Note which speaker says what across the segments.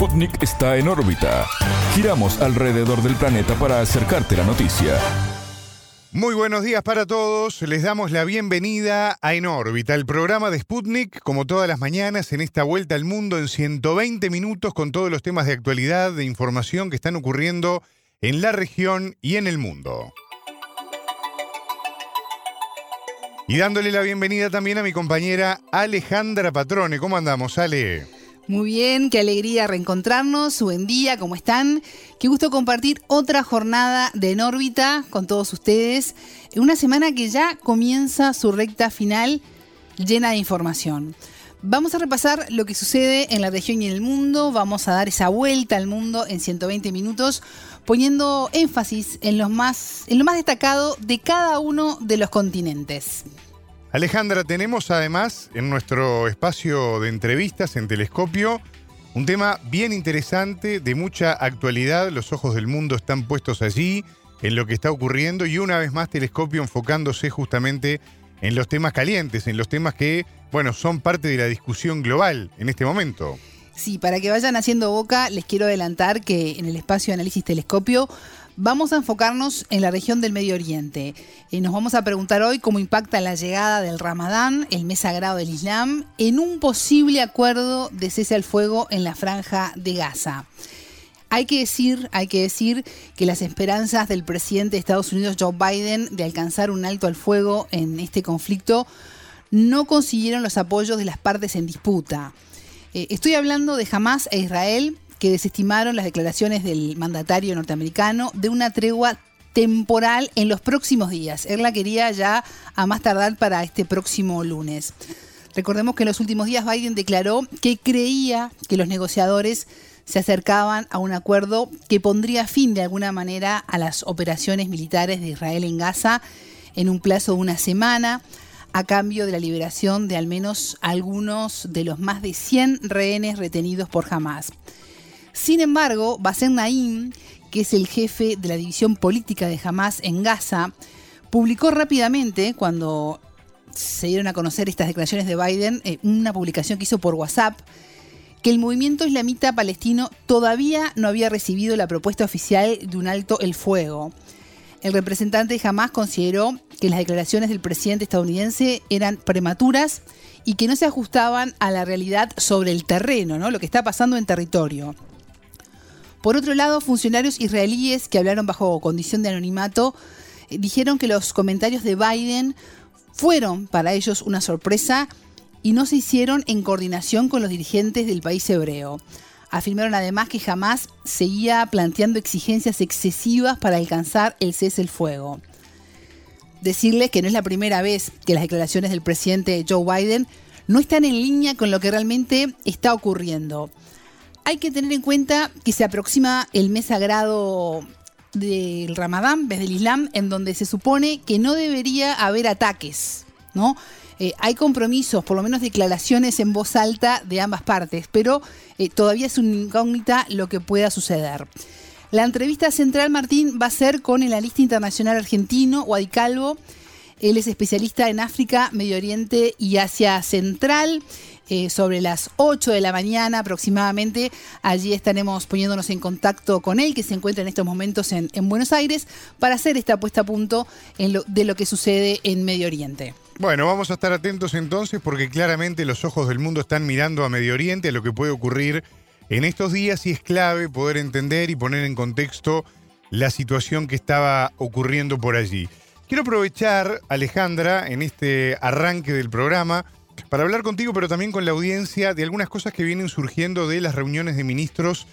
Speaker 1: Sputnik está en órbita. Giramos alrededor del planeta para acercarte la noticia.
Speaker 2: Muy buenos días para todos. Les damos la bienvenida a En órbita, el programa de Sputnik, como todas las mañanas, en esta vuelta al mundo en 120 minutos con todos los temas de actualidad, de información que están ocurriendo en la región y en el mundo. Y dándole la bienvenida también a mi compañera Alejandra Patrone. ¿Cómo andamos, Ale?
Speaker 3: Muy bien, qué alegría reencontrarnos. Buen día, ¿cómo están? Qué gusto compartir otra jornada de En órbita con todos ustedes. Una semana que ya comienza su recta final llena de información. Vamos a repasar lo que sucede en la región y en el mundo. Vamos a dar esa vuelta al mundo en 120 minutos, poniendo énfasis en lo más destacado de cada uno de los continentes.
Speaker 2: Alejandra, tenemos además en nuestro espacio de entrevistas en Telescopio un tema bien interesante, de mucha actualidad. Los ojos del mundo están puestos allí, en lo que está ocurriendo, y una vez más Telescopio enfocándose justamente en los temas calientes, en los temas que, bueno, son parte de la discusión global en este momento.
Speaker 3: Sí, para que vayan haciendo boca, les quiero adelantar que en el espacio de análisis telescopio Vamos a enfocarnos en la región del Medio Oriente. Eh, nos vamos a preguntar hoy cómo impacta la llegada del Ramadán, el mes sagrado del Islam, en un posible acuerdo de cese al fuego en la franja de Gaza. Hay que decir, hay que decir que las esperanzas del presidente de Estados Unidos Joe Biden de alcanzar un alto al fuego en este conflicto no consiguieron los apoyos de las partes en disputa. Eh, estoy hablando de Hamas e Israel, que desestimaron las declaraciones del mandatario norteamericano de una tregua temporal en los próximos días. Él la quería ya a más tardar para este próximo lunes. Recordemos que en los últimos días Biden declaró que creía que los negociadores se acercaban a un acuerdo que pondría fin de alguna manera a las operaciones militares de Israel en Gaza en un plazo de una semana a cambio de la liberación de al menos algunos de los más de 100 rehenes retenidos por Hamas. Sin embargo, Bassem Naim, que es el jefe de la división política de Hamas en Gaza, publicó rápidamente, cuando se dieron a conocer estas declaraciones de Biden, eh, una publicación que hizo por WhatsApp, que el movimiento islamita palestino todavía no había recibido la propuesta oficial de un alto el fuego. El representante de Hamas consideró que las declaraciones del presidente estadounidense eran prematuras y que no se ajustaban a la realidad sobre el terreno, ¿no? lo que está pasando en territorio. Por otro lado, funcionarios israelíes que hablaron bajo condición de anonimato eh, dijeron que los comentarios de Biden fueron para ellos una sorpresa y no se hicieron en coordinación con los dirigentes del país hebreo. Afirmaron además que jamás seguía planteando exigencias excesivas para alcanzar el cese el fuego. Decirles que no es la primera vez que las declaraciones del presidente Joe Biden no están en línea con lo que realmente está ocurriendo hay que tener en cuenta que se aproxima el mes sagrado del Ramadán, desde del Islam, en donde se supone que no debería haber ataques, ¿no? Eh, hay compromisos, por lo menos declaraciones en voz alta de ambas partes, pero eh, todavía es una incógnita lo que pueda suceder. La entrevista central, Martín, va a ser con el analista internacional argentino, Wadi Calvo. Él es especialista en África, Medio Oriente y Asia Central. Eh, sobre las 8 de la mañana aproximadamente. Allí estaremos poniéndonos en contacto con él, que se encuentra en estos momentos en, Buenos Aires, para hacer esta puesta a punto de lo que sucede en Medio Oriente.
Speaker 2: Bueno, vamos a estar atentos entonces porque claramente los ojos del mundo están mirando a Medio Oriente, a lo que puede ocurrir en estos días y es clave poder entender y poner en contexto la situación que estaba ocurriendo por allí. Quiero aprovechar, Alejandra, en este arranque del programa, para hablar contigo, pero también con la audiencia de algunas cosas que vienen surgiendo de las reuniones de ministros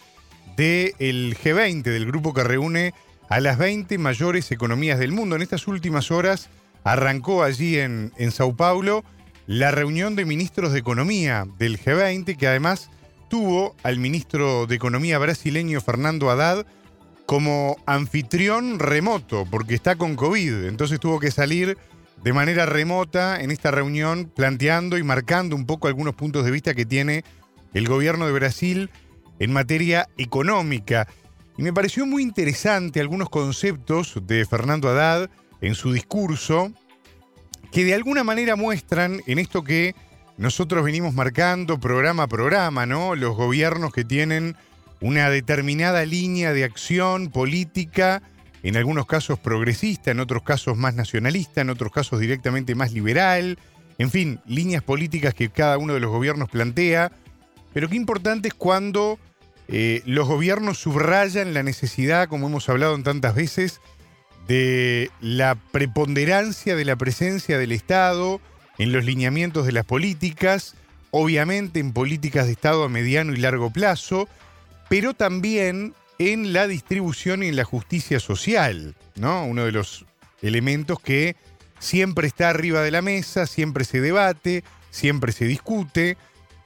Speaker 2: del G20, del grupo que reúne a las 20 mayores economías del mundo. En estas últimas horas arrancó allí en, Sao Paulo la reunión de ministros de Economía del G20, que además tuvo al ministro de Economía brasileño Fernando Haddad como anfitrión remoto, porque está con COVID, entonces tuvo que salir de manera remota en esta reunión, planteando y marcando un poco algunos puntos de vista que tiene el gobierno de Brasil en materia económica. Y me pareció muy interesante algunos conceptos de Fernando Haddad en su discurso, que de alguna manera muestran en esto que nosotros venimos marcando programa a programa, ¿no? Los gobiernos que tienen una determinada línea de acción política, en algunos casos progresista, en otros casos más nacionalista, en otros casos directamente más liberal, en fin, líneas políticas que cada uno de los gobiernos plantea, pero qué importante es cuando eh, los gobiernos subrayan la necesidad, como hemos hablado en tantas veces, de la preponderancia de la presencia del Estado en los lineamientos de las políticas, obviamente en políticas de Estado a mediano y largo plazo, pero también en la distribución y en la justicia social, ¿no? Uno de los elementos que siempre está arriba de la mesa, siempre se debate, siempre se discute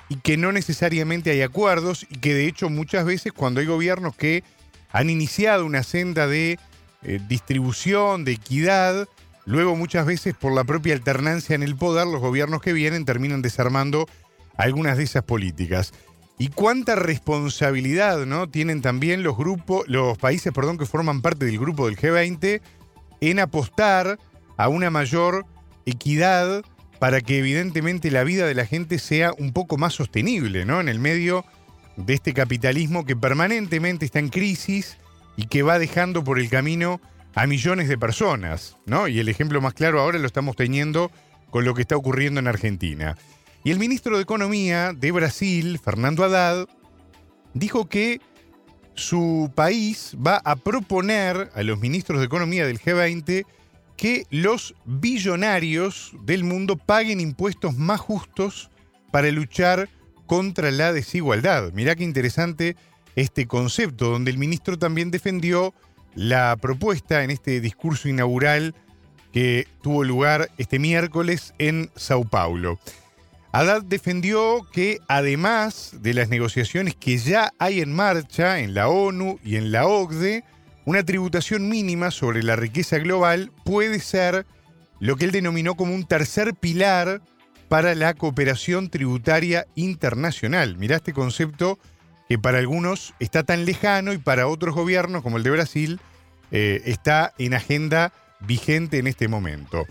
Speaker 2: y que no necesariamente hay acuerdos y que de hecho muchas veces cuando hay gobiernos que han iniciado una senda de eh, distribución, de equidad, luego muchas veces por la propia alternancia en el poder, los gobiernos que vienen terminan desarmando algunas de esas políticas. Y cuánta responsabilidad ¿no? tienen también los los países perdón, que forman parte del grupo del G20 en apostar a una mayor equidad para que evidentemente la vida de la gente sea un poco más sostenible, ¿no? En el medio de este capitalismo que permanentemente está en crisis y que va dejando por el camino a millones de personas, ¿no? Y el ejemplo más claro ahora lo estamos teniendo con lo que está ocurriendo en Argentina. Y el ministro de Economía de Brasil, Fernando Haddad, dijo que su país va a proponer a los ministros de Economía del G20 que los billonarios del mundo paguen impuestos más justos para luchar contra la desigualdad. Mirá qué interesante este concepto, donde el ministro también defendió la propuesta en este discurso inaugural que tuvo lugar este miércoles en Sao Paulo. Haddad defendió que además de las negociaciones que ya hay en marcha en la ONU y en la OCDE, una tributación mínima sobre la riqueza global puede ser lo que él denominó como un tercer pilar para la cooperación tributaria internacional. Mirá este concepto que para algunos está tan lejano y para otros gobiernos, como el de Brasil, eh, está en agenda vigente en este momento.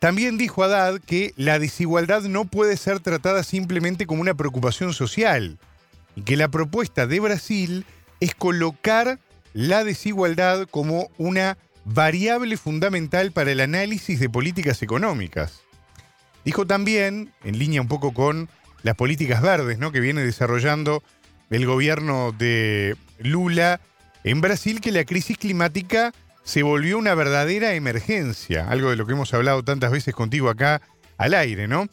Speaker 2: También dijo Haddad que la desigualdad no puede ser tratada simplemente como una preocupación social y que la propuesta de Brasil es colocar la desigualdad como una variable fundamental para el análisis de políticas económicas. Dijo también, en línea un poco con las políticas verdes ¿no? que viene desarrollando el gobierno de Lula en Brasil, que la crisis climática se volvió una verdadera emergencia, algo de lo que hemos hablado tantas veces contigo acá al aire, ¿no?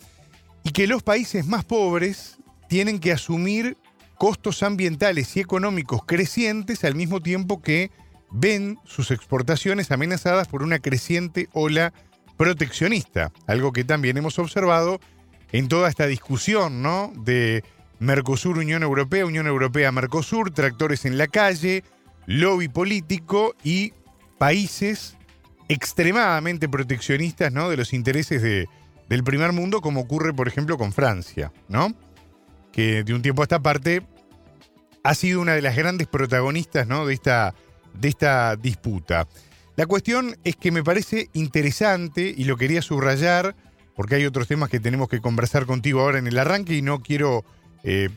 Speaker 2: Y que los países más pobres tienen que asumir costos ambientales y económicos crecientes al mismo tiempo que ven sus exportaciones amenazadas por una creciente ola proteccionista, algo que también hemos observado en toda esta discusión, ¿no? De Mercosur, Unión Europea, Unión Europea, Mercosur, tractores en la calle, lobby político y países extremadamente proteccionistas, ¿no? De los intereses de, del primer mundo, como ocurre, por ejemplo, con Francia, ¿no? que de un tiempo a esta parte ha sido una de las grandes protagonistas ¿no? de, esta, de esta disputa. La cuestión es que me parece interesante y lo quería subrayar, porque hay otros temas que tenemos que conversar contigo ahora en el arranque y no quiero eh,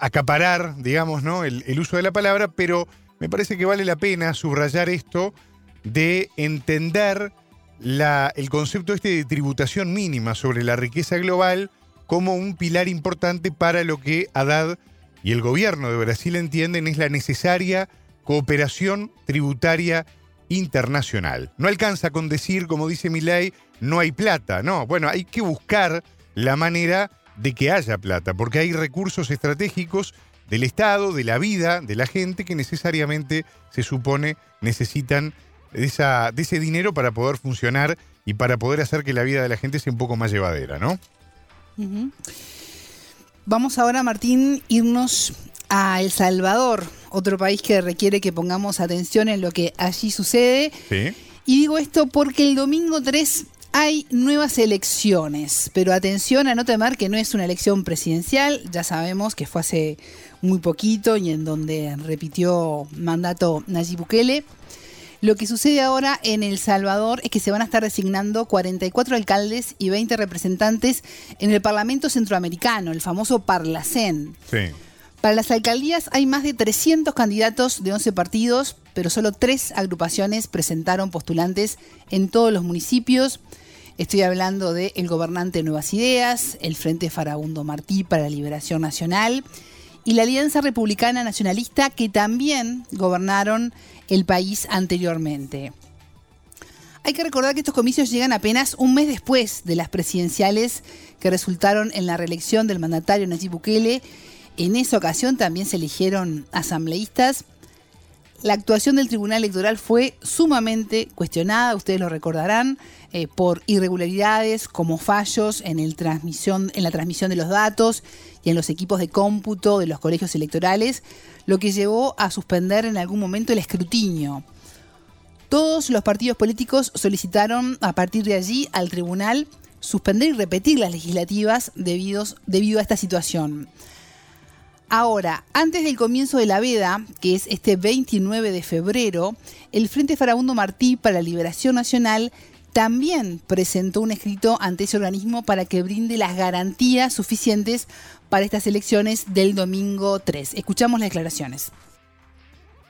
Speaker 2: acaparar, digamos, ¿no? el, uso de la palabra, pero me parece que vale la pena subrayar esto de entender el concepto este de tributación mínima sobre la riqueza global como un pilar importante para lo que Haddad y el gobierno de Brasil entienden es la necesaria cooperación tributaria internacional. No alcanza con decir, como dice mi ley, no hay plata, no, bueno, hay que buscar la manera de que haya plata, porque hay recursos estratégicos del Estado, de la vida, de la gente, que necesariamente se supone necesitan de, esa, de ese dinero para poder funcionar y para poder hacer que la vida de la gente sea un poco más llevadera, ¿no?
Speaker 3: Vamos ahora, Martín, irnos a El Salvador, otro país que requiere que pongamos atención en lo que allí sucede. Y digo esto porque el domingo 3 hay nuevas elecciones, pero atención a no temer que no es una elección presidencial, ya sabemos que fue hace muy poquito y en donde repitió mandato Nayib Bukele. Lo que sucede ahora en El Salvador es que se van a estar designando 44 alcaldes y 20 representantes en el Parlamento Centroamericano, el famoso Parlacén.
Speaker 2: Sí.
Speaker 3: Para las alcaldías hay más de 300 candidatos de 11 partidos, pero solo tres agrupaciones presentaron postulantes en todos los municipios. Estoy hablando de el gobernante Nuevas Ideas, el Frente Farabundo Martí para la Liberación Nacional y la Alianza Republicana Nacionalista que también gobernaron el país anteriormente. Hay que recordar que estos comicios llegan apenas un mes después de las presidenciales que resultaron en la reelección del mandatario Nayib Bukele en esa ocasión también se eligieron asambleístas. La actuación del Tribunal Electoral fue sumamente cuestionada, ustedes lo recordarán, eh, por irregularidades como fallos en, la transmisión de los datos y en los equipos de cómputo de los colegios electorales, lo que llevó a suspender en algún momento el escrutinio. Todos los partidos políticos solicitaron a partir de allí al tribunal suspender y repetir las legislativas debido a esta situación. Ahora, antes del comienzo de la veda, que es este 29 de febrero, el Frente Farabundo Martí para la Liberación Nacional también presentó un escrito ante ese organismo para que brinde las garantías suficientes para estas elecciones del domingo 3. Escuchamos las declaraciones.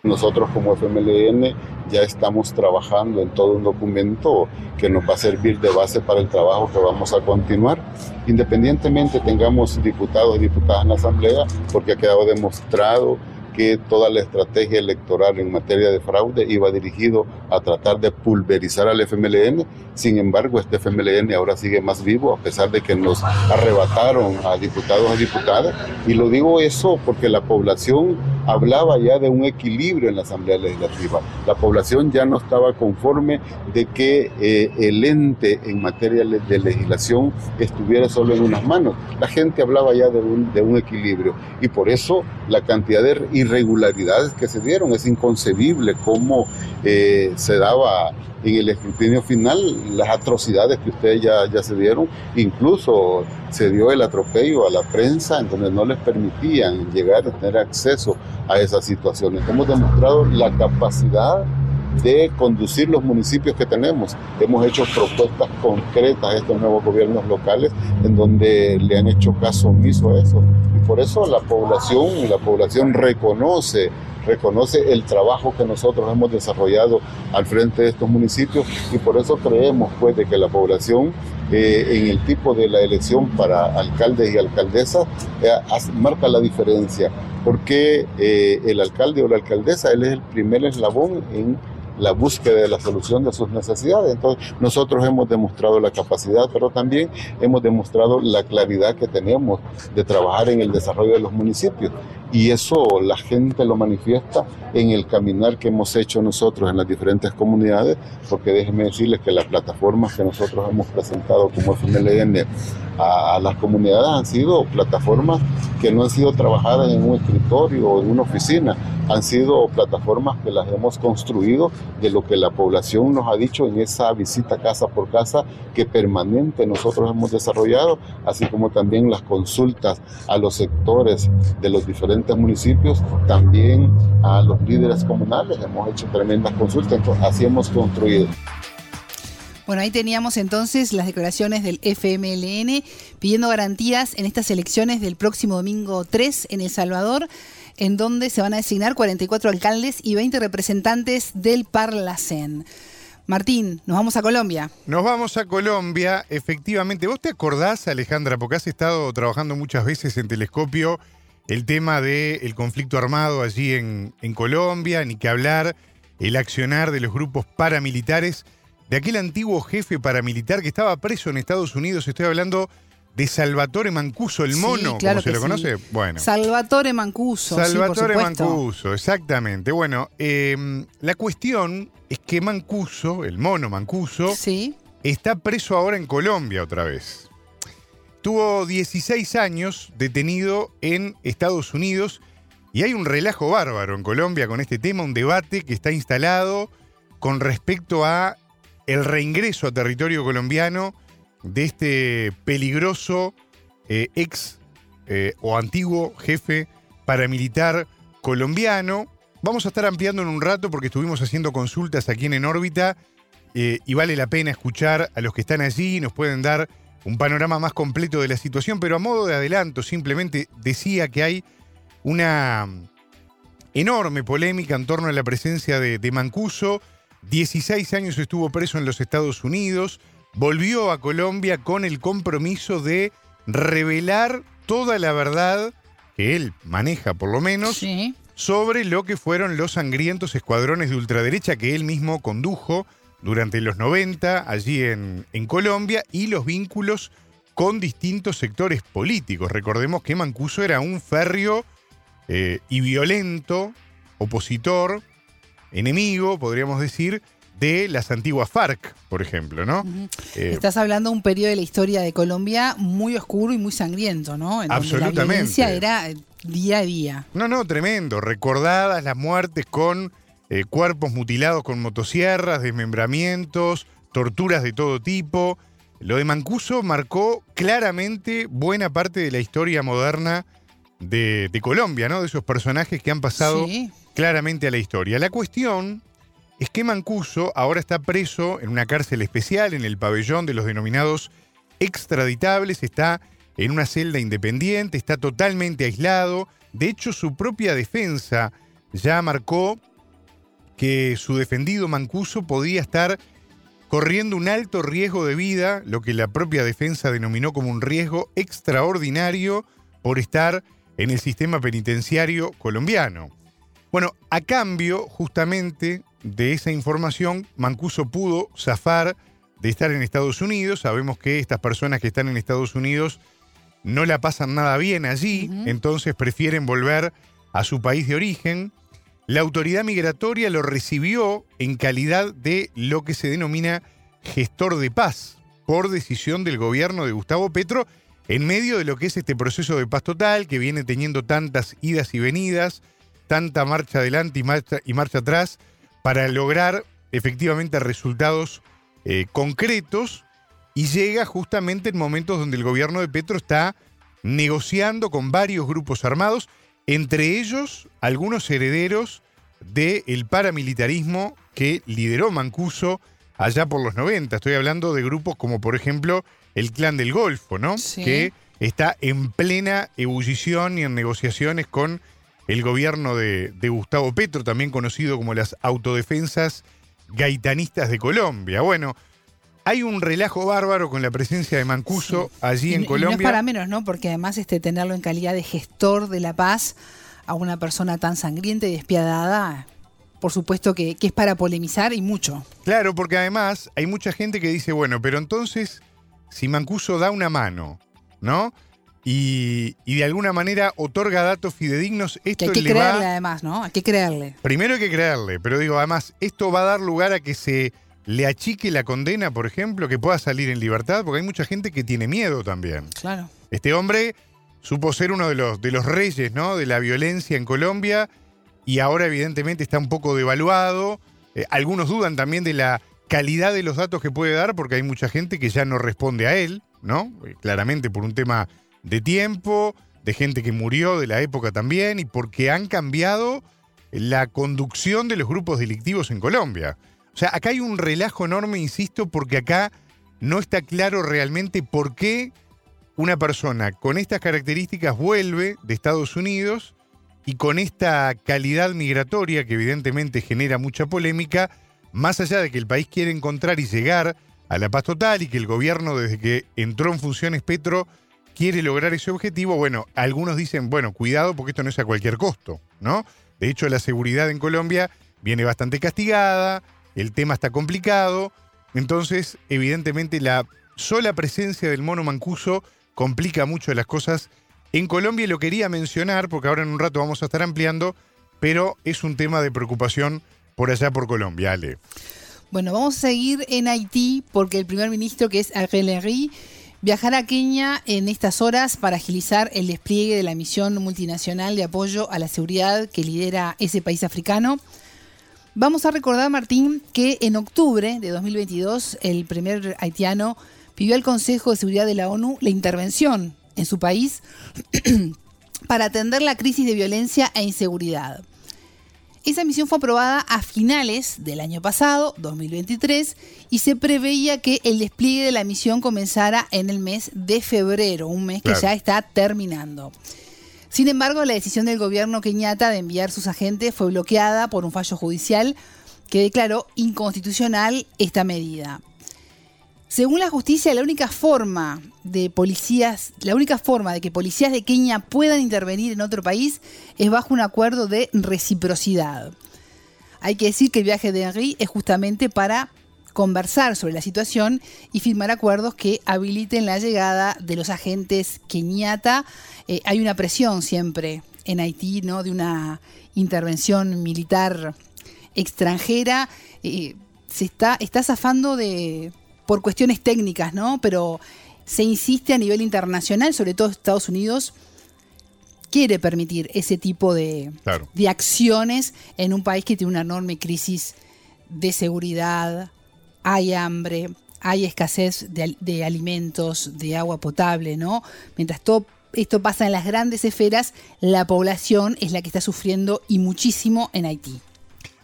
Speaker 4: Nosotros como FMLN ya estamos trabajando en todo un documento que nos va a servir de base para el trabajo que vamos a continuar, independientemente tengamos diputados y diputadas en la Asamblea, porque ha quedado demostrado que toda la estrategia electoral en materia de fraude iba dirigido a tratar de pulverizar al FMLN. Sin embargo, este FMLN ahora sigue más vivo a pesar de que nos arrebataron a diputados y diputadas. Y lo digo eso porque la población hablaba ya de un equilibrio en la Asamblea Legislativa. La población ya no estaba conforme de que eh, el ente en materia de legislación estuviera solo en unas manos. La gente hablaba ya de un, equilibrio y por eso la cantidad de irregularidades que se dieron. Es inconcebible cómo eh, se daba en el escrutinio final las atrocidades que ustedes ya, ya se dieron. Incluso se dio el atropello a la prensa en donde no les permitían llegar a tener acceso a esas situaciones. Hemos demostrado la capacidad de conducir los municipios que tenemos. Hemos hecho propuestas concretas a estos nuevos gobiernos locales en donde le han hecho caso omiso a eso. Por eso la población, la población reconoce reconoce el trabajo que nosotros hemos desarrollado al frente de estos municipios y por eso creemos pues de que la población eh, en el tipo de la elección para alcaldes y alcaldesas eh, marca la diferencia. Porque eh, el alcalde o la alcaldesa él es el primer eslabón en la búsqueda de la solución de sus necesidades. Entonces, nosotros hemos demostrado la capacidad, pero también hemos demostrado la claridad que tenemos de trabajar en el desarrollo de los municipios. Y eso la gente lo manifiesta en el caminar que hemos hecho nosotros en las diferentes comunidades, porque déjenme decirles que las plataformas que nosotros hemos presentado como FMLN a, las comunidades han sido plataformas que no han sido trabajadas en un escritorio o en una oficina, han sido plataformas que las hemos construido de lo que la población nos ha dicho en esa visita casa por casa que permanente nosotros hemos desarrollado, así como también las consultas a los sectores de los diferentes municipios, también a los líderes comunales, hemos hecho tremendas consultas, entonces así hemos construido.
Speaker 3: Bueno, ahí teníamos entonces las declaraciones del FMLN pidiendo garantías en estas elecciones del próximo domingo 3 en El Salvador, en donde se van a designar 44 alcaldes y 20 representantes del Parlacén. Martín, nos vamos a Colombia.
Speaker 2: Nos vamos a Colombia, efectivamente. ¿Vos te acordás, Alejandra, porque has estado trabajando muchas veces en Telescopio, el tema del conflicto armado allí en, en Colombia, ni que hablar, el accionar de los grupos paramilitares? de aquel antiguo jefe paramilitar que estaba preso en Estados Unidos. Estoy hablando de Salvatore Mancuso, el mono, ¿cómo se lo conoce?
Speaker 3: Bueno. Salvatore Mancuso.
Speaker 2: Salvatore Mancuso, exactamente. Bueno, em, la cuestión es que Mancuso, el mono Mancuso, está preso ahora en Colombia otra vez. Tuvo 16 años detenido en Estados Unidos y hay un relajo bárbaro en Colombia con este tema, un debate que está instalado con respecto a el reingreso a territorio colombiano de este peligroso eh, ex eh, o antiguo jefe paramilitar colombiano. Vamos a estar ampliando en un rato porque estuvimos haciendo consultas aquí en En órbita eh, y vale la pena escuchar a los que están allí, nos pueden dar un panorama más completo de la situación, pero a modo de adelanto simplemente decía que hay una enorme polémica en torno a la presencia de, de Mancuso. 16 años estuvo preso en los Estados Unidos, volvió a Colombia con el compromiso de revelar toda la verdad que él maneja por lo menos
Speaker 3: Sí.
Speaker 2: sobre lo que fueron los sangrientos escuadrones de ultraderecha que él mismo condujo durante los 90 allí en, en Colombia y los vínculos con distintos sectores políticos. Recordemos que Mancuso era un férreo eh, y violento opositor, enemigo, podríamos decir, de las antiguas FARC, por ejemplo, ¿no? Eh,
Speaker 3: Estás hablando de un periodo de la historia de Colombia muy oscuro y muy sangriento, ¿no? En donde
Speaker 2: Absolutamente.
Speaker 3: La violencia era eh, día a día.
Speaker 2: No, no, tremendo. Recordadas las muertes con eh, cuerpos mutilados con motosierras, desmembramientos, torturas de todo tipo. Lo de Mancuso marcó claramente buena parte de la historia moderna de, de Colombia, ¿no? De esos personajes que han pasado
Speaker 3: Sí.
Speaker 2: claramente a la historia. La cuestión es que Mancuso ahora está preso en una cárcel especial en el pabellón de los denominados extraditables, está en una celda independiente, está totalmente aislado. De hecho, su propia defensa ya marcó que su defendido Mancuso podía estar corriendo un alto riesgo de vida, lo que la propia defensa denominó como un riesgo extraordinario por estar en el sistema penitenciario colombiano. Bueno, a cambio justamente de esa información, Mancuso pudo zafar de estar en Estados Unidos. Sabemos que estas personas que están en Estados Unidos no la pasan nada bien allí, entonces prefieren volver a su país de origen. La autoridad migratoria lo recibió en calidad de lo que se denomina gestor de paz, por decisión del gobierno de Gustavo Petro, en medio de lo que es este proceso de paz total que viene teniendo tantas idas y venidas, tanta marcha adelante y marcha, y marcha atrás, para lograr efectivamente resultados eh, concretos y llega justamente en momentos donde el gobierno de Petro está negociando con varios grupos armados, entre ellos algunos herederos del paramilitarismo que lideró Mancuso allá por los 90. Estoy hablando de grupos como por ejemplo el Clan del Golfo, ¿no?
Speaker 3: Sí.
Speaker 2: Que está en plena ebullición y en negociaciones con el gobierno de, de Gustavo Petro, también conocido como las autodefensas gaitanistas de Colombia. Bueno, hay un relajo bárbaro con la presencia de Mancuso allí
Speaker 3: Y-
Speaker 2: en
Speaker 3: y
Speaker 2: Colombia.
Speaker 3: no es para menos, ¿no? Porque además este, tenerlo en calidad de gestor de la paz a una persona tan sangrienta y despiadada, por supuesto que, que es para polemizar y mucho.
Speaker 2: Claro, porque además hay mucha gente que dice, bueno, pero entonces, si Mancuso da una mano, ¿no? Y, y de alguna manera otorga datos fidedignos,
Speaker 3: Que
Speaker 2: esto
Speaker 3: hay que
Speaker 2: le
Speaker 3: creerle
Speaker 2: va...
Speaker 3: además, ¿no? Hay que creerle.
Speaker 2: Primero hay que creerle, pero digo, además, esto va a dar lugar a que se le achique la condena, por ejemplo, que pueda salir en libertad, porque hay mucha gente que tiene miedo también.
Speaker 3: Claro.
Speaker 2: Este hombre supo ser uno de los, de los reyes ¿no? de la violencia en Colombia y ahora evidentemente está un poco devaluado. Eh, algunos dudan también de la calidad de los datos que puede dar porque hay mucha gente que ya no responde a él, ¿no? Eh, Claramente por un tema de tiempo, de gente que murió de la época también y porque han cambiado la conducción de los grupos delictivos en Colombia. O sea, acá hay un relajo enorme, insisto, porque acá no está claro realmente por qué una persona con estas características vuelve de Estados Unidos y con esta calidad migratoria que evidentemente genera mucha polémica, más allá de que el país quiere encontrar y llegar a la paz total y que el gobierno desde que entró en funciones Petro quiere lograr ese objetivo, bueno, algunos dicen, bueno, cuidado porque esto no es a cualquier costo, ¿no? De hecho, la seguridad en Colombia viene bastante castigada, el tema está complicado, entonces, evidentemente, la sola presencia del mono mancuso complica mucho las cosas en Colombia y lo quería mencionar porque ahora en un rato vamos a estar ampliando, pero es un tema de preocupación por allá por Colombia, Ale.
Speaker 3: Bueno, vamos a seguir en Haití porque el primer ministro, que es Ariel Henry, viajará a Kenia en estas horas para agilizar el despliegue de la misión multinacional de apoyo a la seguridad que lidera ese país africano. Vamos a recordar, Martín, que en octubre de 2022 el primer haitiano pidió al Consejo de Seguridad de la ONU la intervención en su país para atender la crisis de violencia e inseguridad. Esa misión fue aprobada a finales del año pasado, 2023, y se preveía que el despliegue de la misión comenzara en el mes de febrero, un mes
Speaker 2: Claro.
Speaker 3: que ya está terminando. Sin embargo, la decisión del gobierno keniata de enviar sus agentes fue bloqueada por un fallo judicial que declaró inconstitucional esta medida. Según la justicia, la única forma de policías, la única forma de que policías de Kenia puedan intervenir en otro país es bajo un acuerdo de reciprocidad. Hay que decir que el viaje de Henry es justamente para conversar sobre la situación y firmar acuerdos que habiliten la llegada de los agentes keniata. Eh, hay una presión siempre en Haití, ¿no? De una intervención militar extranjera. Eh, se está, está zafando de. Por cuestiones técnicas, ¿no? Pero se insiste a nivel internacional, sobre todo Estados Unidos, quiere permitir ese tipo de, de acciones en un país que tiene una enorme crisis de seguridad, hay hambre, hay escasez de, alimentos, de agua potable, ¿no? Mientras todo esto pasa en las grandes esferas, la población es la que está sufriendo y muchísimo en Haití.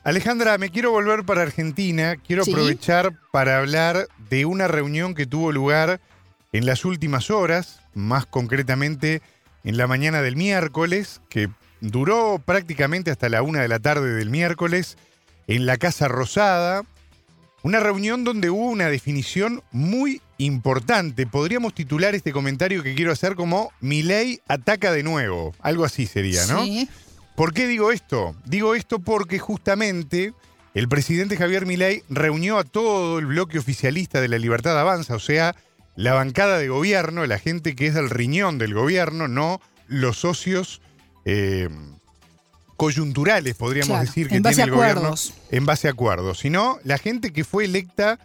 Speaker 2: Alejandra, me quiero volver para Argentina. Quiero aprovechar para hablar de una reunión que tuvo lugar en las últimas horas, más concretamente en la mañana del miércoles, que duró prácticamente hasta la una de la tarde del miércoles, en la Casa Rosada, una reunión donde hubo una definición muy importante. Podríamos titular este comentario que quiero hacer como Mi ley ataca de nuevo. Algo así sería, ¿no? Sí. ¿Por qué digo esto? Digo esto porque justamente el presidente Javier Milei reunió a todo el bloque oficialista de la Libertad Avanza, o sea, la bancada de gobierno, la gente que es del riñón del gobierno, no los socios eh, coyunturales, podríamos decir, que tiene el gobierno en base a acuerdos, sino la gente que fue electa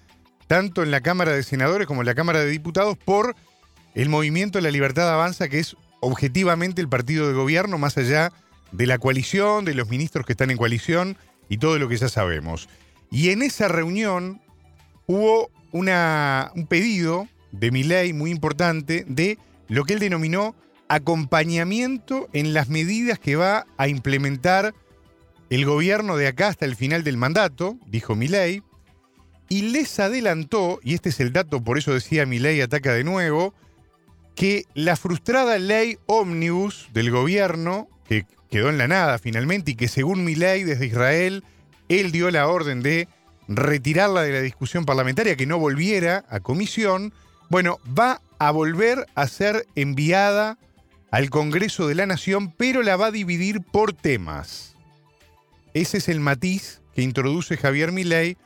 Speaker 2: tanto en la Cámara de Senadores como en la Cámara de Diputados por el movimiento de la Libertad Avanza, que es objetivamente el partido de gobierno, más allá de la coalición, de los ministros que están en coalición y todo lo que ya sabemos. Y en esa reunión hubo una, un pedido de mi ley muy importante de lo que él denominó acompañamiento en las medidas que va a implementar el gobierno de acá hasta el final del mandato, dijo Milei, y les adelantó, y este es el dato, por eso decía Milei ataca de nuevo, que la frustrada ley ómnibus del gobierno, que quedó en la nada finalmente, y que según Milei desde Israel, él dio la orden de retirarla de la discusión parlamentaria, que no volviera a comisión, bueno, va a volver a ser enviada al Congreso de la Nación, pero la va a dividir por temas. Ese es el matiz que introduce Javier Milei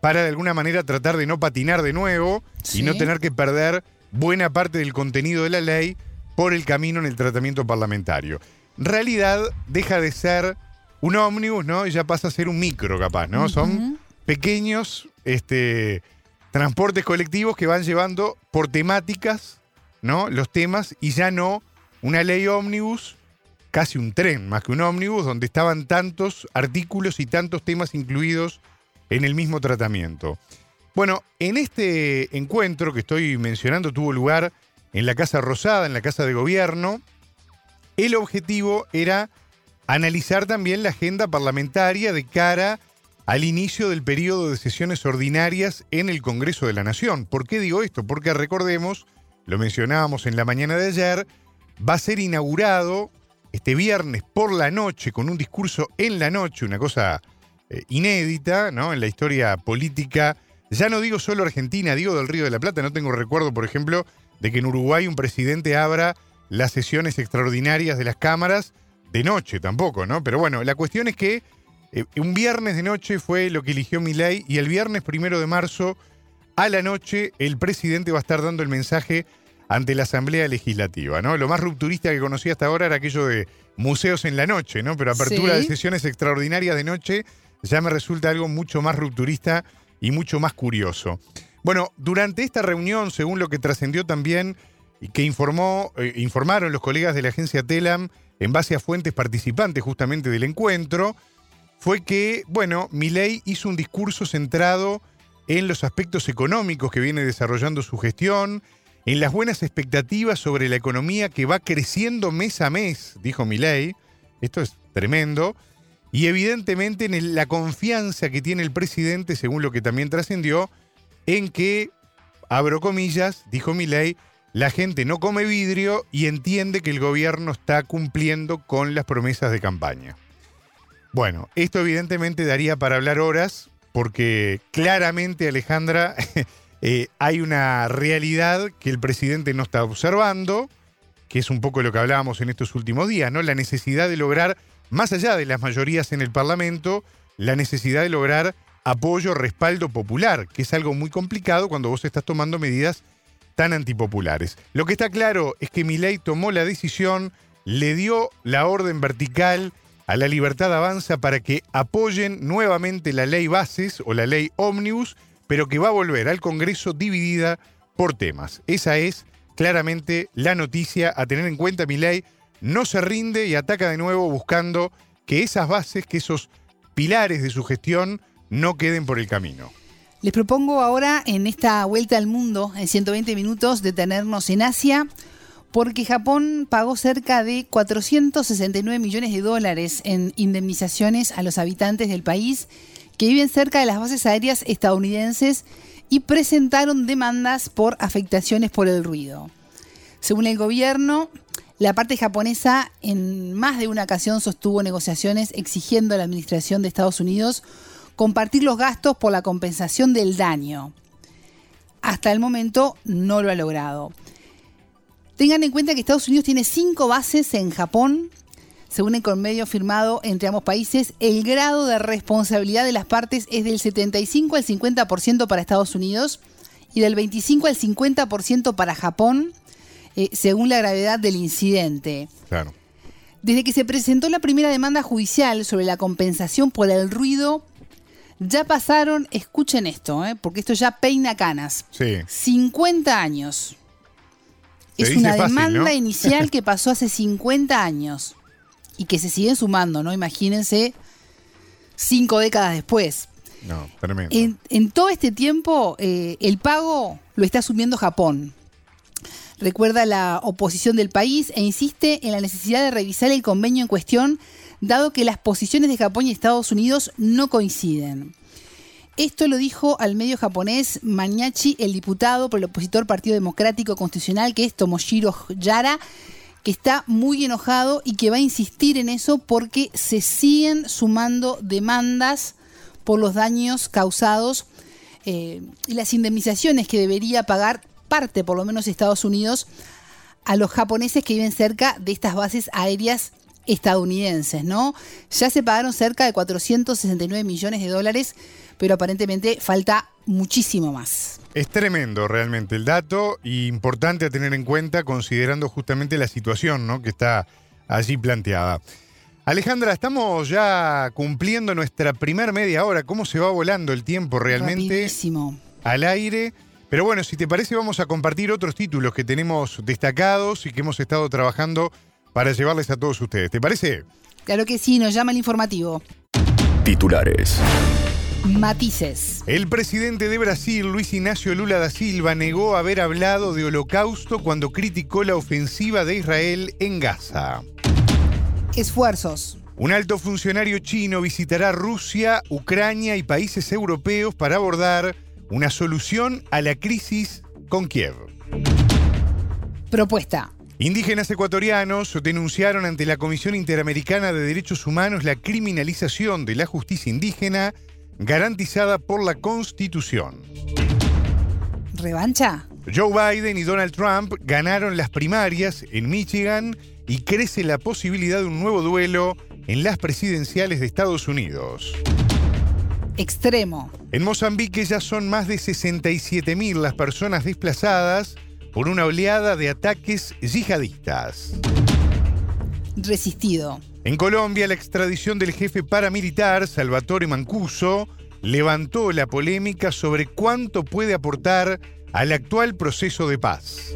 Speaker 2: para de alguna manera tratar de no patinar de nuevo y no tener que perder buena parte del contenido de la ley por el camino en el tratamiento parlamentario. Realidad deja de ser un ómnibus, ¿no? Y ya pasa a ser un micro, capaz, ¿no? Son pequeños este, transportes colectivos que van llevando por temáticas, ¿no? Los temas y ya no una ley ómnibus, casi un tren más que un ómnibus, donde estaban tantos artículos y tantos temas incluidos en el mismo tratamiento. Bueno, en este encuentro que estoy mencionando tuvo lugar en la Casa Rosada, en la Casa de Gobierno. El objetivo era analizar también la agenda parlamentaria de cara al inicio del periodo de sesiones ordinarias en el Congreso de la Nación. ¿Por qué digo esto? Porque recordemos, lo mencionábamos en la mañana de ayer, va a ser inaugurado este viernes por la noche con un discurso en la noche, una cosa eh, inédita ¿no? en la historia política. Ya no digo solo Argentina, digo del Río de la Plata. No tengo recuerdo, por ejemplo, de que en Uruguay un presidente abra las sesiones extraordinarias de las cámaras de noche tampoco, ¿no? Pero bueno, la cuestión es que eh, un viernes de noche fue lo que eligió Milei y el viernes primero de marzo a la noche el presidente va a estar dando el mensaje ante la Asamblea Legislativa, ¿no? Lo más rupturista que conocí hasta ahora era aquello de museos en la noche, ¿no? Pero apertura de sesiones extraordinarias de noche ya me resulta algo mucho más rupturista y mucho más curioso. Bueno, durante esta reunión, según lo que trascendió también que informó, eh, informaron los colegas de la agencia Telam en base a fuentes participantes justamente del encuentro, fue que, bueno, Milei hizo un discurso centrado en los aspectos económicos que viene desarrollando su gestión, en las buenas expectativas sobre la economía que va creciendo mes a mes, dijo Milei. Esto es tremendo. Y evidentemente en la confianza que tiene el presidente, según lo que también trascendió, en que, abro comillas, dijo Milei, la gente no come vidrio y entiende que el gobierno está cumpliendo con las promesas de campaña. Bueno, esto evidentemente daría para hablar horas, porque claramente, Alejandra, eh, hay una realidad que el presidente no está observando, que es un poco lo que hablábamos en estos últimos días, ¿no? La necesidad de lograr, más allá de las mayorías en el Parlamento, la necesidad de lograr apoyo, respaldo popular, que es algo muy complicado cuando vos estás tomando medidas tan antipopulares. Lo que está claro es que Milei tomó la decisión, le dio la orden vertical a la Libertad Avanza para que apoyen nuevamente la ley bases o la ley ómnibus, pero que va a volver al Congreso dividida por temas. Esa es claramente la noticia a tener en cuenta. Milei no se rinde y ataca de nuevo buscando que esas bases, que esos pilares de su gestión no queden por el camino.
Speaker 3: Les propongo ahora en esta vuelta al mundo, en 120 minutos, detenernos en Asia, porque Japón pagó cerca de 469 millones de dólares en indemnizaciones a los habitantes del país que viven cerca de las bases aéreas estadounidenses y presentaron demandas por afectaciones por el ruido. Según el gobierno, la parte japonesa en más de una ocasión sostuvo negociaciones exigiendo a la administración de Estados Unidos compartir los gastos por la compensación del daño. Hasta el momento no lo ha logrado. Tengan en cuenta que Estados Unidos tiene cinco bases en Japón. Según el convenio firmado entre ambos países, el grado de responsabilidad de las partes es del 75 al 50% para Estados Unidos y del 25 al 50% para Japón, eh, según la gravedad del incidente.
Speaker 2: Claro.
Speaker 3: Desde que se presentó la primera demanda judicial sobre la compensación por el ruido ya pasaron, escuchen esto, ¿eh? porque esto ya peina canas.
Speaker 2: Sí.
Speaker 3: 50 años.
Speaker 2: Se
Speaker 3: es una
Speaker 2: fácil,
Speaker 3: demanda
Speaker 2: ¿no?
Speaker 3: inicial que pasó hace 50 años y que se siguen sumando, ¿no? Imagínense cinco décadas después.
Speaker 2: No, tremendo.
Speaker 3: En, en todo este tiempo, eh, el pago lo está asumiendo Japón. Recuerda la oposición del país e insiste en la necesidad de revisar el convenio en cuestión, dado que las posiciones de Japón y Estados Unidos no coinciden. Esto lo dijo al medio japonés Mañachi, el diputado por el opositor Partido Democrático Constitucional, que es Tomoshiro Yara, que está muy enojado y que va a insistir en eso porque se siguen sumando demandas por los daños causados eh, y las indemnizaciones que debería pagar parte, por lo menos Estados Unidos, a los japoneses que viven cerca de estas bases aéreas estadounidenses, ¿no? Ya se pagaron cerca de 469 millones de dólares, pero aparentemente falta muchísimo más.
Speaker 2: Es tremendo realmente el dato y importante a tener en cuenta considerando justamente la situación ¿no? que está allí planteada. Alejandra, estamos ya cumpliendo nuestra primer media hora. ¿Cómo se va volando el tiempo realmente
Speaker 3: Rapidísimo.
Speaker 2: al aire? Pero bueno, si te parece vamos a compartir otros títulos que tenemos destacados y que hemos estado trabajando para llevarles a todos ustedes. ¿Te parece?
Speaker 3: Claro que sí, nos llama el informativo.
Speaker 1: Titulares.
Speaker 3: Matices.
Speaker 2: El presidente de Brasil, Luis Ignacio Lula da Silva, negó haber hablado de holocausto cuando criticó la ofensiva de Israel en Gaza.
Speaker 3: Esfuerzos.
Speaker 2: Un alto funcionario chino visitará Rusia, Ucrania y países europeos para abordar una solución a la crisis con Kiev.
Speaker 3: Propuesta.
Speaker 2: Indígenas ecuatorianos denunciaron ante la Comisión Interamericana de Derechos Humanos la criminalización de la justicia indígena garantizada por la Constitución.
Speaker 3: ¿Revancha?
Speaker 2: Joe Biden y Donald Trump ganaron las primarias en Michigan y crece la posibilidad de un nuevo duelo en las presidenciales de Estados Unidos.
Speaker 3: Extremo.
Speaker 2: En Mozambique ya son más de 67.000 las personas desplazadas por una oleada de ataques yihadistas.
Speaker 3: Resistido.
Speaker 2: En Colombia, la extradición del jefe paramilitar Salvatore Mancuso levantó la polémica sobre cuánto puede aportar al actual proceso de paz.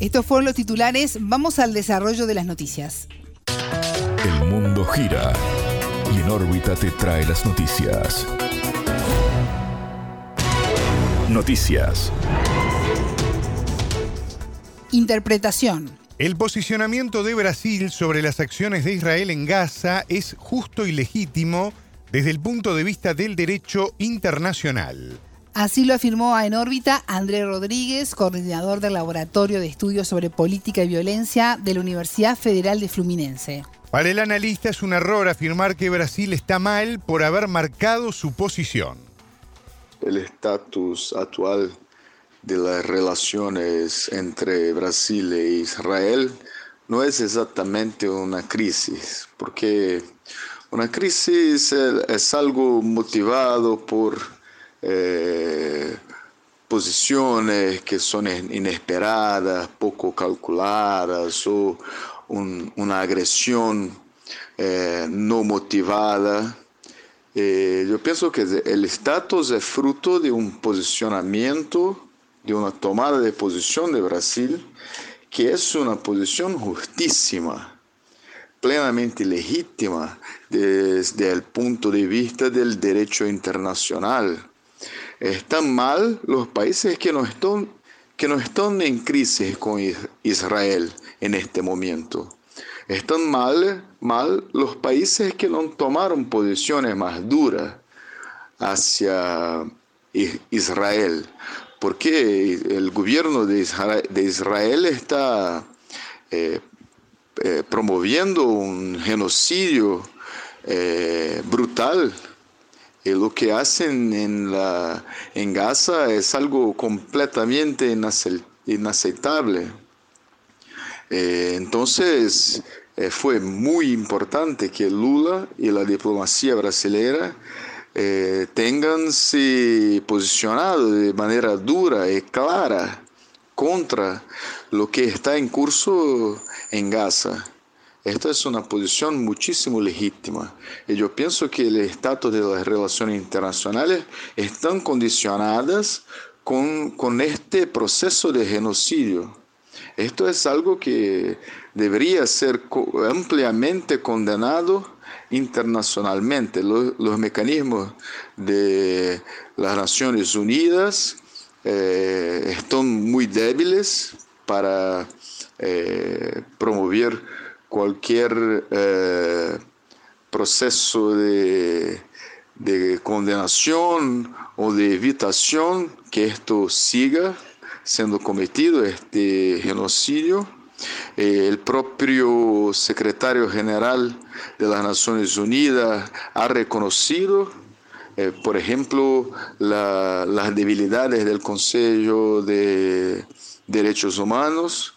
Speaker 3: Estos fueron los titulares. Vamos al desarrollo de las noticias.
Speaker 1: El mundo gira y en órbita te trae las noticias. Noticias.
Speaker 3: Interpretación.
Speaker 2: El posicionamiento de Brasil sobre las acciones de Israel en Gaza es justo y legítimo desde el punto de vista del derecho internacional.
Speaker 3: Así lo afirmó en órbita André Rodríguez, coordinador del Laboratorio de Estudios sobre Política y Violencia de la Universidad Federal de Fluminense.
Speaker 2: Para el analista es un error afirmar que Brasil está mal por haber marcado su posición.
Speaker 5: El estatus actual de las relaciones entre Brasil e Israel no es exactamente una crisis, porque una crisis es algo motivado por eh, posiciones que son inesperadas, poco calculadas o una agresión eh, no motivada. Eh, yo pienso que el estatus es fruto de un posicionamiento, de una tomada de posición de Brasil, que es una posición justísima, plenamente legítima desde el punto de vista del derecho internacional. Están mal los países que no están, que no están en crisis con Israel en este momento. Están mal, mal los países que no tomaron posiciones más duras hacia Israel, porque el gobierno de Israel, está eh, eh, promoviendo un genocidio eh, brutal. Y lo que hacen en, Gaza es algo completamente inaceptable. Entonces, fue muy importante que Lula y la diplomacia brasileña eh, tengan se posicionado de manera dura y clara contra lo que está en curso en Gaza. Esta es una posición muchísimo legítima y yo pienso que el estatus de las relaciones internacionales están condicionadas con, con este proceso de genocidio esto es algo que debería ser ampliamente condenado internacionalmente. Los, mecanismos de las Naciones Unidas eh, están muy débiles para eh, promover cualquier eh, proceso de, de condenación o de evitación que esto siga siendo cometido este genocidio. Eh, el propio secretario general de las Naciones Unidas ha reconocido, eh, por ejemplo, las debilidades del Consejo de Derechos Humanos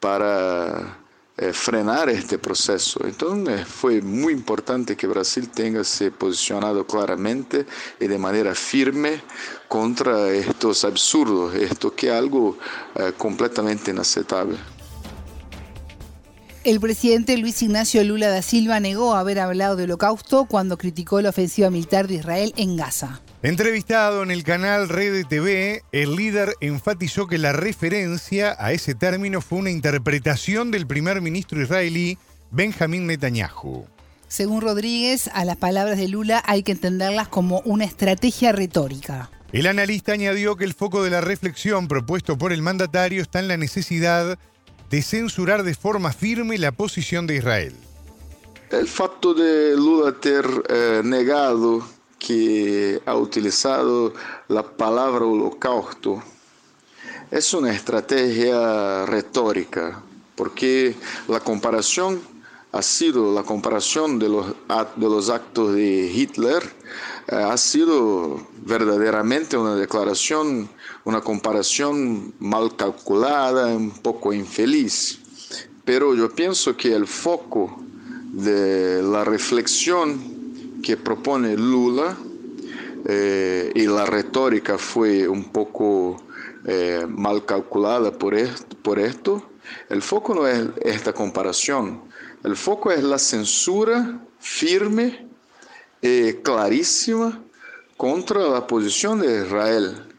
Speaker 5: para eh, frenar este proceso. Entonces fue muy importante que Brasil tenga se posicionado claramente y de manera firme contra estos absurdos, esto que es algo completamente inaceptable.
Speaker 3: El presidente Luis Ignacio Lula da Silva negó haber hablado de holocausto cuando criticó la ofensiva militar de Israel en Gaza.
Speaker 2: Entrevistado en el canal Red TV, el líder enfatizó que la referencia a ese término fue una interpretación del primer ministro israelí Benjamín Netanyahu.
Speaker 3: Según Rodríguez, a las palabras de Lula hay que entenderlas como una estrategia retórica.
Speaker 2: El analista añadió que el foco de la reflexión propuesto por el mandatario está en la necesidad de censurar de forma firme la posición de Israel.
Speaker 5: El facto de Lula ter eh, negado que ha utilizado la palabra holocausto es una estrategia retórica, porque la comparación ha sido la comparación de los, actos de Hitler, eh, ha sido verdaderamente una declaración, una comparación mal calculada, un poco infeliz. Pero yo pienso que el foco de la reflexión que propone Lula eh, y la retórica fue un poco eh, mal calculada por esto, el foco no es esta comparación, el foco es la censura firme y clarísima contra la posición de Israel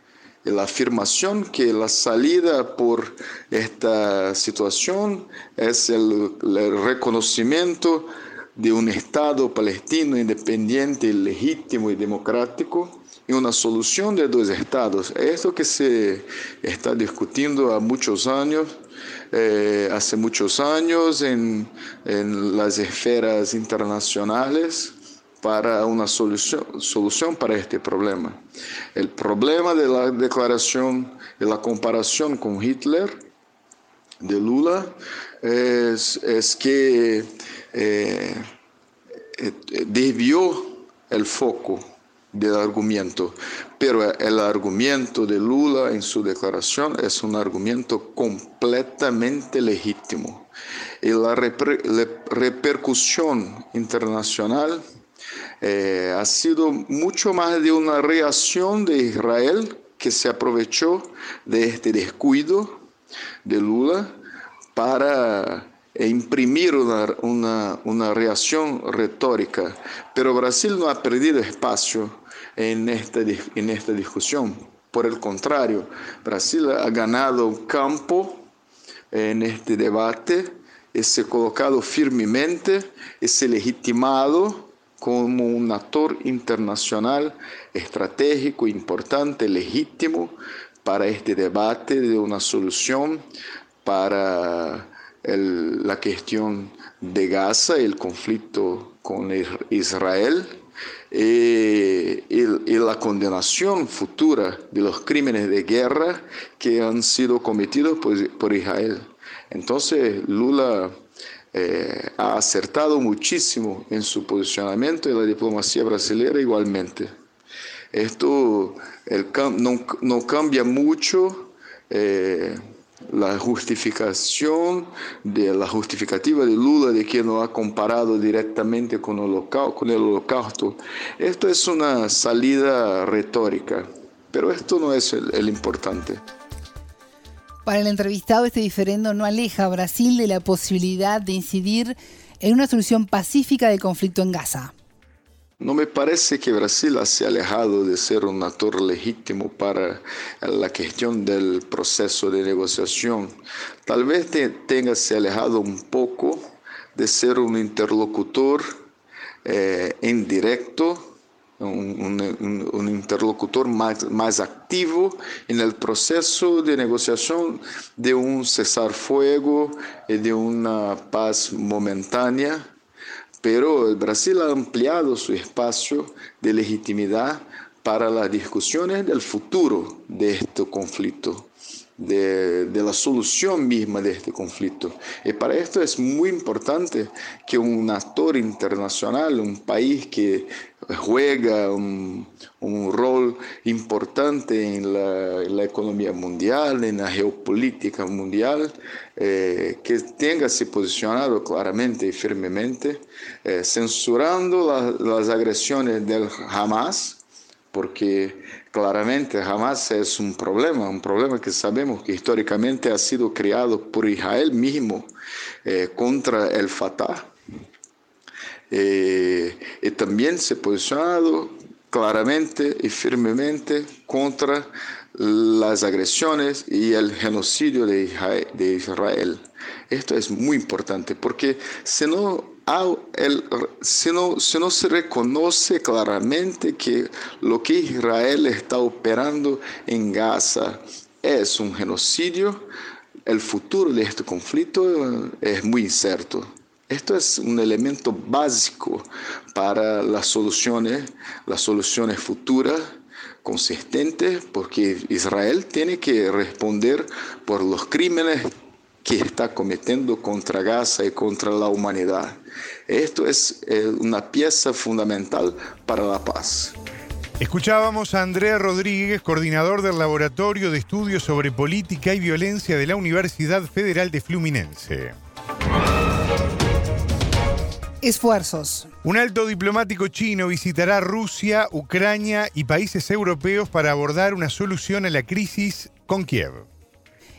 Speaker 5: la afirmación que la salida por esta situación es el, reconocimiento de un Estado palestino independiente, legítimo y democrático y una solución de dos estados. Esto que se está discutiendo a muchos años, eh, hace muchos años en, en las esferas internacionales, para una solución, solución para este problema. El problema de la declaración y la comparación con Hitler de Lula es, es que eh, eh, desvió el foco del argumento, pero el argumento de Lula en su declaración es un argumento completamente legítimo. Y la, repercusión internacional eh, ha sido mucho más de una reacción de Israel que se aprovechó de este descuido de Lula para imprimir una, una, reacción retórica. Pero Brasil no ha perdido espacio en esta, en esta discusión. Por el contrario, Brasil ha ganado campo en este debate y colocado firmemente y legitimado como un actor internacional estratégico, importante, legítimo para este debate de una solución para la cuestión de Gaza, el conflicto con Israel y, la condenación futura de los crímenes de guerra que han sido cometidos por, Israel. Entonces Lula eh, ha acertado muchísimo en su posicionamiento y la diplomacia brasileña igualmente. Esto no, cambia mucho. Eh, la justificación de la justificativa de Lula de que no ha comparado directamente con el, holocausto. Esto es una salida retórica, pero esto no es el, importante.
Speaker 3: Para el entrevistado, este diferendo no aleja a Brasil de la posibilidad de incidir en una solución pacífica del conflicto en Gaza.
Speaker 5: No me parece que Brasil se ha alejado de ser un actor legítimo para la cuestión del proceso de negociación. Tal vez tenga se alejado un poco de ser un interlocutor eh, indirecto, un, interlocutor más, más, activo en el proceso de negociación de un cesar fuego y de una paz momentánea pero Brasil ha ampliado su espacio de legitimidad para las discusiones del futuro de este conflicto de, la solución misma de este conflicto. Y para esto es muy importante que un actor internacional, un país que juega un, rol importante en la, economía mundial, en la geopolítica mundial, eh, que tenga se posicionado claramente y firmemente, eh, censurando las agresiones del Hamas, porque claramente jamás es un problema, un problema que sabemos que históricamente ha sido creado por Israel mismo eh, contra el Fatah. Eh, y también se ha posicionado claramente y firmemente contra las agresiones y el genocidio de Israel. Esto es muy importante porque si no el, si, no, si no se reconoce claramente que lo que Israel está operando en Gaza es un genocidio, el futuro de este conflicto es muy incierto. Esto es un elemento básico para las soluciones, las soluciones futuras consistentes, porque Israel tiene que responder por los crímenes que está cometiendo contra Gaza y contra la humanidad. Esto es eh, una pieza fundamental para la paz.
Speaker 2: Escuchábamos a Andrea Rodríguez, coordinador del Laboratorio de Estudios sobre Política y Violencia de la Universidad Federal de Fluminense.
Speaker 3: Esfuerzos.
Speaker 2: Un alto diplomático chino visitará Rusia, Ucrania y países europeos para abordar una solución a la crisis con Kiev.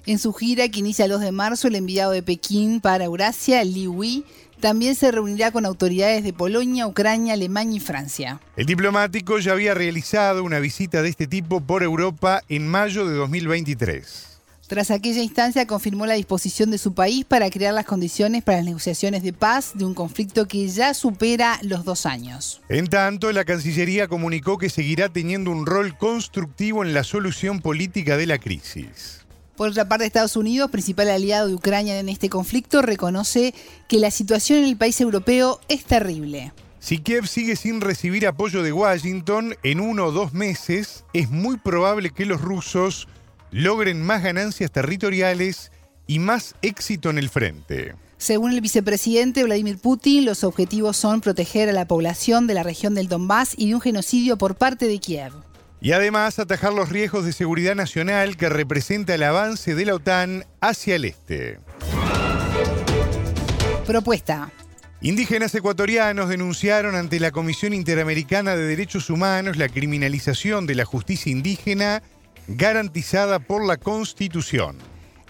Speaker 3: En su gira que inicia el 2 de marzo, el enviado de Pekín para Eurasia, Li Wei, también se reunirá con autoridades de Polonia, Ucrania, Alemania y Francia.
Speaker 2: El diplomático ya había realizado una visita de este tipo por Europa en mayo de 2023.
Speaker 3: Tras aquella instancia confirmó la disposición de su país para crear las condiciones para las negociaciones de paz de un conflicto que ya supera los dos años.
Speaker 2: En tanto, la Cancillería comunicó que seguirá teniendo un rol constructivo en la solución política de la crisis.
Speaker 3: Por otra parte, Estados Unidos, principal aliado de Ucrania en este conflicto, reconoce que la situación en el país europeo es terrible.
Speaker 2: Si Kiev sigue sin recibir apoyo de Washington, en uno o dos meses es muy probable que los rusos logren más ganancias territoriales y más éxito en el frente.
Speaker 3: Según el vicepresidente Vladimir Putin, los objetivos son proteger a la población de la región del Donbass y de un genocidio por parte de Kiev.
Speaker 2: Y además atajar los riesgos de seguridad nacional que representa el avance de la OTAN hacia el este.
Speaker 3: Propuesta.
Speaker 2: Indígenas ecuatorianos denunciaron ante la Comisión Interamericana de Derechos Humanos la criminalización de la justicia indígena garantizada por la Constitución.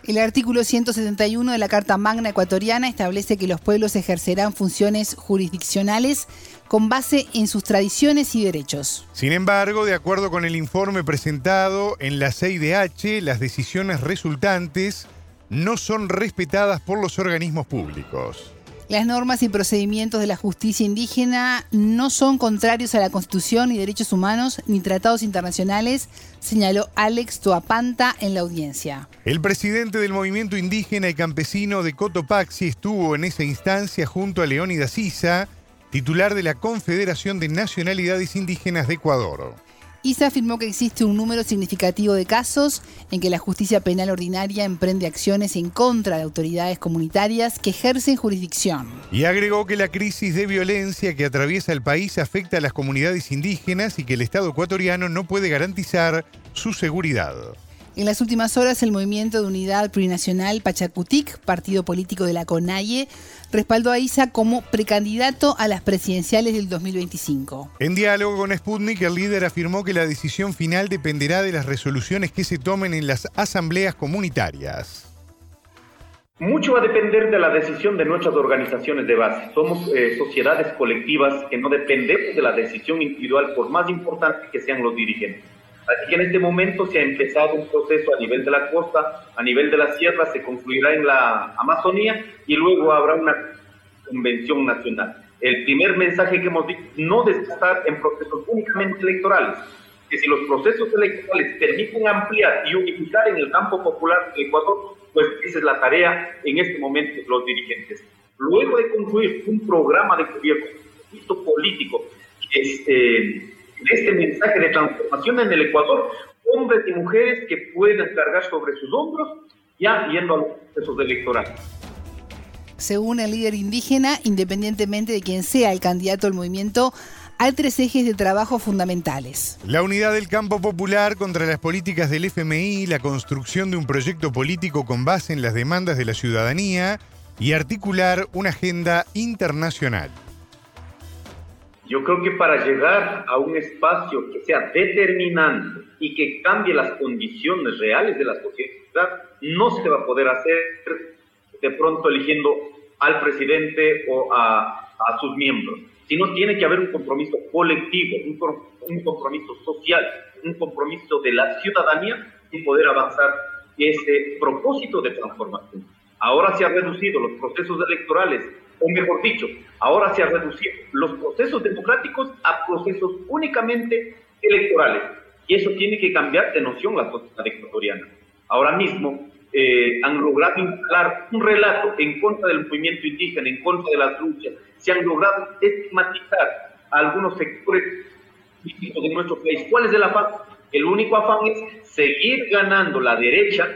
Speaker 3: El artículo 171 de la Carta Magna Ecuatoriana establece que los pueblos ejercerán funciones jurisdiccionales con base en sus tradiciones y derechos.
Speaker 2: Sin embargo, de acuerdo con el informe presentado en la CIDH, las decisiones resultantes no son respetadas por los organismos públicos.
Speaker 3: Las normas y procedimientos de la justicia indígena no son contrarios a la Constitución ni derechos humanos ni tratados internacionales, señaló Alex Toapanta en la audiencia.
Speaker 2: El presidente del movimiento indígena y campesino de Cotopaxi estuvo en esa instancia junto a Leónidas Sisa, titular de la Confederación de Nacionalidades Indígenas de Ecuador.
Speaker 3: ISA afirmó que existe un número significativo de casos en que la justicia penal ordinaria emprende acciones en contra de autoridades comunitarias que ejercen jurisdicción.
Speaker 2: Y agregó que la crisis de violencia que atraviesa el país afecta a las comunidades indígenas y que el Estado ecuatoriano no puede garantizar su seguridad.
Speaker 3: En las últimas horas, el Movimiento de Unidad Plurinacional Pachacutic, partido político de la CONAIE, respaldó a Isa como precandidato a las presidenciales del 2025.
Speaker 2: En diálogo con Sputnik, el líder afirmó que la decisión final dependerá de las resoluciones que se tomen en las asambleas comunitarias.
Speaker 6: Mucho va a depender de la decisión de nuestras organizaciones de base. Somos eh, sociedades colectivas que no dependemos de la decisión individual, por más importante que sean los dirigentes. Así que en este momento se ha empezado un proceso a nivel de la costa, a nivel de la sierra, se concluirá en la Amazonía y luego habrá una convención nacional. El primer mensaje que hemos dicho, no de estar en procesos únicamente electorales, que si los procesos electorales permiten ampliar y unificar en el campo popular del Ecuador, pues esa es la tarea en este momento de los dirigentes. Luego de concluir un programa de gobierno, un político, este, este mensaje de transformación en el Ecuador, hombres y mujeres que pueden cargar sobre sus hombros ya yendo a los procesos electorales.
Speaker 3: Según el líder indígena, independientemente de quién sea el candidato al movimiento, hay tres ejes de trabajo fundamentales.
Speaker 2: La unidad del campo popular contra las políticas del FMI, la construcción de un proyecto político con base en las demandas de la ciudadanía y articular una agenda internacional.
Speaker 6: Yo creo que para llegar a un espacio que sea determinante y que cambie las condiciones reales de la sociedad, no se va a poder hacer de pronto eligiendo al presidente o a, sus miembros, sino tiene que haber un compromiso colectivo, un, un compromiso social, un compromiso de la ciudadanía y poder avanzar ese propósito de transformación. Ahora se han reducido los procesos electorales o mejor dicho, ahora se ha reducido los procesos democráticos a procesos únicamente electorales. Y eso tiene que cambiar de noción la sociedad ecuatoriana. Ahora mismo eh, han logrado instalar un relato en contra del movimiento indígena, en contra de las luchas. Se han logrado estigmatizar a algunos sectores de nuestro país. ¿Cuál es el afán? El único afán es seguir ganando la derecha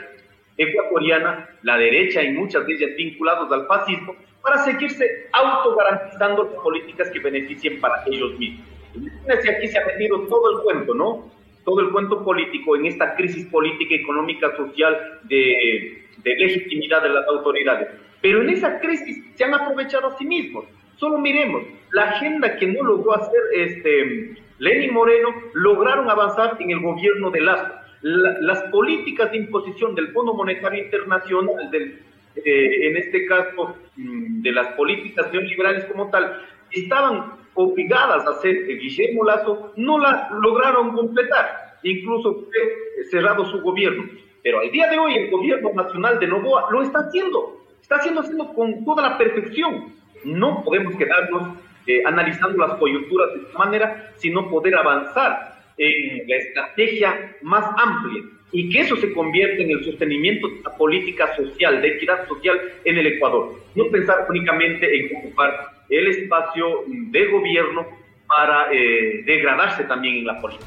Speaker 6: ecuatoriana, la derecha y muchas de ellas vinculados al fascismo, para seguirse autogarantizando las políticas que beneficien para ellos mismos. Imagínense, aquí se ha metido todo el cuento, ¿no? Todo el cuento político en esta crisis política, económica, social de, de legitimidad de las autoridades. Pero en esa crisis se han aprovechado a sí mismos. Solo miremos, la agenda que no logró hacer este, Lenin Moreno, lograron avanzar en el gobierno de Lazo. las políticas de imposición del Fondo Monetario Internacional, del eh, en este caso mm, de las políticas neoliberales como tal, estaban obligadas a hacer Guillermo Lazo, no la lograron completar. Incluso fue cerrado su gobierno. Pero al día de hoy el gobierno nacional de Novoa lo está haciendo. Está haciendo, haciendo con toda la perfección. No podemos quedarnos eh, analizando las coyunturas de esta manera, sino poder avanzar en la estrategia más amplia y que eso se convierta en el sostenimiento de la política social, de equidad social en el Ecuador. No pensar únicamente en ocupar el espacio de gobierno para eh, degradarse también en la política.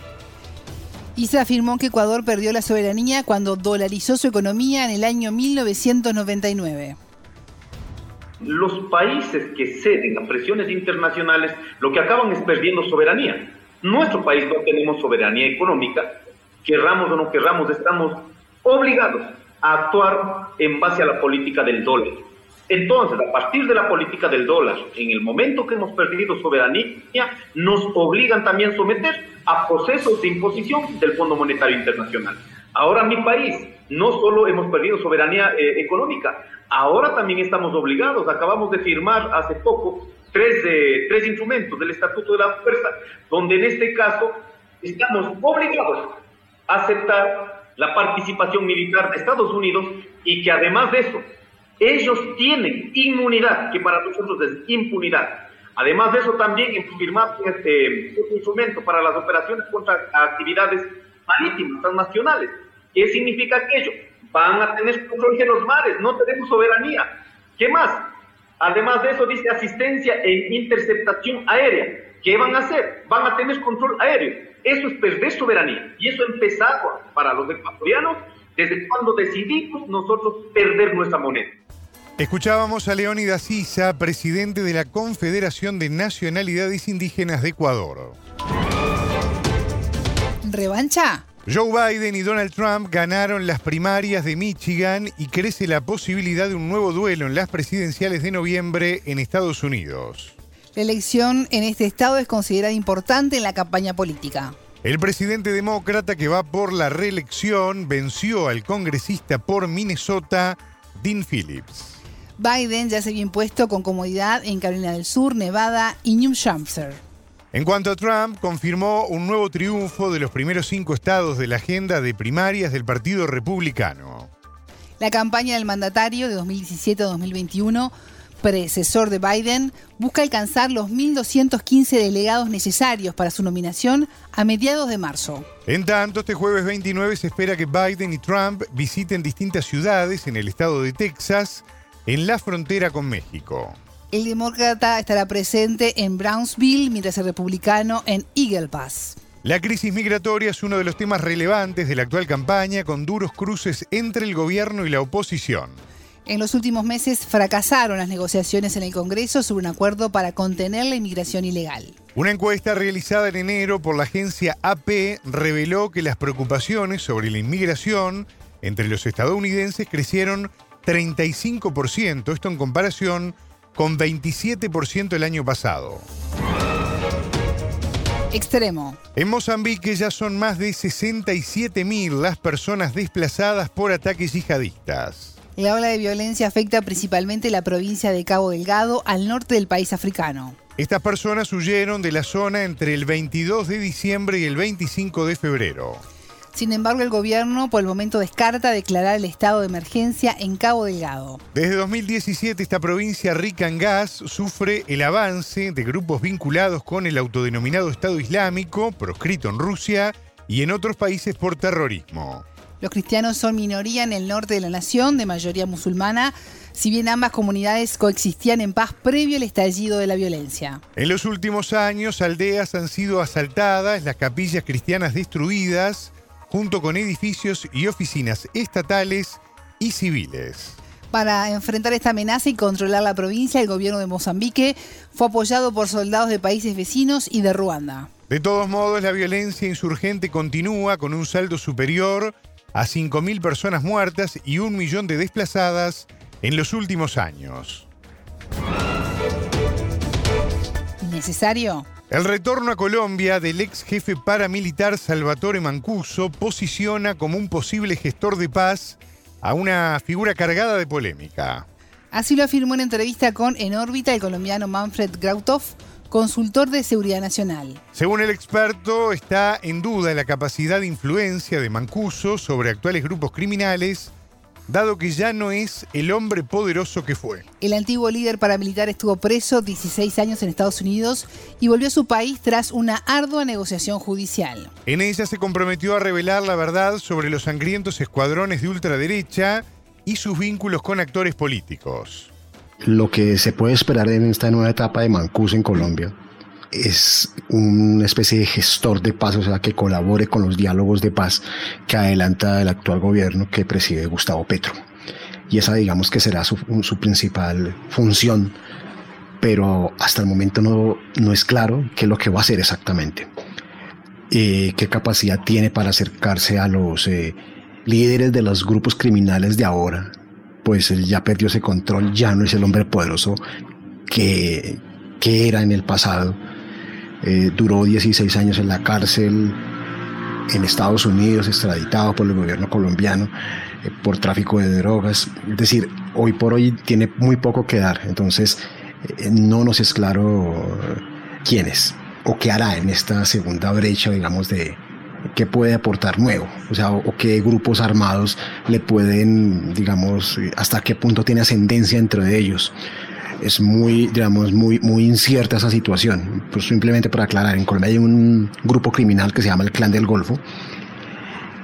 Speaker 3: Se afirmó que Ecuador perdió la soberanía cuando dolarizó su economía en el año 1999.
Speaker 6: Los países que ceden a presiones internacionales lo que acaban es perdiendo soberanía. Nuestro país no tenemos soberanía económica, querramos o no querramos, estamos obligados a actuar en base a la política del dólar. Entonces, a partir de la política del dólar, en el momento que hemos perdido soberanía, nos obligan también a someter a procesos de imposición del Fondo Monetario Internacional. Ahora mi país, no solo hemos perdido soberanía eh, económica, ahora también estamos obligados, acabamos de firmar hace poco tres, eh, tres instrumentos del Estatuto de la Fuerza, donde en este caso estamos obligados aceptar la participación militar de Estados Unidos y que además de eso, ellos tienen inmunidad, que para nosotros es impunidad. Además de eso, también firmado este, instrumento para las operaciones contra actividades marítimas, transnacionales. ¿Qué significa aquello? Van a tener control de los mares, no tenemos soberanía. ¿Qué más? Además de eso, dice asistencia e interceptación aérea. ¿Qué van a hacer? Van a tener control aéreo. Eso es perder soberanía. Y eso empezado para los ecuatorianos desde cuando decidimos nosotros perder nuestra moneda.
Speaker 2: Escuchábamos a Leónidas Sisa, presidente de la Confederación de Nacionalidades Indígenas de Ecuador.
Speaker 3: ¿Revancha?
Speaker 2: Joe Biden y Donald Trump ganaron las primarias de Michigan y crece la posibilidad de un nuevo duelo en las presidenciales de noviembre en Estados Unidos.
Speaker 3: La elección en este estado es considerada importante en la campaña política.
Speaker 2: El presidente demócrata que va por la reelección venció al congresista por Minnesota, Dean Phillips.
Speaker 3: Biden ya se había impuesto con comodidad en Carolina del Sur, Nevada y New Hampshire.
Speaker 2: En cuanto a Trump, confirmó un nuevo triunfo de los primeros cinco estados de la agenda de primarias del Partido Republicano.
Speaker 3: La campaña del mandatario de 2017 2021, predecesor de Biden, busca alcanzar los 1.215 delegados necesarios para su nominación a mediados de marzo.
Speaker 2: En tanto, este jueves 29 se espera que Biden y Trump visiten distintas ciudades en el estado de Texas, en la frontera con México.
Speaker 3: El demócrata estará presente en Brownsville, mientras el republicano en Eagle Pass.
Speaker 2: La crisis migratoria es uno de los temas relevantes de la actual campaña, con duros cruces entre el gobierno y la oposición.
Speaker 3: En los últimos meses fracasaron las negociaciones en el Congreso sobre un acuerdo para contener la inmigración ilegal.
Speaker 2: Una encuesta realizada en enero por la agencia AP reveló que las preocupaciones sobre la inmigración entre los estadounidenses crecieron 35%, esto en comparación con 27% el año pasado.
Speaker 3: Extremo.
Speaker 2: En Mozambique ya son más de 67.000 las personas desplazadas por ataques yihadistas.
Speaker 3: La ola de violencia afecta principalmente la provincia de Cabo Delgado, al norte del país africano.
Speaker 2: Estas personas huyeron de la zona entre el 22 de diciembre y el 25 de febrero.
Speaker 3: Sin embargo, el gobierno por el momento descarta declarar el estado de emergencia en Cabo Delgado.
Speaker 2: Desde 2017, esta provincia rica en gas sufre el avance de grupos vinculados con el autodenominado Estado Islámico, proscrito en Rusia y en otros países por terrorismo.
Speaker 3: Los cristianos son minoría en el norte de la nación, de mayoría musulmana, si bien ambas comunidades coexistían en paz previo al estallido de la violencia.
Speaker 2: En los últimos años, aldeas han sido asaltadas, las capillas cristianas destruidas, junto con edificios y oficinas estatales y civiles.
Speaker 3: Para enfrentar esta amenaza y controlar la provincia, el gobierno de Mozambique fue apoyado por soldados de países vecinos y de Ruanda.
Speaker 2: De todos modos, la violencia insurgente continúa con un saldo superior a 5.000 personas muertas y un millón de desplazadas en los últimos años.
Speaker 3: ¿Necesario?
Speaker 2: El retorno a Colombia del ex jefe paramilitar Salvatore Mancuso posiciona como un posible gestor de paz a una figura cargada de polémica.
Speaker 3: Así lo afirmó en entrevista con En órbita el colombiano Manfred Grautov, consultor de seguridad nacional.
Speaker 2: Según el experto, está en duda la capacidad de influencia de Mancuso sobre actuales grupos criminales dado que ya no es el hombre poderoso que fue.
Speaker 3: El antiguo líder paramilitar estuvo preso 16 años en Estados Unidos y volvió a su país tras una ardua negociación judicial.
Speaker 2: En ella se comprometió a revelar la verdad sobre los sangrientos escuadrones de ultraderecha y sus vínculos con actores políticos.
Speaker 7: Lo que se puede esperar en esta nueva etapa de Mancuso en Colombia es una especie de gestor de paz, o sea, que colabore con los diálogos de paz que adelanta el actual gobierno que preside Gustavo Petro. Y esa digamos que será su, principal función, pero hasta el momento no, no es claro qué es lo que va a hacer exactamente. Eh, qué capacidad tiene para acercarse a los eh, líderes de los grupos criminales de ahora, pues él ya perdió ese control, ya no es el hombre poderoso que, que era en el pasado eh, duró 16 años en la cárcel en Estados Unidos, extraditado por el gobierno colombiano eh, por tráfico de drogas. Es decir, hoy por hoy tiene muy poco que dar. Entonces, eh, no nos es claro quién es o qué hará en esta segunda brecha, digamos, de qué puede aportar nuevo, o sea, o, qué grupos armados le pueden, digamos, hasta qué punto tiene ascendencia entre ellos es muy, digamos, muy, muy incierta esa situación. Pues simplemente para aclarar, en Colombia hay un grupo criminal que se llama el Clan del Golfo,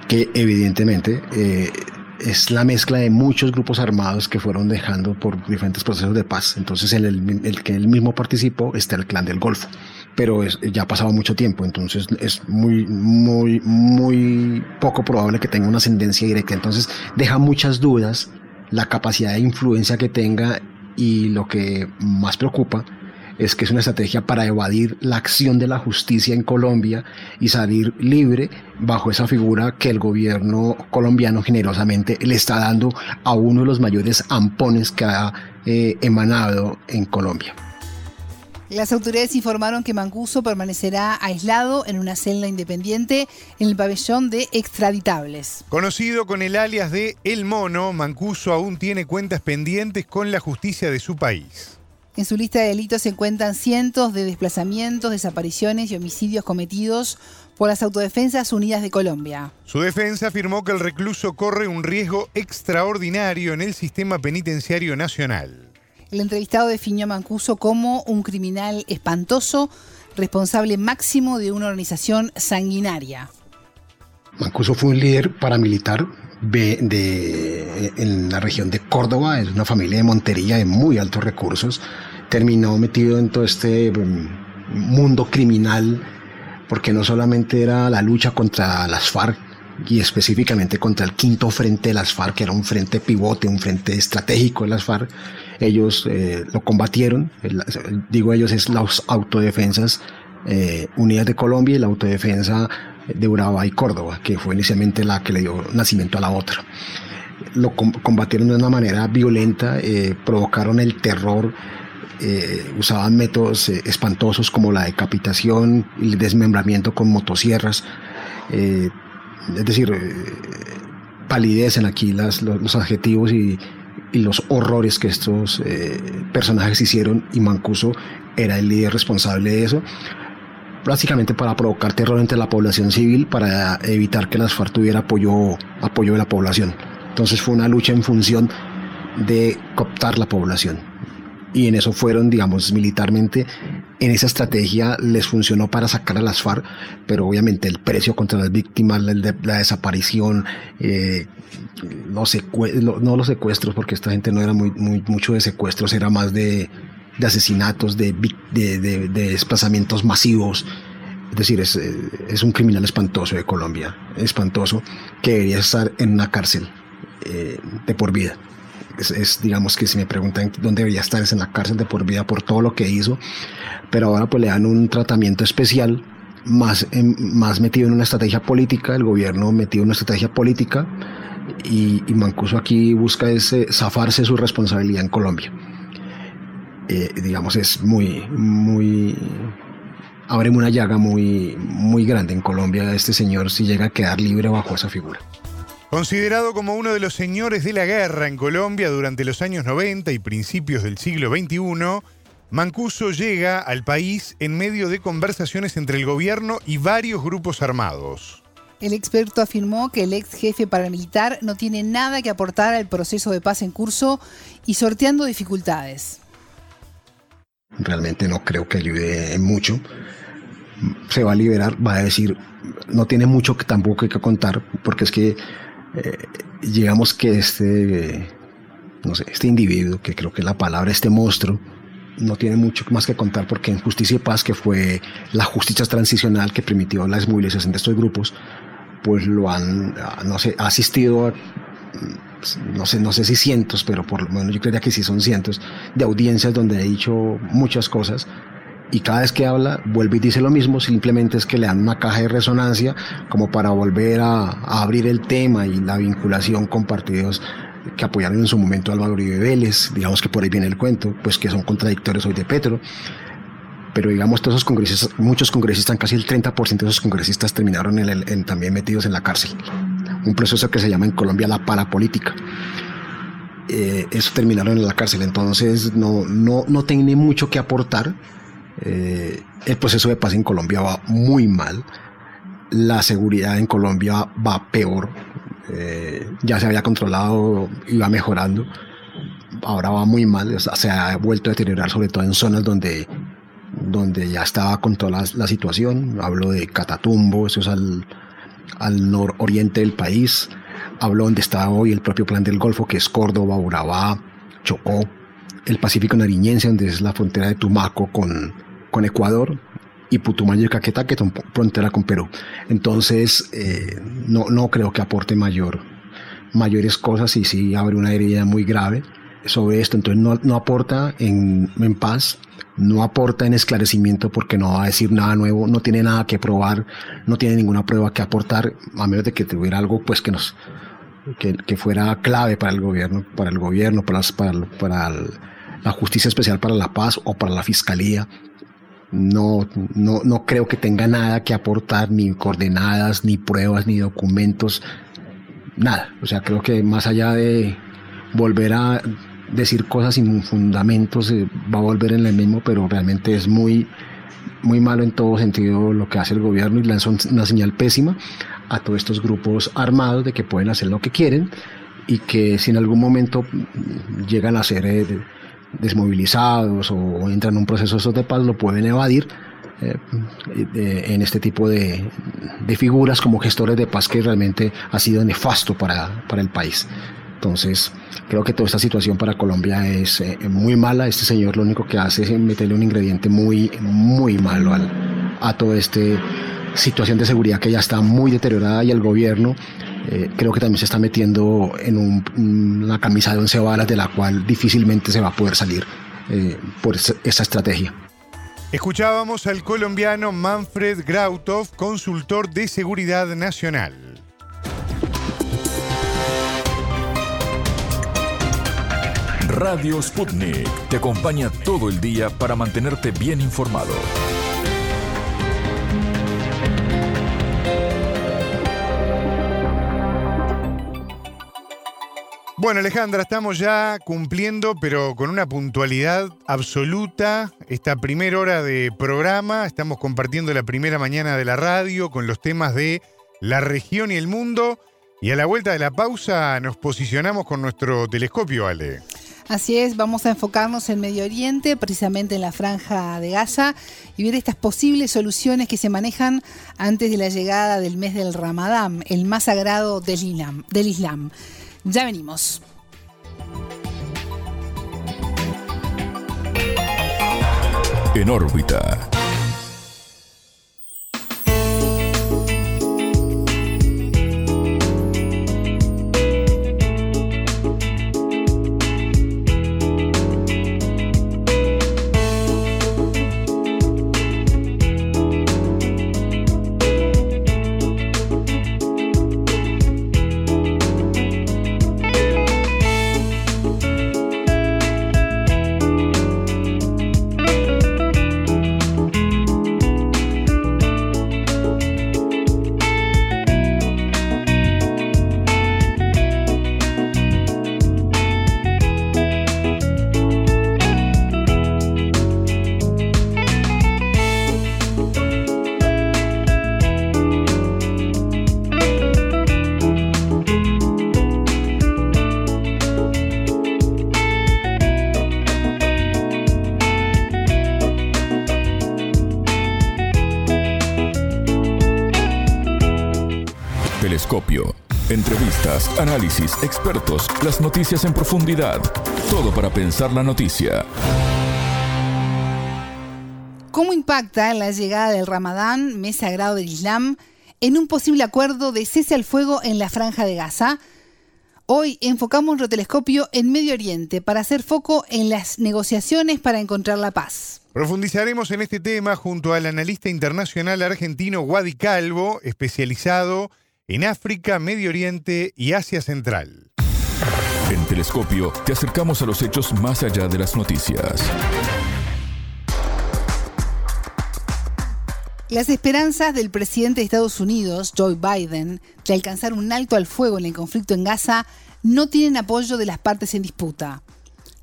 Speaker 7: que evidentemente eh, es la mezcla de muchos grupos armados que fueron dejando por diferentes procesos de paz. Entonces, en el, el que él mismo participó está el Clan del Golfo. Pero es, ya ha pasado mucho tiempo, entonces es muy, muy, muy poco probable que tenga una ascendencia directa. Entonces, deja muchas dudas la capacidad de influencia que tenga y lo que más preocupa es que es una estrategia para evadir la acción de la justicia en Colombia y salir libre bajo esa figura que el gobierno colombiano generosamente le está dando a uno de los mayores ampones que ha eh, emanado en Colombia.
Speaker 3: Las autoridades informaron que Mancuso permanecerá aislado en una celda independiente en el pabellón de extraditables.
Speaker 2: Conocido con el alias de El Mono, Mancuso aún tiene cuentas pendientes con la justicia de su país.
Speaker 3: En su lista de delitos se encuentran cientos de desplazamientos, desapariciones y homicidios cometidos por las Autodefensas Unidas de Colombia.
Speaker 2: Su defensa afirmó que el recluso corre un riesgo extraordinario en el sistema penitenciario nacional.
Speaker 3: El entrevistado definió a Mancuso como un criminal espantoso, responsable máximo de una organización sanguinaria.
Speaker 7: Mancuso fue un líder paramilitar de, en la región de Córdoba, es una familia de Montería de muy altos recursos. Terminó metido en todo este mm, mundo criminal porque no solamente era la lucha contra las FARC, y específicamente contra el quinto frente de las FARC, que era un frente pivote, un frente estratégico de las FARC. Ellos eh, lo combatieron, digo ellos es las autodefensas eh, Unidas de Colombia y la autodefensa de Urabá y Córdoba, que fue inicialmente la que le dio nacimiento a la otra. Lo combatieron de una manera violenta, eh, provocaron el terror, usaban métodos espantosos como la decapitación y el desmembramiento con motosierras es decir, eh, palidecen aquí las, los, adjetivos y, los horrores que estos eh, personajes hicieron y Mancuso era el líder responsable de eso, básicamente para provocar terror entre la población civil, para evitar que las FARC tuviera apoyo, apoyo de la población. Entonces fue una lucha en función de cooptar la población y en eso fueron, digamos, militarmente, en esa estrategia les funcionó para sacar a las FARC, pero obviamente el precio contra las víctimas, la, desaparición, eh, no los secuestros, porque esta gente no era muy, mucho de secuestros, era más de, asesinatos, de, de, de, desplazamientos masivos. Es decir, es, es, un criminal espantoso de Colombia, espantoso, que debería estar en una cárcel eh, de por vida es, digamos que si me preguntan dónde debería estar es en la cárcel de por vida por todo lo que hizo, pero ahora pues le dan un tratamiento especial más, más metido en una estrategia política, el gobierno metido en una estrategia política y, Mancuso aquí busca ese, zafarse su responsabilidad en Colombia. Eh, digamos, es muy, muy, abre una llaga muy, muy grande en Colombia este señor si llega a quedar libre bajo esa figura.
Speaker 2: Considerado como uno de los señores de la guerra en Colombia durante los años 90 y principios del siglo XXI, Mancuso llega al país en medio de conversaciones entre el gobierno y varios grupos armados.
Speaker 3: El experto afirmó que el ex jefe paramilitar no tiene nada que aportar al proceso de paz en curso y sorteando dificultades.
Speaker 7: Realmente no creo que ayude mucho. Se va a liberar, va a decir, no tiene mucho que tampoco hay que contar, porque es que eh, digamos que este no sé, este individuo, que creo que la palabra, este monstruo, no tiene mucho más que contar porque en Justicia y Paz, que fue la justicia transicional que permitió la desmovilización de estos grupos, pues lo han, no sé, ha asistido a, no sé, no sé si cientos, pero por lo menos yo creía que sí son cientos de audiencias donde ha dicho muchas cosas y cada vez que habla vuelve y dice lo mismo, simplemente es que le dan una caja de resonancia como para volver a, abrir el tema y la vinculación con partidos que apoyaron en su momento a Álvaro Uribe Vélez, digamos que por ahí viene el cuento, pues que son contradictorios hoy de Petro, pero digamos todos esos congresistas, muchos congresistas, casi el 30% de esos congresistas terminaron en también metidos en la cárcel, un proceso que se llama en Colombia la parapolítica. Eh, eso terminaron en la cárcel, entonces no, no, no tiene mucho que aportar, eh, el proceso de paz en Colombia va muy mal. La seguridad en Colombia va peor. Eh, ya se había controlado, iba mejorando. Ahora va muy mal. se ha vuelto a deteriorar, sobre todo en zonas donde, donde ya estaba controlada la situación. Hablo de Catatumbo, eso es al, al nororiente del país. Hablo donde está hoy el propio plan del Golfo, que es Córdoba, Urabá, Chocó, el Pacífico Nariñense, donde es la frontera de Tumaco con, con Ecuador y Putumayo y Caquetá, que son frontera con Perú. Entonces, eh, no, no creo que aporte mayor, mayores cosas y sí abre una herida muy grave sobre esto. Entonces, no, no aporta en, en paz, no aporta en esclarecimiento porque no va a decir nada nuevo, no tiene nada que probar, no tiene ninguna prueba que aportar, a menos de que tuviera algo pues que nos que, que fuera clave para el gobierno, para el gobierno, para, para, para la Justicia Especial para la Paz o para la Fiscalía no, no, no creo que tenga nada que aportar, ni coordenadas, ni pruebas, ni documentos, nada. O sea, creo que más allá de volver a decir cosas sin fundamentos, eh, va a volver en el mismo, pero realmente es muy, muy malo en todo sentido lo que hace el gobierno y lanza una señal pésima a todos estos grupos armados de que pueden hacer lo que quieren y que si en algún momento llegan a ser... Eh, desmovilizados o entran en un proceso de paz lo pueden evadir eh, en este tipo de, figuras como gestores de paz que realmente ha sido nefasto para, para el país. Entonces, creo que toda esta situación para Colombia es eh, muy mala. Este señor lo único que hace es meterle un ingrediente muy, muy malo al, a toda esta situación de seguridad que ya está muy deteriorada y el gobierno eh, creo que también se está metiendo en una camisa de once varas de la cual difícilmente se va a poder salir eh, por esa, estrategia.
Speaker 2: Escuchábamos al colombiano Manfred Grautov, consultor de seguridad nacional.
Speaker 1: Radio Sputnik te acompaña todo el día para mantenerte bien informado.
Speaker 2: Bueno, Alejandra, estamos ya cumpliendo, pero con una puntualidad absoluta, esta primera hora de programa. Estamos compartiendo la primera mañana de la radio con los temas de la región y el mundo. Y a la vuelta de la pausa nos posicionamos con nuestro telescopio, Ale.
Speaker 3: Así es, vamos a enfocarnos en Medio Oriente, precisamente en la franja de Gaza, y ver estas posibles soluciones que se manejan antes de la llegada del mes del Ramadán, el más sagrado del Islam. Del Islam. Ya venimos.
Speaker 1: En órbita. Análisis, expertos, las noticias en profundidad. Todo para pensar la noticia.
Speaker 3: ¿Cómo impacta la llegada del Ramadán, mes sagrado del Islam, en un posible acuerdo de cese al fuego en la franja de Gaza? Hoy enfocamos nuestro telescopio en Medio Oriente para hacer foco en las negociaciones para encontrar la paz.
Speaker 2: Profundizaremos en este tema junto al analista internacional argentino Wadi Calvo, especializado en África, Medio Oriente y Asia Central.
Speaker 1: En Telescopio te acercamos a los hechos más allá de las noticias.
Speaker 3: Las esperanzas del presidente de Estados Unidos, Joe Biden, de alcanzar un alto al fuego en el conflicto en Gaza no tienen apoyo de las partes en disputa.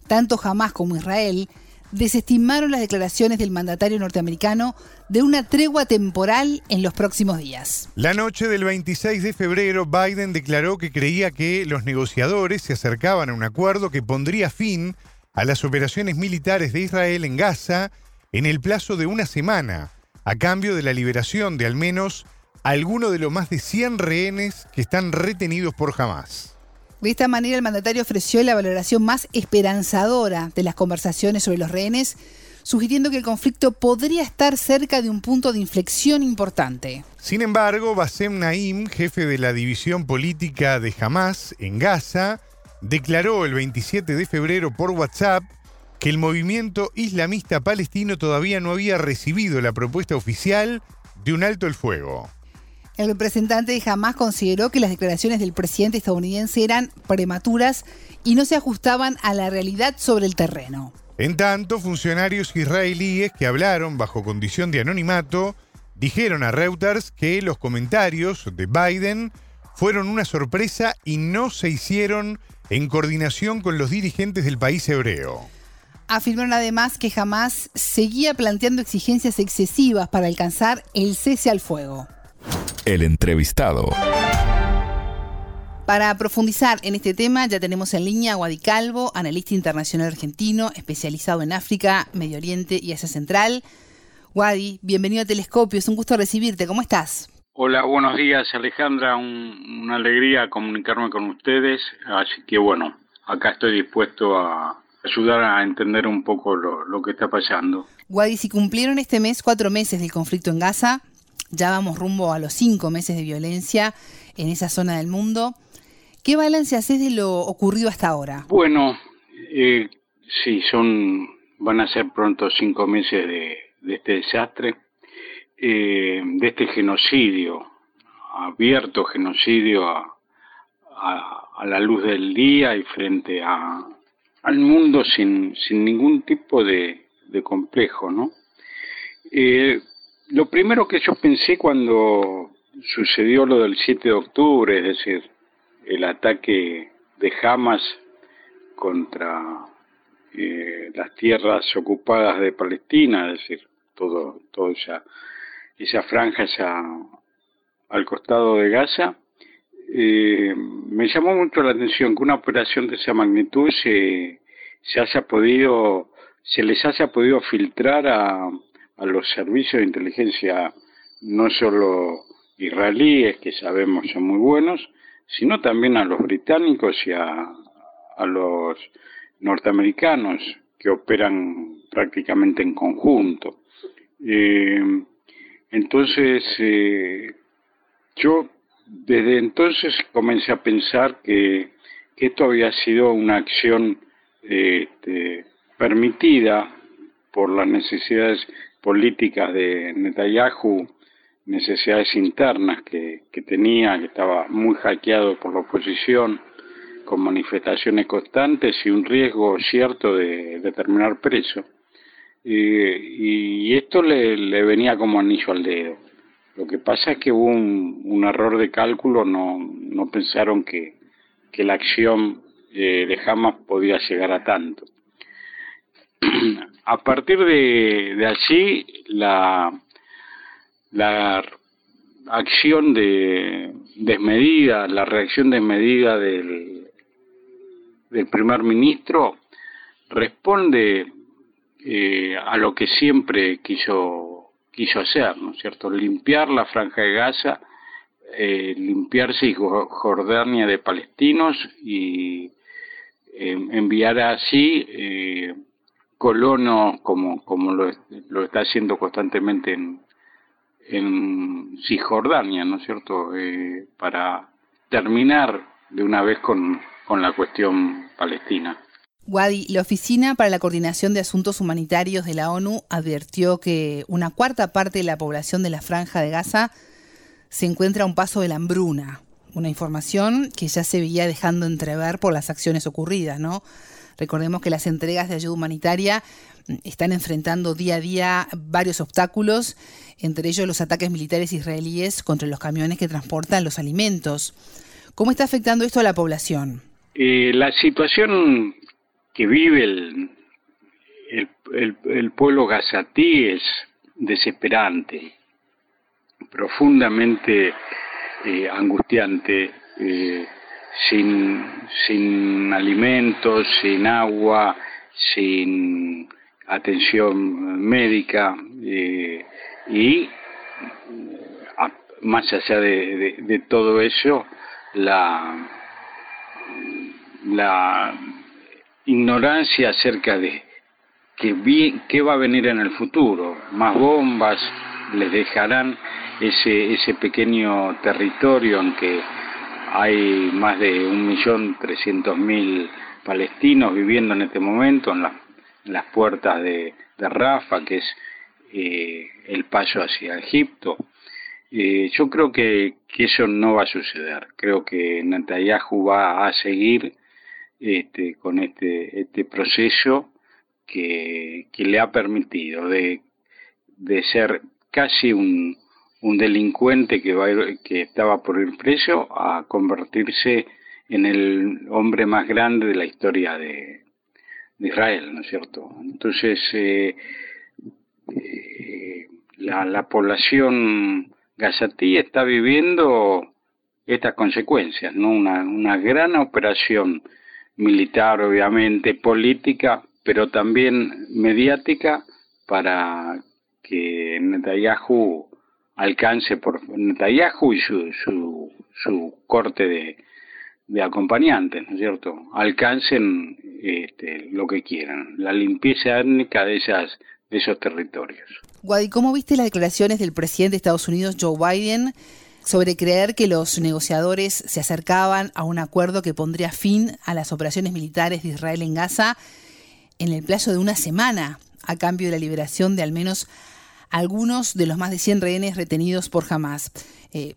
Speaker 3: Tanto Hamas como Israel desestimaron las declaraciones del mandatario norteamericano de una tregua temporal en los próximos días.
Speaker 2: La noche del 26 de febrero, Biden declaró que creía que los negociadores se acercaban a un acuerdo que pondría fin a las operaciones militares de Israel en Gaza en el plazo de una semana a cambio de la liberación de al menos alguno de los más de 100 rehenes que están retenidos por Hamas.
Speaker 3: De esta manera, el mandatario ofreció la valoración más esperanzadora de las conversaciones sobre los rehenes, sugiriendo que el conflicto podría estar cerca de un punto de inflexión importante.
Speaker 2: Sin embargo, Bassem Naim, jefe de la división política de Hamas en Gaza, declaró el 27 de febrero por WhatsApp que el movimiento islamista palestino todavía no había recibido la propuesta oficial de un alto el fuego.
Speaker 3: El representante Hamas consideró que las declaraciones del presidente estadounidense eran prematuras y no se ajustaban a la realidad sobre el terreno.
Speaker 2: En tanto, funcionarios israelíes que hablaron bajo condición de anonimato dijeron a Reuters que los comentarios de Biden fueron una sorpresa y no se hicieron en coordinación con los dirigentes del país hebreo.
Speaker 3: Afirmaron además que jamás seguía planteando exigencias excesivas para alcanzar el cese al fuego.
Speaker 1: El entrevistado.
Speaker 3: Para profundizar en este tema ya tenemos en línea a Wadi Calvo, analista internacional argentino, especializado en África, Medio Oriente y Asia Central. Wadi, bienvenido a Telescopio, es un gusto recibirte, ¿cómo estás?
Speaker 8: Hola, buenos días Alejandra, una alegría comunicarme con ustedes, así que bueno, acá estoy dispuesto a, ayudar a entender un poco lo, que está pasando.
Speaker 3: Wadi, si cumplieron este mes cuatro meses del conflicto en Gaza, ya vamos rumbo a los cinco meses de violencia en esa zona del mundo. ¿Qué balance haces de lo ocurrido hasta ahora?
Speaker 8: Bueno, eh, sí, son, van a ser pronto cinco meses de, este desastre, eh, de este genocidio, abierto genocidio a, a la luz del día y frente a, al mundo sin, sin ningún tipo de, complejo, ¿no? Eh, lo primero que yo pensé cuando sucedió lo del 7 de octubre, es decir, el ataque de Hamas contra eh, las tierras ocupadas de Palestina, es decir, todo, toda esa, esa franja esa, al costado de Gaza, eh, me llamó mucho la atención que una operación de esa magnitud se, se haya podido, se les haya podido filtrar a, a los servicios de inteligencia no solo israelíes, que sabemos son muy buenos, sino también a los británicos y a, a los norteamericanos que operan prácticamente en conjunto. Eh, entonces, eh, yo desde entonces comencé a pensar que, esto había sido una acción este, permitida por las necesidades políticas de Netanyahu, necesidades internas que, tenía, que estaba muy hackeado por la oposición, con manifestaciones constantes y un riesgo cierto de, terminar preso. y esto le, le venía como anillo al dedo. Lo que pasa es que hubo un, error de cálculo, no, no pensaron que, que la acción eh, de Hamas podía llegar a tanto. a partir de, allí, la, la acción de desmedida, la reacción desmedida del, del primer ministro responde eh, a lo que siempre quiso quiso hacer, ¿no es cierto? Limpiar la franja de Gaza eh, limpiarse Jordania de palestinos y eh, enviar así colonos como, como lo, lo, está haciendo constantemente en, en Cisjordania, ¿no es cierto?, eh, para terminar de una vez con, con la cuestión palestina.
Speaker 3: Wadi, la Oficina para la Coordinación de Asuntos Humanitarios de la ONU advirtió que una cuarta parte de la población de la franja de Gaza se encuentra a un paso de la hambruna, una información que ya se veía dejando entrever por las acciones ocurridas, ¿no? Recordemos que las entregas de ayuda humanitaria mm, están enfrentando día a día varios obstáculos, entre ellos los ataques militares israelíes contra los camiones que transportan los alimentos. ¿Cómo está afectando esto a la población?
Speaker 8: Eh, la situación que vive el, el, pueblo gazatí es desesperante profundamente eh, angustiante, eh, sin, sin alimentos, sin agua, sin atención médica eh, y más allá de, de, todo eso, la, la ignorancia acerca de que, qué va a venir en el futuro, más bombas les dejarán ese, ese pequeño territorio en que hay más de un millón trescientos mil palestinos viviendo en este momento en, las puertas de, Rafa, que es eh, el paso hacia Egipto. Eh, yo creo que, que, eso no va a suceder. Creo que Netanyahu va a seguir este, con este, este proceso que, le ha permitido de ser casi un, un delincuente que, va que estaba por ir preso a convertirse en el hombre más grande de la historia de, Israel, ¿no es cierto? Entonces, eh, eh, la, la, población gazatí está viviendo estas consecuencias, ¿no? Una, una gran operación militar, obviamente, política, pero también mediática para que Netanyahu alcance por Netanyahu y su, su, su corte de, de acompañantes, ¿no es cierto? Alcancen este, lo que quieran, la limpieza étnica de, esas, de esos territorios.
Speaker 3: Guadi, ¿cómo viste las declaraciones del presidente de Estados Unidos, Joe Biden, sobre creer que los negociadores se acercaban a un acuerdo que pondría fin a las operaciones militares de Israel en Gaza en el plazo de una semana, a cambio de la liberación de al menos algunos de los más de 100 rehenes retenidos por Hamas. Eh,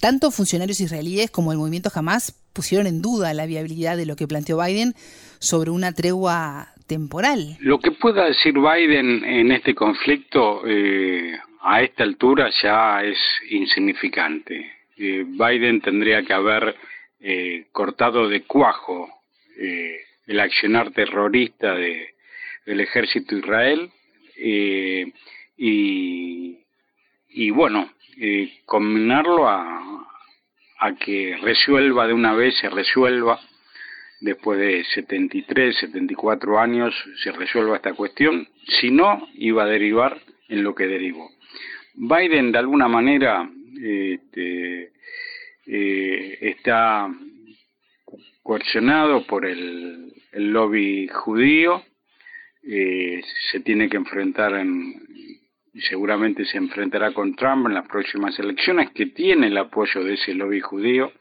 Speaker 3: tanto funcionarios israelíes como el movimiento Hamas pusieron en duda la viabilidad de lo que planteó Biden sobre una tregua temporal.
Speaker 8: Lo que pueda decir Biden en este conflicto eh, a esta altura ya es insignificante. Eh, Biden tendría que haber cortado de cuajo el accionar terrorista de, del ejército Israel y, y bueno, eh, combinarlo a, a que resuelva de una vez, se resuelva, después de 73, 74 años, se resuelva esta cuestión, si no, iba a derivar en lo que derivó. Biden, de alguna manera, este, eh, está coercionado por el, el lobby judío, eh, se tiene que enfrentar en, y seguramente se enfrentará con Trump en las próximas elecciones, que tiene el apoyo de ese lobby judío.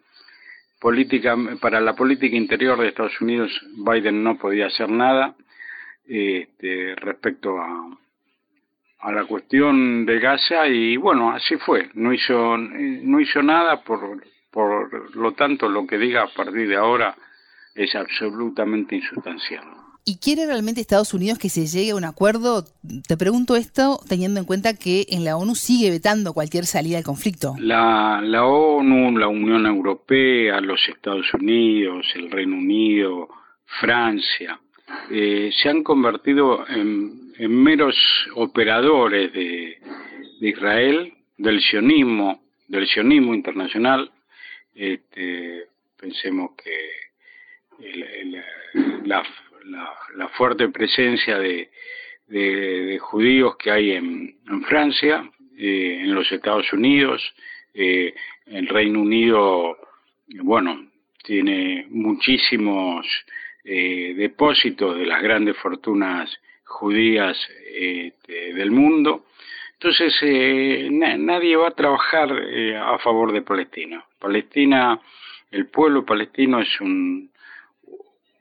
Speaker 8: Política, para la política interior de Estados Unidos, Biden no podía hacer nada este, respecto a, a la cuestión de Gaza y bueno, así fue. No hizo, no hizo nada, por, por lo tanto lo que diga a partir de ahora es absolutamente insustancial.
Speaker 3: ¿Y quiere realmente Estados Unidos que se llegue a un acuerdo? Te pregunto esto teniendo en cuenta que en la ONU sigue vetando cualquier salida al conflicto.
Speaker 8: La, la ONU, la Unión Europea, los Estados Unidos, el Reino Unido, Francia, eh, se han convertido en, en meros operadores de, de, Israel, del sionismo, del sionismo internacional. Este, pensemos que el, el, la la, fuerte presencia de, de, judíos que hay en, Francia, eh, en los Estados Unidos, Eh, el Reino Unido, bueno, tiene muchísimos eh, depósitos de las grandes fortunas judías del mundo. Entonces, nadie va a trabajar a favor de Palestina. Palestina, el pueblo palestino es un,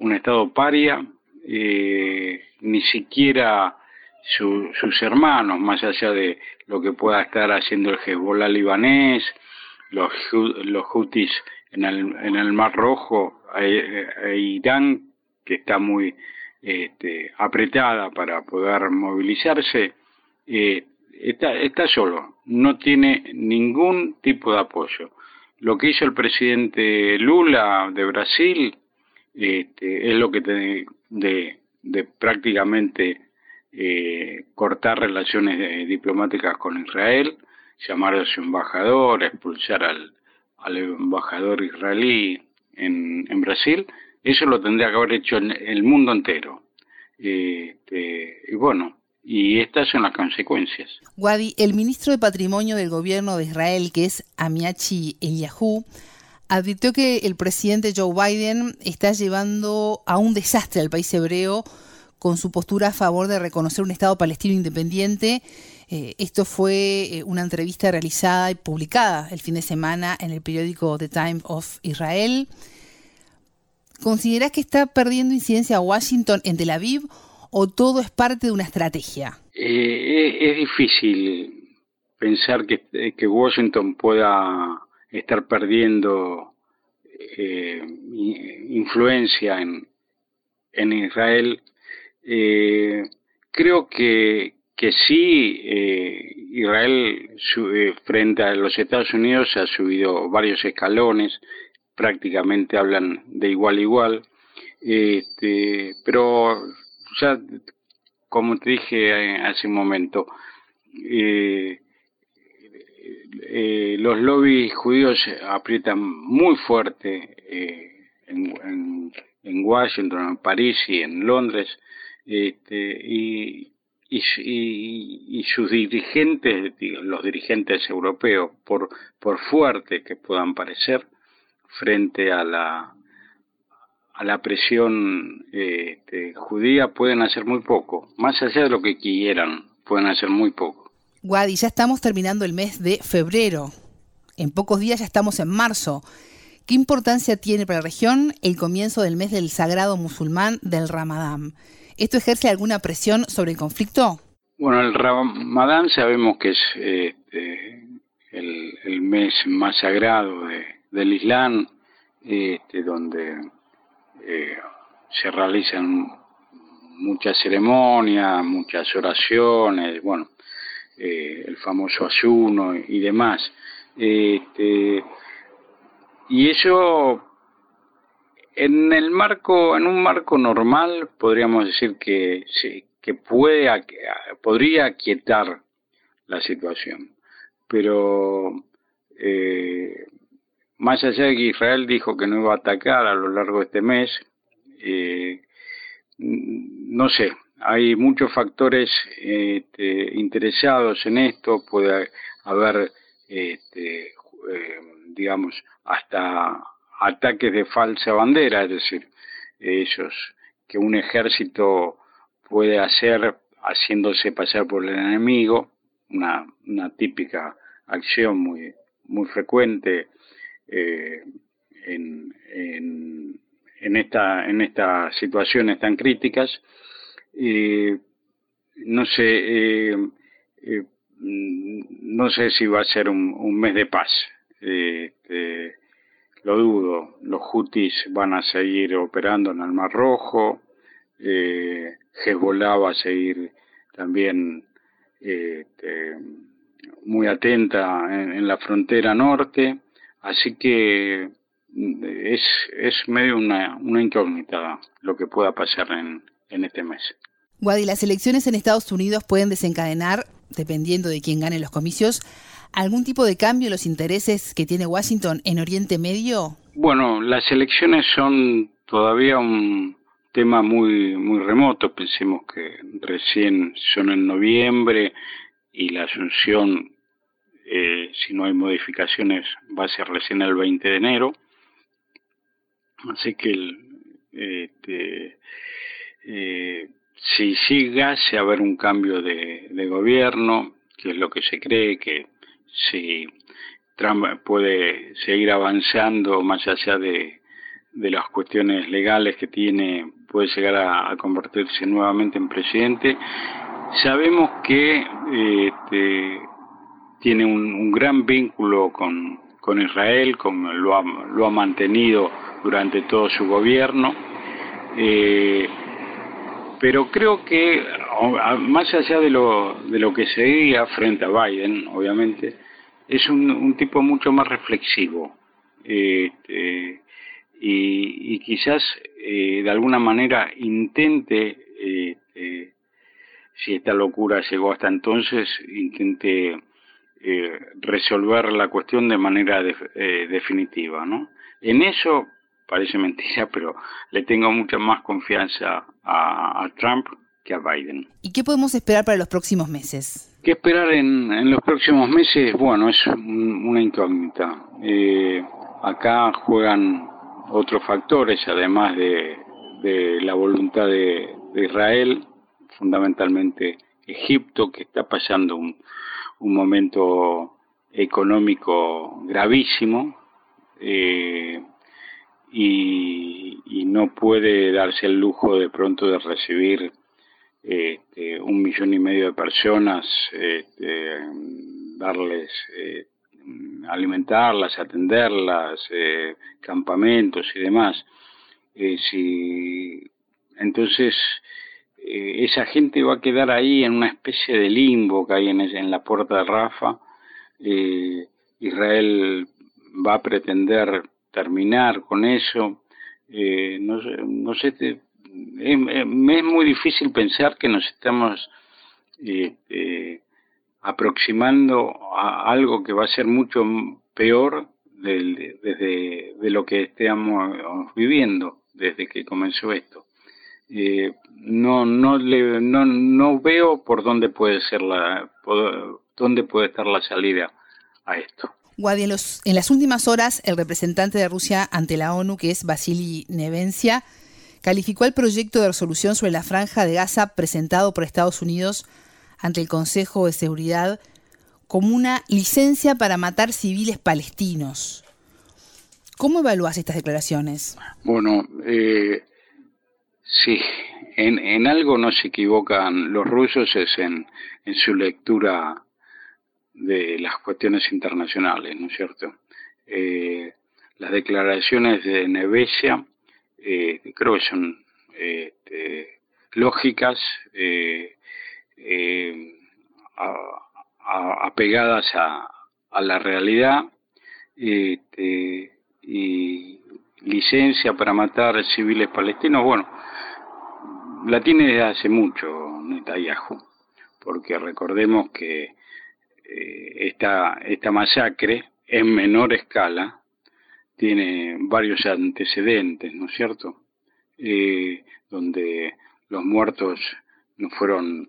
Speaker 8: un estado paria, ni siquiera sus hermanos, más allá de lo que pueda estar haciendo el Hezbollah libanés, los, los Houthis en el, en el Mar Rojo, e, Irán, que está muy este, apretada para poder movilizarse, eh, está, está solo, no tiene ningún tipo de apoyo. Lo que hizo el presidente Lula de Brasil este, es lo que te, de, de prácticamente eh, cortar relaciones eh, diplomáticas con Israel, llamar a su embajador, expulsar al, al embajador israelí en, en, Brasil, eso lo tendría que haber hecho en el mundo entero. Eh, y bueno, y estas son las consecuencias.
Speaker 3: Wadi, el ministro de Patrimonio del gobierno de Israel, que es Amiachi Eliyahu, advirtió que el presidente Joe Biden está llevando a un desastre al país hebreo con su postura a favor de reconocer un Estado palestino independiente. Eh, esto fue eh, una entrevista realizada y publicada el fin de semana en el periódico The Times of Israel. ¿Considerás que está perdiendo incidencia Washington en Tel Aviv o todo es parte de una estrategia?
Speaker 8: Eh, es difícil pensar que, que, Washington pueda estar perdiendo influencia en, en Israel eh, creo que, que sí, eh, Israel eh, frente a los Estados Unidos ha subido varios escalones, prácticamente hablan de igual a igual, este, pero ya, como te dije hace un momento, los lobbies judíos aprietan muy fuerte en, en Washington, en París y en Londres este, y, y, sus dirigentes, los dirigentes europeos, por, por fuertes que puedan parecer, frente a la, a la presión este, judía, pueden hacer muy poco. Más allá de lo que quieran, pueden hacer muy poco.
Speaker 3: Wadi, ya estamos terminando el mes de febrero. En pocos días ya estamos en marzo. ¿Qué importancia tiene para la región el comienzo del mes del sagrado musulmán del Ramadán? ¿Esto ejerce alguna presión sobre el conflicto?
Speaker 8: Bueno, el Ramadán sabemos que es este, el, mes más sagrado del Islam, este, donde eh, se realizan muchas ceremonias, muchas oraciones, bueno, eh, el famoso ayuno y demás. Este, y eso en el marco, en un marco normal, podríamos decir que sí, que puede, podría aquietar la situación. Pero eh, más allá de que Israel dijo que no iba a atacar a lo largo de este mes, eh, no sé, hay muchos factores este, interesados en esto, puede haber, este, eh, digamos, hasta ataques de falsa bandera, es decir, ellos que un ejército puede hacer haciéndose pasar por el enemigo, una, típica acción muy, muy frecuente eh, en, en, en, esta, en estas situaciones tan críticas. Eh, no sé, eh, eh, no sé si va a ser un, mes de paz. Lo dudo. Los Houthis van a seguir operando en el Mar Rojo, eh, Hezbollah va a seguir también eh, muy atenta en, la frontera norte, así que es, es medio una, una incógnita lo que pueda pasar en, en este mes.
Speaker 3: Wadi, las elecciones en Estados Unidos pueden desencadenar, dependiendo de quién gane los comicios, algún tipo de cambio en los intereses que tiene Washington en Oriente Medio?
Speaker 8: Bueno, las elecciones son todavía un tema muy muy remoto. Pensemos que recién son en noviembre y la asunción eh, si no hay modificaciones va a ser recién el 20 de enero. Así que el, este, eh, si llegase a haber un cambio de, de gobierno, que es lo que se cree, que si Trump puede seguir avanzando más allá de, de las cuestiones legales que tiene, puede llegar a, convertirse nuevamente en presidente. Sabemos que este, tiene un, gran vínculo con, con Israel, como lo ha, lo ha mantenido durante todo su gobierno. Eh, pero creo que más allá de lo, de lo que se diga frente a Biden, obviamente, es un, tipo mucho más reflexivo este, y, quizás eh, de alguna manera intente, este, si esta locura llegó hasta entonces, intente eh, resolver la cuestión de manera eh, definitiva, ¿no? En eso parece mentira, pero le tengo mucha más confianza a, Trump que a Biden.
Speaker 3: ¿Y qué podemos esperar para los próximos meses?
Speaker 8: ¿Qué esperar en, los próximos meses? Bueno, es una incógnita. Eh, acá juegan otros factores, además de, la voluntad de, Israel, fundamentalmente Egipto, que está pasando un, momento económico gravísimo. Eh, y, no puede darse el lujo de pronto de recibir este, un millón y medio de personas, este, darles, eh, alimentarlas, atenderlas, eh, campamentos y demás. Eh, entonces, esa gente va a quedar ahí en una especie de limbo que hay en, en la puerta de Rafa. Israel va a pretender terminar con eso. Eh, no, no sé, me es muy difícil pensar que nos estamos eh, eh, aproximando a algo que va a ser mucho peor desde de, lo que estamos viviendo desde que comenzó esto. no no le no no veo por dónde puede ser la dónde puede estar la salida a esto.
Speaker 3: Guadi, en, las últimas horas, el representante de Rusia ante la ONU, que es Vasily Nevencia, calificó el proyecto de resolución sobre la franja de Gaza presentado por Estados Unidos ante el Consejo de Seguridad como una licencia para matar civiles palestinos. ¿Cómo evalúas estas declaraciones?
Speaker 8: Bueno, eh, sí, en, algo no se equivocan los rusos, es en su lectura de las cuestiones internacionales, ¿no es cierto? Eh, las declaraciones de Nevesia eh, creo que son este, lógicas, eh, apegadas a, a, la realidad este, y licencia para matar civiles palestinos, bueno, la tiene desde hace mucho Netanyahu, porque recordemos que eh, esta, esta masacre en menor escala tiene varios antecedentes, ¿no es cierto? Eh, donde los muertos no fueron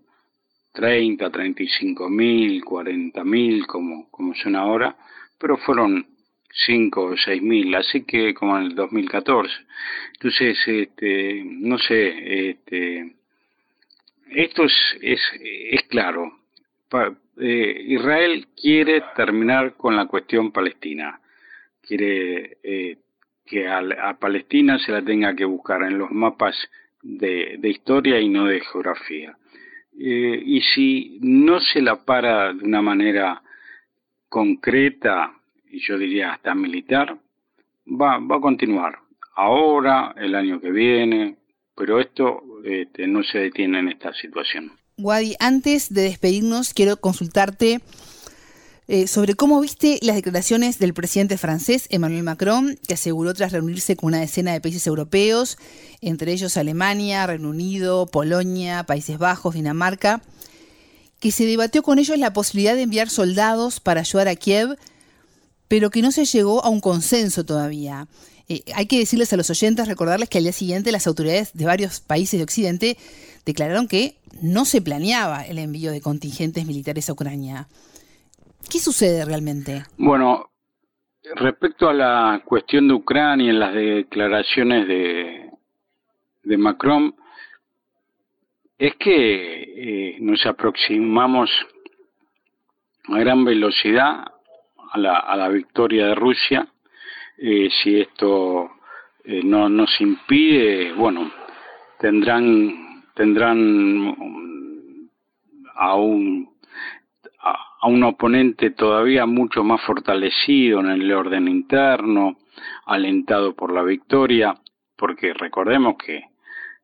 Speaker 8: 30, 35 mil, 40 mil como, como son ahora, pero fueron 5 o 6 mil, así que como en el 2014. Entonces, este, no sé, este, esto es, es, es claro, eh, Israel quiere terminar con la cuestión palestina. Quiere eh, que a, Palestina se la tenga que buscar en los mapas de, historia y no de geografía. Eh, y si no se la para de una manera concreta, y yo diría hasta militar, va, va a continuar. Ahora, el año que viene, pero esto este, no se detiene en esta situación.
Speaker 3: Wadi, antes de despedirnos, quiero consultarte eh, sobre cómo viste las declaraciones del presidente francés Emmanuel Macron, que aseguró tras reunirse con una decena de países europeos, entre ellos Alemania, Reino Unido, Polonia, Países Bajos, Dinamarca, que se debatió con ellos la posibilidad de enviar soldados para ayudar a Kiev, pero que no se llegó a un consenso todavía. Eh, hay que decirles a los oyentes, recordarles que al día siguiente las autoridades de varios países de Occidente declararon que no se planeaba el envío de contingentes militares a Ucrania. ¿Qué sucede realmente?
Speaker 8: Bueno, respecto a la cuestión de Ucrania, las declaraciones de, de Macron, es que eh, nos aproximamos a gran velocidad a la, a la victoria de Rusia. Eh, si esto eh, no nos impide, bueno, tendrán tendrán a un a un oponente todavía mucho más fortalecido en el orden interno, alentado por la victoria, porque recordemos que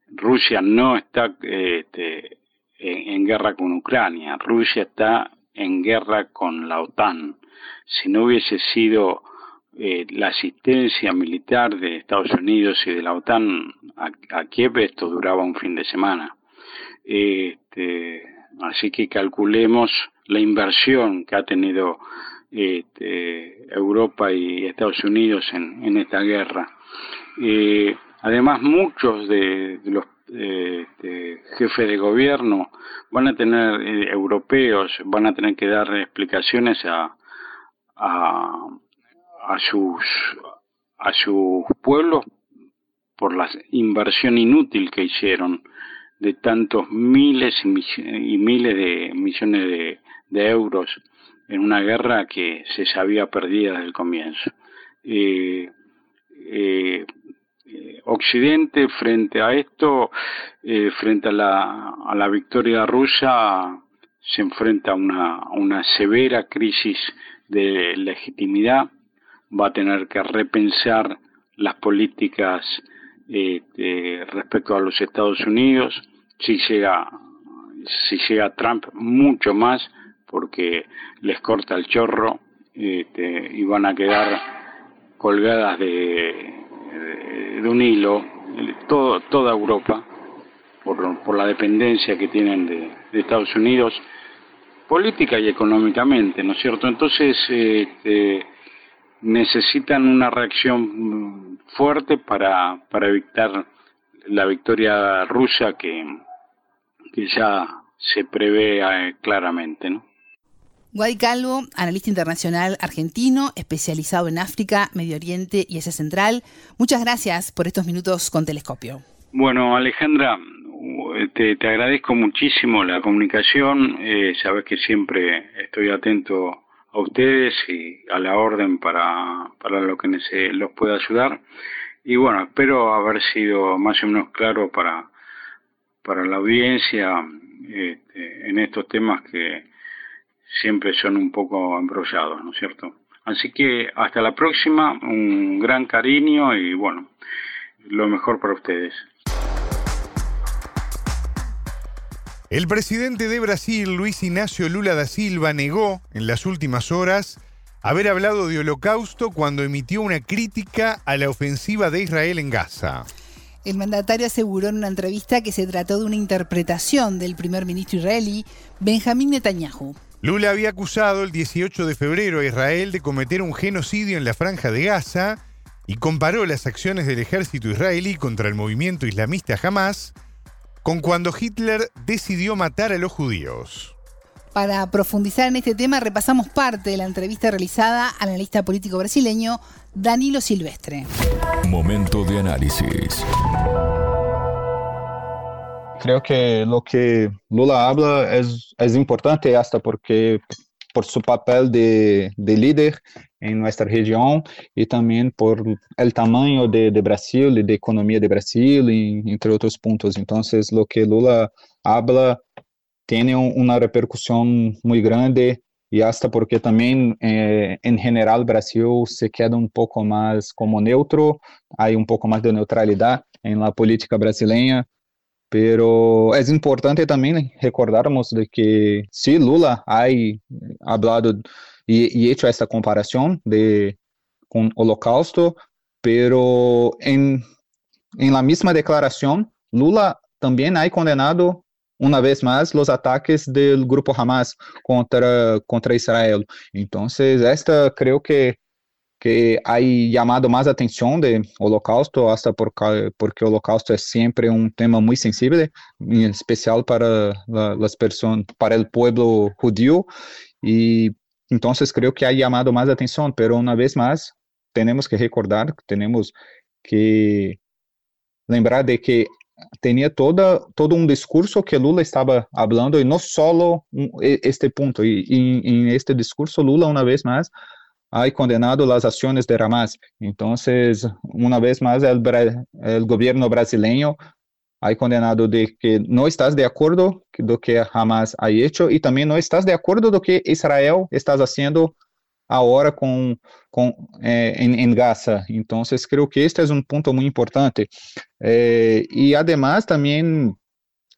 Speaker 8: Rusia no está este, en, guerra con Ucrania, Rusia está en guerra con la OTAN. Si no hubiese sido eh, la asistencia militar de Estados Unidos y de la OTAN a, Kiev, esto duraba un fin de semana. Este, así que calculemos la inversión que ha tenido este, Europa y Estados Unidos en, esta guerra. Eh, además, muchos de, los este, jefes de gobierno van a tener, eh, europeos, van a tener que dar explicaciones a, a, a sus a sus pueblos por la inversión inútil que hicieron de tantos miles y, miles de millones de, de euros en una guerra que se sabía perdida desde el comienzo. Eh, eh, Occidente frente a esto, eh, frente a la, a la victoria rusa, se enfrenta a una, una severa crisis de legitimidad, va a tener que repensar las políticas respecto a los Estados Unidos, si llega, si llega Trump mucho más, porque les corta el chorro este, y van a quedar colgadas de, de, un hilo todo, toda Europa por, por, la dependencia que tienen de, Estados Unidos política y económicamente, ¿no es cierto? Entonces este, necesitan una reacción fuerte para, para evitar la victoria rusa que, que ya se prevé eh, claramente, ¿no?
Speaker 3: Guay Calvo, analista internacional argentino, especializado en África, Medio Oriente y Asia Central. Muchas gracias por estos minutos con Telescopio.
Speaker 8: Bueno, Alejandra, te, agradezco muchísimo la comunicación. Eh, sabes que siempre estoy atento a ustedes y a la orden para, para lo que se los pueda ayudar. Y bueno, espero haber sido más o menos claro para, para la audiencia este, en estos temas que siempre son un poco embrollados, ¿no es cierto? Así que hasta la próxima, un gran cariño y bueno, lo mejor para ustedes.
Speaker 2: El presidente de Brasil, Luis Ignacio Lula da Silva, negó en las últimas horas haber hablado de holocausto cuando emitió una crítica a la ofensiva de Israel en Gaza.
Speaker 3: El mandatario aseguró en una entrevista que se trató de una interpretación del primer ministro israelí, Benjamín Netanyahu.
Speaker 2: Lula había acusado el 18 de febrero a Israel de cometer un genocidio en la franja de Gaza y comparó las acciones del ejército israelí contra el movimiento islamista Hamas con cuando Hitler decidió matar a los judíos.
Speaker 3: Para profundizar en este tema, repasamos parte de la entrevista realizada al analista político brasileño Danilo Silvestre.
Speaker 1: Momento de análisis.
Speaker 9: Creo que lo que Lula habla es, es importante hasta porque por su papel de, de, líder en nuestra región y también por el tamaño de, de Brasil y de economía de Brasil, y, entre otros puntos. Entonces, lo que Lula habla tiene una repercusión muy grande y hasta porque también eh, en general Brasil se queda un poco más como neutro, hay un poco más de neutralidad en la política brasileña Pero es importante también recordarnos de que si Lula ha hablado y, y hecho esta comparación de con Holocausto, pero en, en la misma declaración, Lula también ha condenado una vez más los ataques del grupo Hamas contra, contra Israel. Entonces, esta creo que que ha llamado más atención de Holocausto, hasta porque, porque Holocausto es siempre un tema muy sensible, en especial para la, las personas, para el pueblo judío, y entonces creo que ha llamado más atención, pero una vez más tenemos que recordar, tenemos que lembrar de que tenía toda, todo un discurso que Lula estaba hablando y no solo este punto. Y, en este discurso Lula una vez más ha condenado las acciones de Hamas. Entonces, una vez más, el, el gobierno brasileño ha condenado de que no estás de acuerdo lo que Hamas ha hecho y también no estás de acuerdo lo que Israel está haciendo ahora con, con eh, en, en, Gaza. Entonces, creo que este es un punto muy importante. Eh, y además también,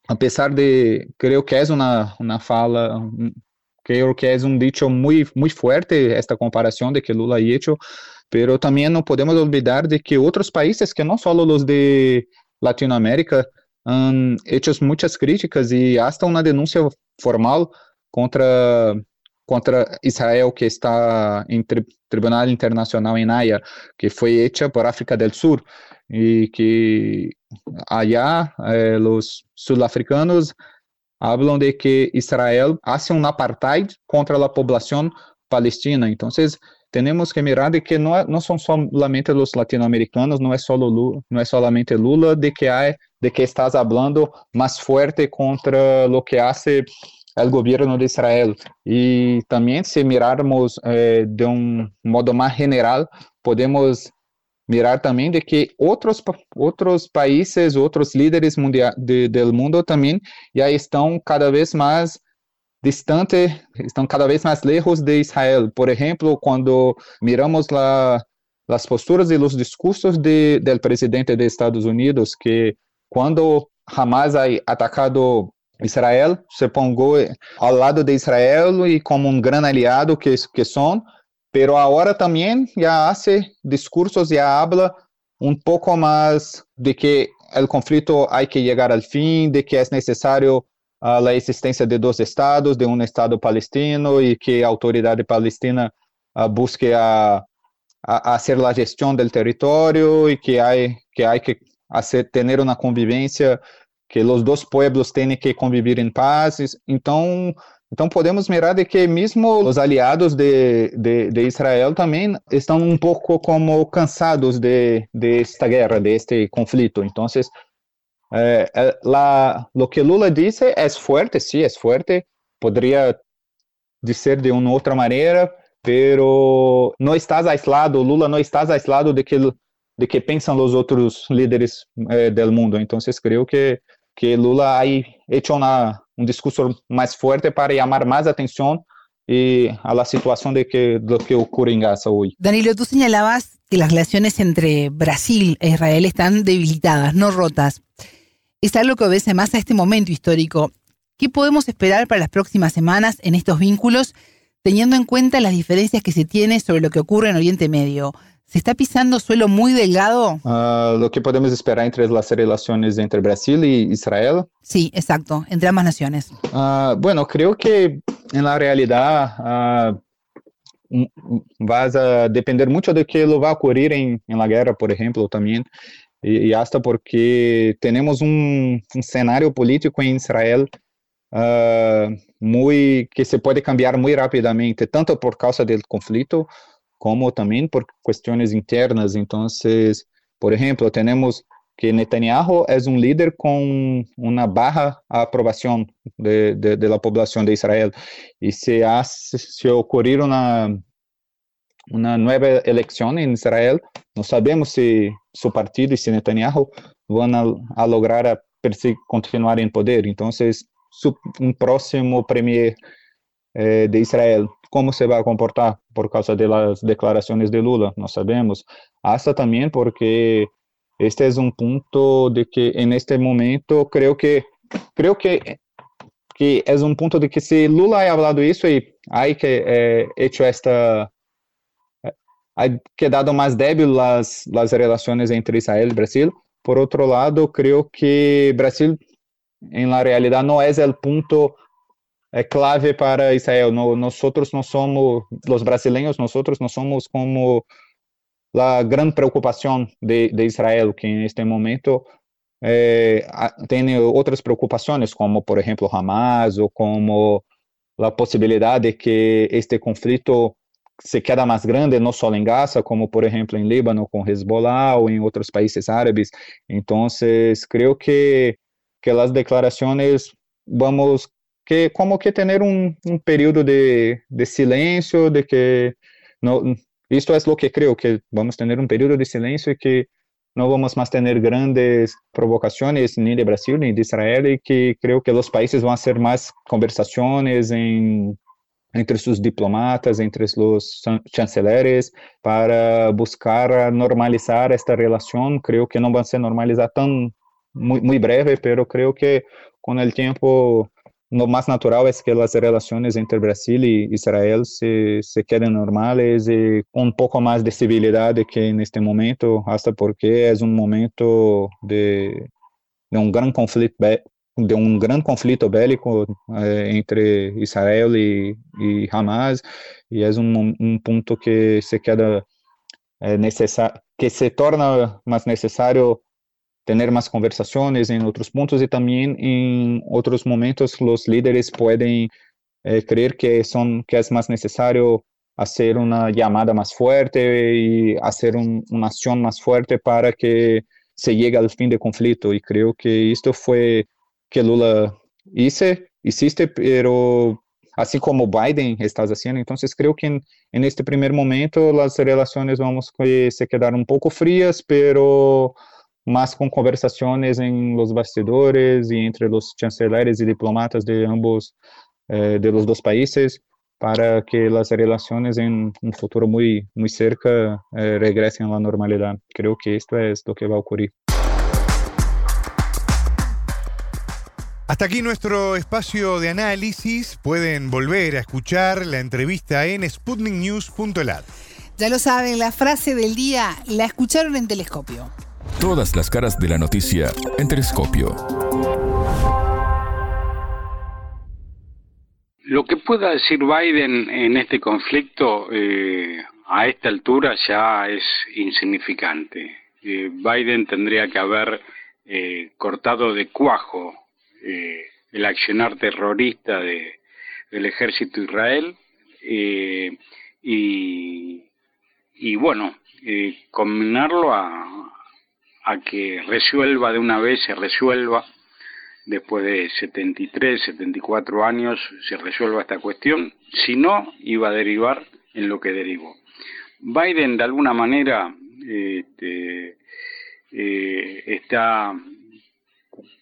Speaker 9: a pesar de, creo que es una, una fala, creo que es un dicho muy, muy fuerte esta comparación de que Lula ha hecho, pero también no podemos olvidar de que otros países, que no solo los de Latinoamérica, han hecho muchas críticas y hasta una denuncia formal contra contra Israel que está em tri Tribunal Internacional em Haia, que foi hecha por África del Sur e que allá eh, os sul-africanos falam de que Israel hace um apartheid contra a população palestina. Então, temos que mirar de que não, não são somente os latino-americanos, não é só Lula, não é solamente Lula de que há de que estás hablando mais forte contra o que hace o governo de Israel. E também, se mirarmos eh, de um modo mais general, podemos mirar também de que outros outros países, outros líderes mundial de, do mundo também já estão cada vez mais distante, estão cada vez mais lejos de Israel. Por exemplo, quando miramos lá as posturas e os discursos de, do presidente dos Estados Unidos, que quando Hamas ha atacado Israel se pongou ao lado de Israel e como um grande aliado que, que são, pero agora também já hace discursos, já habla um pouco mais de que o conflito há que chegar ao fim, de que é necessário a existência de dois estados, de um estado palestino e que a autoridade palestina uh, busque a, a, a ser a gestão do território e que há que há que hacer, ter uma convivência que os dois pueblos têm que conviver em paz. Então, então podemos mirar de que mesmo os aliados de, de, de, Israel também estão um pouco como cansados de, de esta guerra, de este conflito. Então, eh, la, lo que Lula disse é forte, sim, é forte. Poderia dizer de uma outra maneira, pero não estás aislado, Lula não estás aislado de que de que pensam os outros líderes eh, do mundo. Então, creio que que Lula ha hecho una, un discurso más fuerte para llamar más atención y a la situación de que, lo que ocurre en Gaza hoy.
Speaker 3: Danilo, tú señalabas que las relaciones entre Brasil e Israel están debilitadas, no rotas. Es algo que obedece más a este momento histórico. ¿Qué podemos esperar para las próximas semanas en estos vínculos, teniendo en cuenta las diferencias que se tiene sobre lo que ocurre en Oriente Medio? ¿Se está pisando suelo muy delgado?
Speaker 9: Uh, lo que podemos esperar entre las relaciones entre Brasil y Israel.
Speaker 3: Sí, exacto, entre ambas naciones.
Speaker 9: Uh, bueno, creo que en la realidad uh, vas a depender mucho de que lo va a ocurrir en, en la guerra, por ejemplo, también. Y, y porque tenemos un, un político en Israel muy que se puede cambiar muy rápidamente, tanto por causa del conflicto como também por questões internas. Então, por exemplo, temos que Netanyahu é um líder com uma barra aprovação de, de, de de Israel. E se, hace, se ocorrer uma, uma nova eleição em Israel, não sabemos se seu partido e se Netanyahu vão a, a lograr a continuar em poder. Então, um próximo premier eh, de Israel como se vai comportar por causa das declarações de Lula, não sabemos. Hasta também porque este é um ponto de que em este momento creio que creio que que é um ponto de que se Lula ha falado isso e há que eh, hecho esta ha quedado mais débil as as relações entre Israel e Brasil. Por outro lado, creio que Brasil em la realidade não é o ponto é clave para Israel. No, nosotros não somos, os brasileiros, nosotros não somos como a grande preocupação de, de Israel, que em este momento eh, tem outras preocupações, como, por exemplo, Hamas, ou como la posibilidad de que este conflicto se queda más grande, no solo en Gaza, como por ejemplo en Líbano con Hezbollah o en otros países árabes. Entonces, creo que, que las declaraciones vamos que como que tener un, un periodo de, de, silencio, de que no, esto es lo que creo, que vamos a tener un periodo de silencio y que no vamos más tener grandes provocaciones ni de Brasil ni de Israel y que creo que los países van a hacer más conversaciones en entre sus diplomatas, entre los chanceleres, para buscar normalizar esta relación. Creo que no va a ser normalizada tan muy, muy breve, pero creo que con el tiempo lo más natural es que las relaciones entre Brasil y Israel se, se queden normales y un poco más de civilidad que en este momento, hasta porque es un momento de, de un gran conflicto, de un gran conflicto bélico eh, entre Israel y, y, Hamas es un, un punto que se queda eh, necesario, que se torna más necesario tener más conversaciones en otros puntos y también en otros momentos los líderes pueden eh, creer que son que más necesario hacer una llamada más fuerte y hacer un, una acción más fuerte para que se llegue al fin del conflicto. Y creo que esto fue que Lula hice, hiciste, pero así como Biden está haciendo. Entonces creo que en, en, este primer momento las relaciones vamos a se quedar un poco frías, pero más con conversaciones en los bastidores y entre los chanceleres y diplomatas de ambos, eh, de los dos países, para que las relaciones en un futuro muy, muy cerca eh, regresen a la normalidad. Creo que esto es lo que va a
Speaker 2: Hasta aquí nuestro espacio de análisis. Pueden volver a escuchar la entrevista en sputniknews.lat.
Speaker 3: Ya lo saben, la frase del día la escucharon en telescopio.
Speaker 1: Todas las caras de la noticia en telescopio.
Speaker 8: Lo que pueda decir Biden en este conflicto eh, a esta altura ya es insignificante. Eh, Biden tendría que haber eh, cortado de cuajo eh, el accionar terrorista de, del ejército Israel eh, y, y, bueno, eh, combinarlo a, a que resuelva de una vez, se resuelva después de 73, 74 años, se resuelva esta cuestión, si no, iba a derivar en lo que derivó. Biden de alguna manera este, eh, está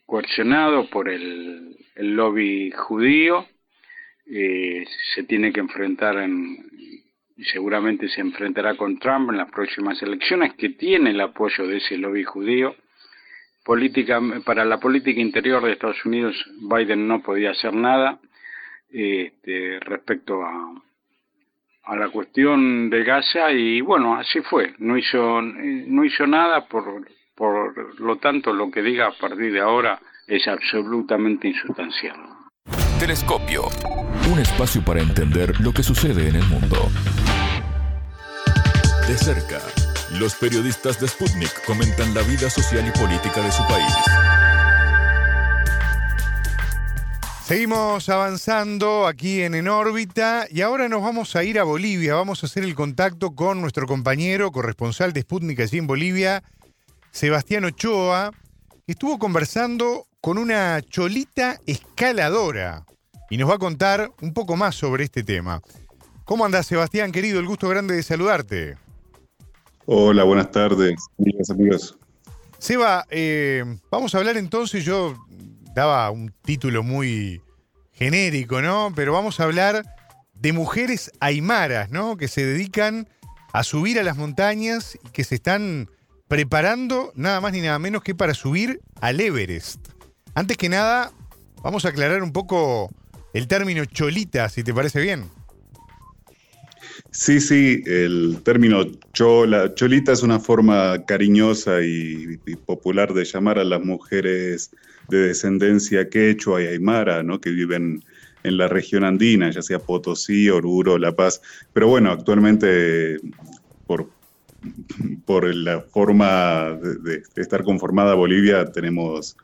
Speaker 8: coercionado por el, lobby judío, eh, se tiene que enfrentar en, seguramente se enfrentará con Trump en las próximas elecciones, que tiene el apoyo de ese lobby judío. Política, para la política interior de Estados Unidos, Biden no podía hacer nada este, respecto a, a la cuestión de Gaza y bueno, así fue, no hizo, no hizo nada por por lo tanto, lo que diga a partir de ahora es absolutamente insustancial.
Speaker 1: Telescopio. Un espacio para entender lo que sucede en el mundo. De cerca, los periodistas de Sputnik comentan la vida social y política de su país.
Speaker 2: Seguimos avanzando aquí en En órbita y ahora nos vamos a ir a Bolivia. Vamos a hacer el contacto con nuestro compañero corresponsal de Sputnik allí en Bolivia, Sebastián Ochoa, estuvo conversando con una cholita escaladora y nos va a contar un poco más sobre este tema. ¿Cómo andás, Sebastián, querido? El gusto grande de saludarte.
Speaker 10: Hola, buenas tardes, amigas, amigos.
Speaker 2: Seba, eh, vamos a hablar entonces, yo daba un título muy genérico, ¿no? Pero vamos a hablar de mujeres aymaras, ¿no? Que se dedican a subir a las montañas y que se están preparando nada más ni nada menos que para subir al Everest. Antes que nada, vamos a aclarar un poco el término cholita, si te parece bien.
Speaker 10: Sí, sí, el término chola, cholita es una forma cariñosa y, popular de llamar a las mujeres de descendencia quechua y aymara, ¿no? que viven en la región andina, ya sea Potosí, Oruro, La Paz. Pero bueno, actualmente por por la forma de, estar conformada Bolivia, tenemos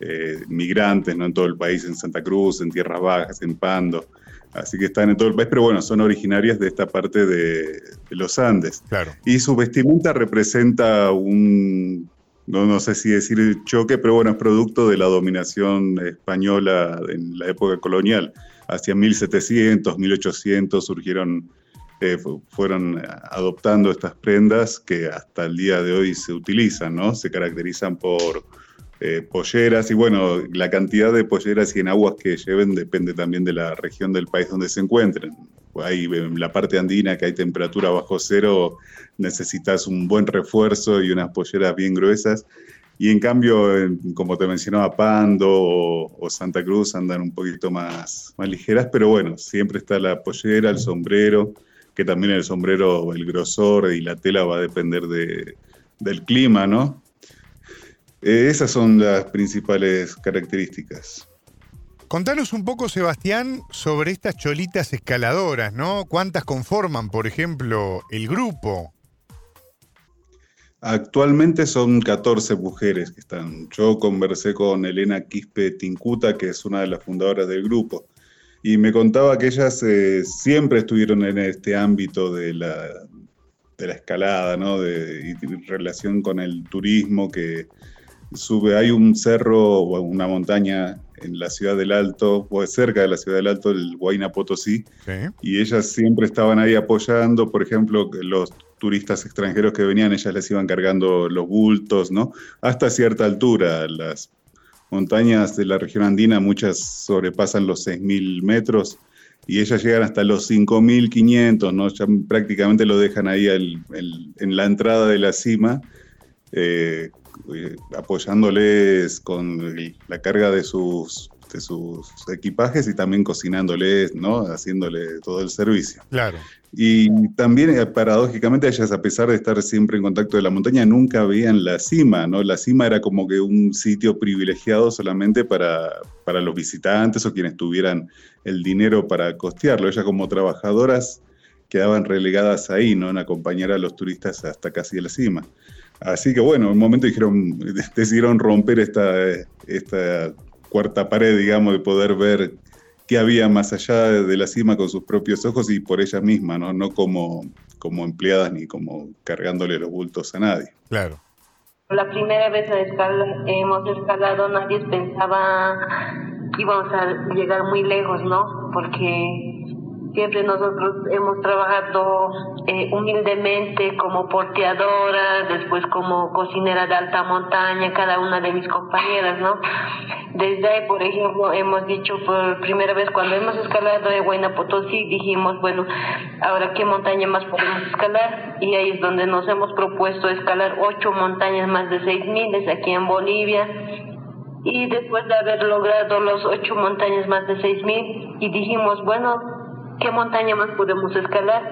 Speaker 10: eh, migrantes ¿no? en todo el país, en Santa Cruz, en Tierras Bajas, en Pando. Así que están en todo el país, pero bueno, son originarias de esta parte de, de los Andes.
Speaker 2: Claro.
Speaker 10: Y su vestimenta representa un, no, no sé si decir choque, pero bueno, es producto de la dominación española en la época colonial. Hacia 1700, 1800 surgieron, eh, fu- fueron adoptando estas prendas que hasta el día de hoy se utilizan, ¿no? Se caracterizan por eh, polleras y bueno, la cantidad de polleras y enaguas que lleven depende también de la región del país donde se encuentren. Ahí en la parte andina que hay temperatura bajo cero necesitas un buen refuerzo y unas polleras bien gruesas. Y en cambio, como te mencionaba, Pando o, o Santa Cruz andan un poquito más, más ligeras, pero bueno, siempre está la pollera, el sombrero, que también el sombrero, el grosor y la tela va a depender de- del clima, ¿no? Eh, esas son las principales características.
Speaker 2: Contanos un poco, Sebastián, sobre estas cholitas escaladoras, ¿no? ¿Cuántas conforman, por ejemplo, el grupo?
Speaker 10: Actualmente son 14 mujeres que están. Yo conversé con Elena Quispe Tincuta, que es una de las fundadoras del grupo, y me contaba que ellas eh, siempre estuvieron en este ámbito de la, de la escalada, ¿no? De, y en relación con el turismo que sube. Hay un cerro o una montaña en la ciudad del Alto, o cerca de la ciudad del Alto, el Huayna Potosí,
Speaker 2: Sí.
Speaker 10: y ellas siempre estaban ahí apoyando, por ejemplo, los turistas extranjeros que venían, ellas les iban cargando los bultos, ¿no? Hasta cierta altura. Las montañas de la región andina, muchas sobrepasan los 6.000 metros y ellas llegan hasta los 5.500, ¿no? Ya prácticamente lo dejan ahí en la entrada de la cima, eh, eh, apoyándoles con la carga de sus, de sus equipajes y también cocinándoles, ¿no? Haciéndole todo el servicio.
Speaker 2: Claro.
Speaker 10: Y también, eh, paradójicamente, ellas, a pesar de estar siempre en contacto de la montaña, nunca veían la cima, ¿no? La cima era como que un sitio privilegiado solamente para, para los visitantes o quienes tuvieran el dinero para costearlo. Ellas, como trabajadoras, quedaban relegadas ahí, ¿no? En acompañar a los turistas hasta casi la cima. Así que, bueno, en un momento dijeron, decidieron romper esta, esta cuarta pared, digamos, de poder ver qué había más allá de la cima con sus propios ojos y por ellas mismas, ¿no? No como, como empleadas ni como cargándole los bultos a nadie.
Speaker 2: Claro.
Speaker 11: La primera vez escala- hemos escalado, nadie pensaba que íbamos a llegar muy lejos, ¿no? Porque siempre nosotros hemos trabajado eh, humildemente como porteadora, después como cocinera de alta montaña, cada una de mis compañeras, ¿no? Desde ahí, por ejemplo, hemos dicho por primera vez cuando hemos escalado en Huayna Potosí, dijimos, bueno, ahora qué montaña más podemos escalar y ahí es donde nos hemos propuesto escalar ocho montañas más de seis miles aquí en Bolivia y después de haber logrado los ocho montañas más de seis mil y dijimos, bueno, ¿qué montaña más podemos escalar?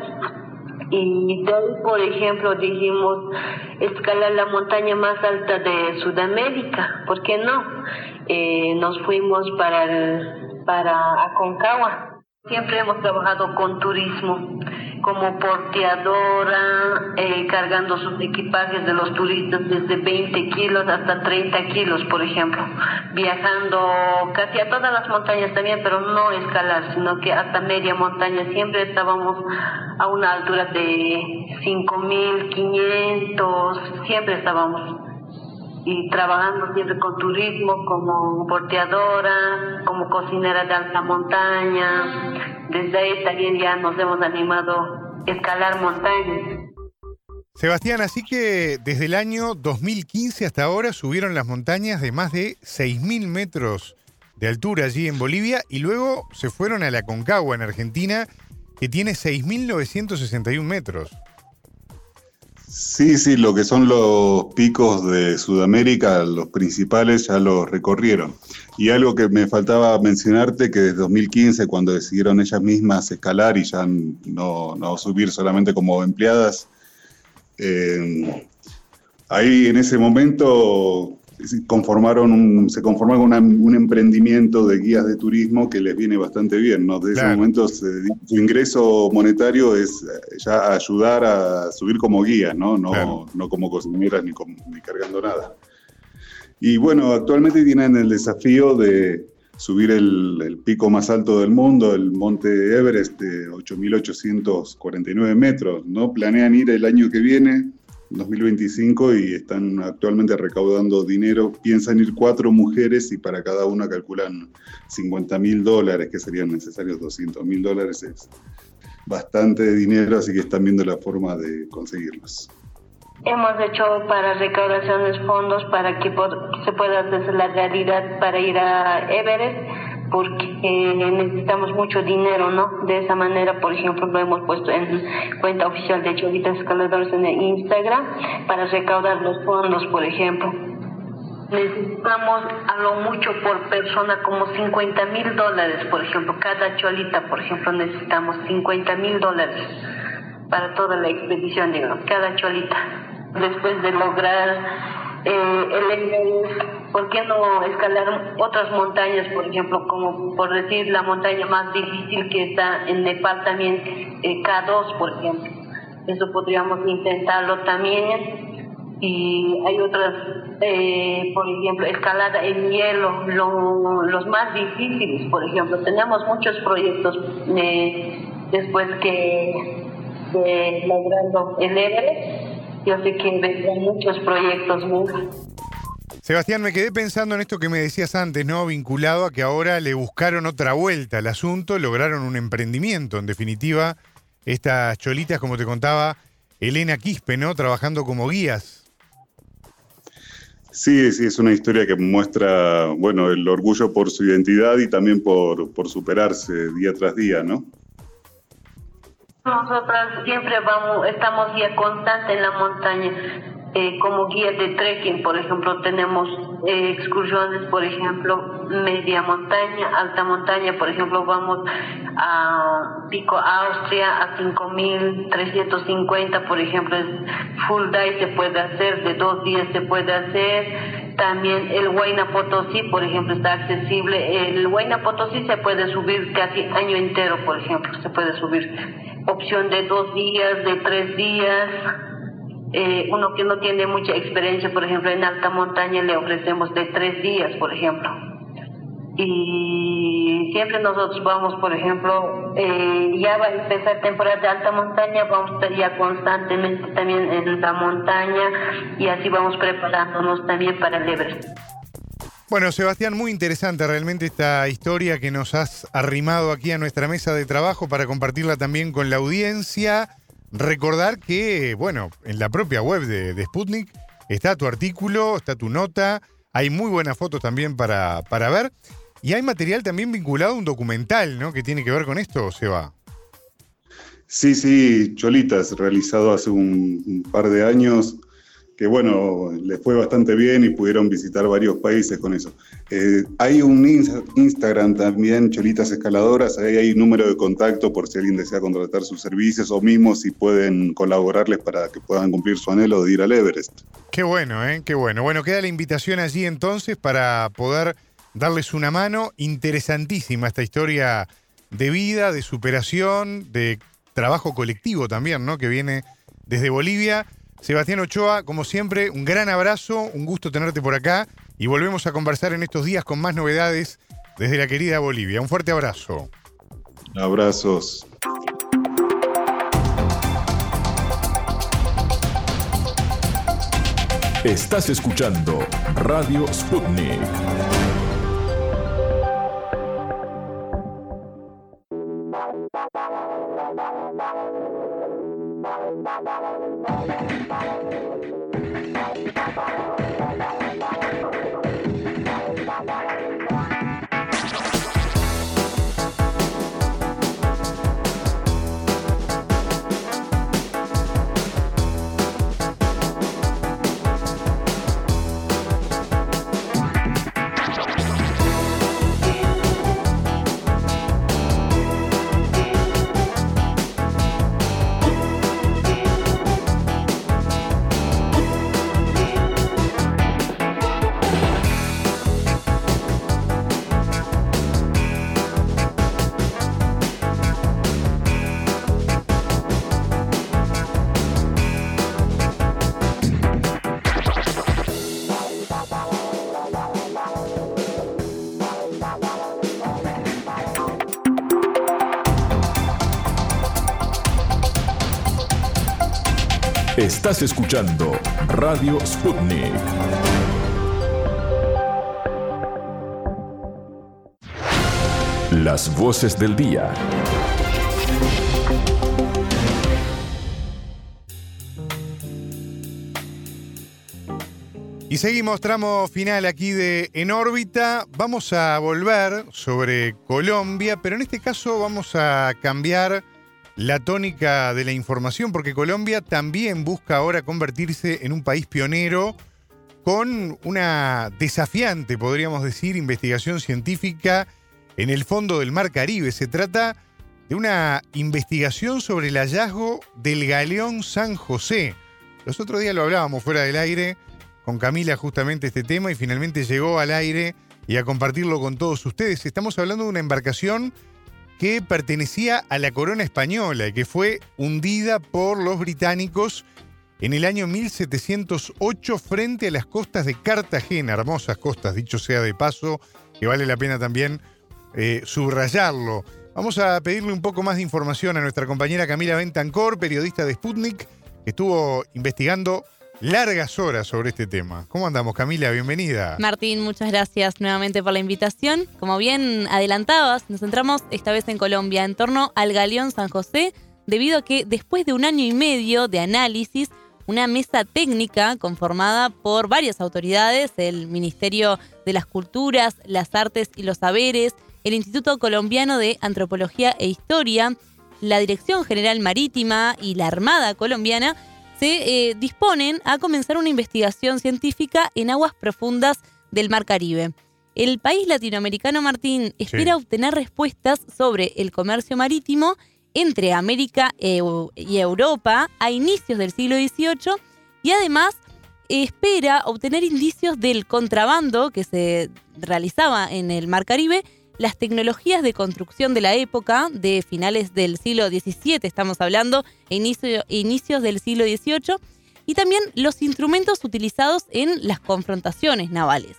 Speaker 11: Y ahí, por ejemplo, dijimos escalar la montaña más alta de Sudamérica, ¿por qué no? Eh, nos fuimos para, el, para Aconcagua. Siempre hemos trabajado con turismo, como porteadora, eh, cargando sus equipajes de los turistas desde 20 kilos hasta 30 kilos, por ejemplo, viajando casi a todas las montañas también, pero no escalar, sino que hasta media montaña. Siempre estábamos a una altura de 5.500, siempre estábamos y trabajando siempre con turismo como porteadora, como cocinera de alta montaña. Desde ahí también ya nos hemos animado a escalar montañas.
Speaker 2: Sebastián, así que desde el año 2015 hasta ahora subieron las montañas de más de 6.000 metros de altura allí en Bolivia y luego se fueron a la Concagua en Argentina, que tiene 6.961 metros.
Speaker 10: Sí, sí, lo que son los picos de Sudamérica, los principales, ya los recorrieron. Y algo que me faltaba mencionarte, que desde 2015, cuando decidieron ellas mismas escalar y ya no, no subir solamente como empleadas, eh, ahí en ese momento conformaron un, se conformaron una, un emprendimiento de guías de turismo que les viene bastante bien, ¿no? Desde
Speaker 2: Claro.
Speaker 10: ese momento se- su ingreso monetario es ya ayudar a subir como guías, ¿no? No,
Speaker 2: Claro.
Speaker 10: no como cocineras ni cargando nada. Y bueno, actualmente tienen el desafío de, subir el, el, pico más alto del mundo, el monte Everest, de 8.849 metros. ¿no? Planean ir el año que viene 2025 y están actualmente recaudando dinero. Piensan ir cuatro mujeres y para cada una calculan 50 mil dólares, que serían necesarios 200 mil dólares. Es bastante dinero, así que están viendo la forma de conseguirlos.
Speaker 11: Hemos hecho para recaudaciones fondos para que se pueda hacer la realidad para ir a Everest porque necesitamos mucho dinero, ¿no? De esa manera, por ejemplo, lo hemos puesto en cuenta oficial de Cholitas Escaladores en Instagram para recaudar los fondos, por ejemplo. Necesitamos a lo mucho por persona como 50 mil dólares, por ejemplo, cada cholita, por ejemplo, necesitamos 50 mil dólares para toda la expedición, digamos, cada cholita. Después de lograr eh, el ¿por qué no escalar otras montañas, por ejemplo, como por decir la montaña más difícil que está en Nepal también, eh, K2, por ejemplo? Eso podríamos intentarlo también. Y hay otras, eh, por ejemplo, escalada en hielo, los más difíciles, por ejemplo. Tenemos muchos proyectos después que logrando el Everest yo sé que vendrán muchos proyectos
Speaker 2: Sebastián, me quedé pensando en esto que me decías antes, ¿no? Vinculado a que ahora le buscaron otra vuelta al asunto, lograron un emprendimiento. En definitiva, estas cholitas, como te contaba Elena Quispe, ¿no? Trabajando como guías.
Speaker 10: Sí, sí, es una historia que muestra, bueno, el orgullo por su identidad y también por, por superarse día tras día, ¿no?
Speaker 11: Nosotras siempre vamos, estamos guía constante en la montaña. Eh, como guía de trekking, por ejemplo, tenemos eh, excursiones, por ejemplo, media montaña, alta montaña, por ejemplo, vamos a Pico Austria a 5350, por ejemplo, full day se puede hacer, de dos días se puede hacer. También el Huayna Potosí, por ejemplo, está accesible. El Huayna Potosí se puede subir casi año entero, por ejemplo, se puede subir opción de dos días, de tres días. Eh, uno que no tiene mucha experiencia, por ejemplo, en alta montaña le ofrecemos de tres días, por ejemplo. Y siempre nosotros vamos, por ejemplo, eh, ya va a empezar temporada de alta montaña, vamos a estar ya constantemente también en la montaña y así vamos preparándonos también para el Everest.
Speaker 2: Bueno, Sebastián, muy interesante realmente esta historia que nos has arrimado aquí a nuestra mesa de trabajo para compartirla también con la audiencia. Recordar que, bueno, en la propia web de, Sputnik está tu artículo, está tu nota, hay muy buenas fotos también para, para ver y hay material también vinculado a un documental, ¿no? Que tiene que ver con esto, Seba.
Speaker 10: Sí, sí, Cholitas, realizado hace un par de años que bueno, les fue bastante bien y pudieron visitar varios países con eso. Eh, hay un Instagram también, Cholitas Escaladoras, ahí hay un número de contacto por si alguien desea contratar sus servicios o mismo si pueden colaborarles para que puedan cumplir su anhelo de ir al Everest.
Speaker 2: Qué bueno, ¿eh? Qué bueno. Bueno, queda la invitación allí entonces para poder darles una mano. Interesantísima esta historia de vida, de superación, de trabajo colectivo también, ¿no? Que viene desde Bolivia. Sebastián Ochoa, como siempre, un gran abrazo, un gusto tenerte por acá y volvemos a conversar en estos días con más novedades desde la querida Bolivia. Un fuerte abrazo.
Speaker 10: Abrazos.
Speaker 1: Estás escuchando Radio Sputnik. Estás escuchando Radio Sputnik. Las voces del día.
Speaker 2: Y seguimos tramo final aquí de En órbita. Vamos a volver sobre Colombia, pero en este caso vamos a cambiar la tónica de la información porque Colombia también busca ahora convertirse en un país pionero con una desafiante, podríamos decir, investigación científica en el fondo del Mar Caribe. Se trata de una investigación sobre el hallazgo del galeón San José. Los otros días lo hablábamos fuera del aire con Camila justamente este tema y finalmente llegó al aire y a compartirlo con todos ustedes. Estamos hablando de una embarcación que pertenecía a la corona española y que fue hundida por los británicos en el año 1708 frente a las costas de Cartagena, hermosas costas, dicho sea de paso, que vale la pena también eh, subrayarlo. Vamos a pedirle un poco más de información a nuestra compañera Camila Bentancor, periodista de Sputnik, que estuvo investigando largas horas sobre este tema. ¿Cómo andamos, Camila? Bienvenida.
Speaker 12: Martín, muchas gracias nuevamente por la invitación. Como bien adelantabas, nos centramos esta vez en Colombia en torno al galeón San José, debido a que después de un año y medio de análisis, una mesa técnica conformada por varias autoridades, el Ministerio de las Culturas, las Artes y los Saberes, el Instituto Colombiano de Antropología e Historia, la Dirección General Marítima y la Armada Colombiana, se eh, disponen a comenzar una investigación científica en aguas profundas del Mar Caribe. El país latinoamericano Martín espera obtener respuestas sobre el comercio marítimo entre América y Europa a inicios del siglo XVIII y además espera obtener indicios del contrabando que se realizaba en el Mar Caribe las tecnologías de construcción de la época, de finales del siglo XVII, estamos hablando, e inicios del siglo XVIII, y también los instrumentos utilizados en las confrontaciones navales.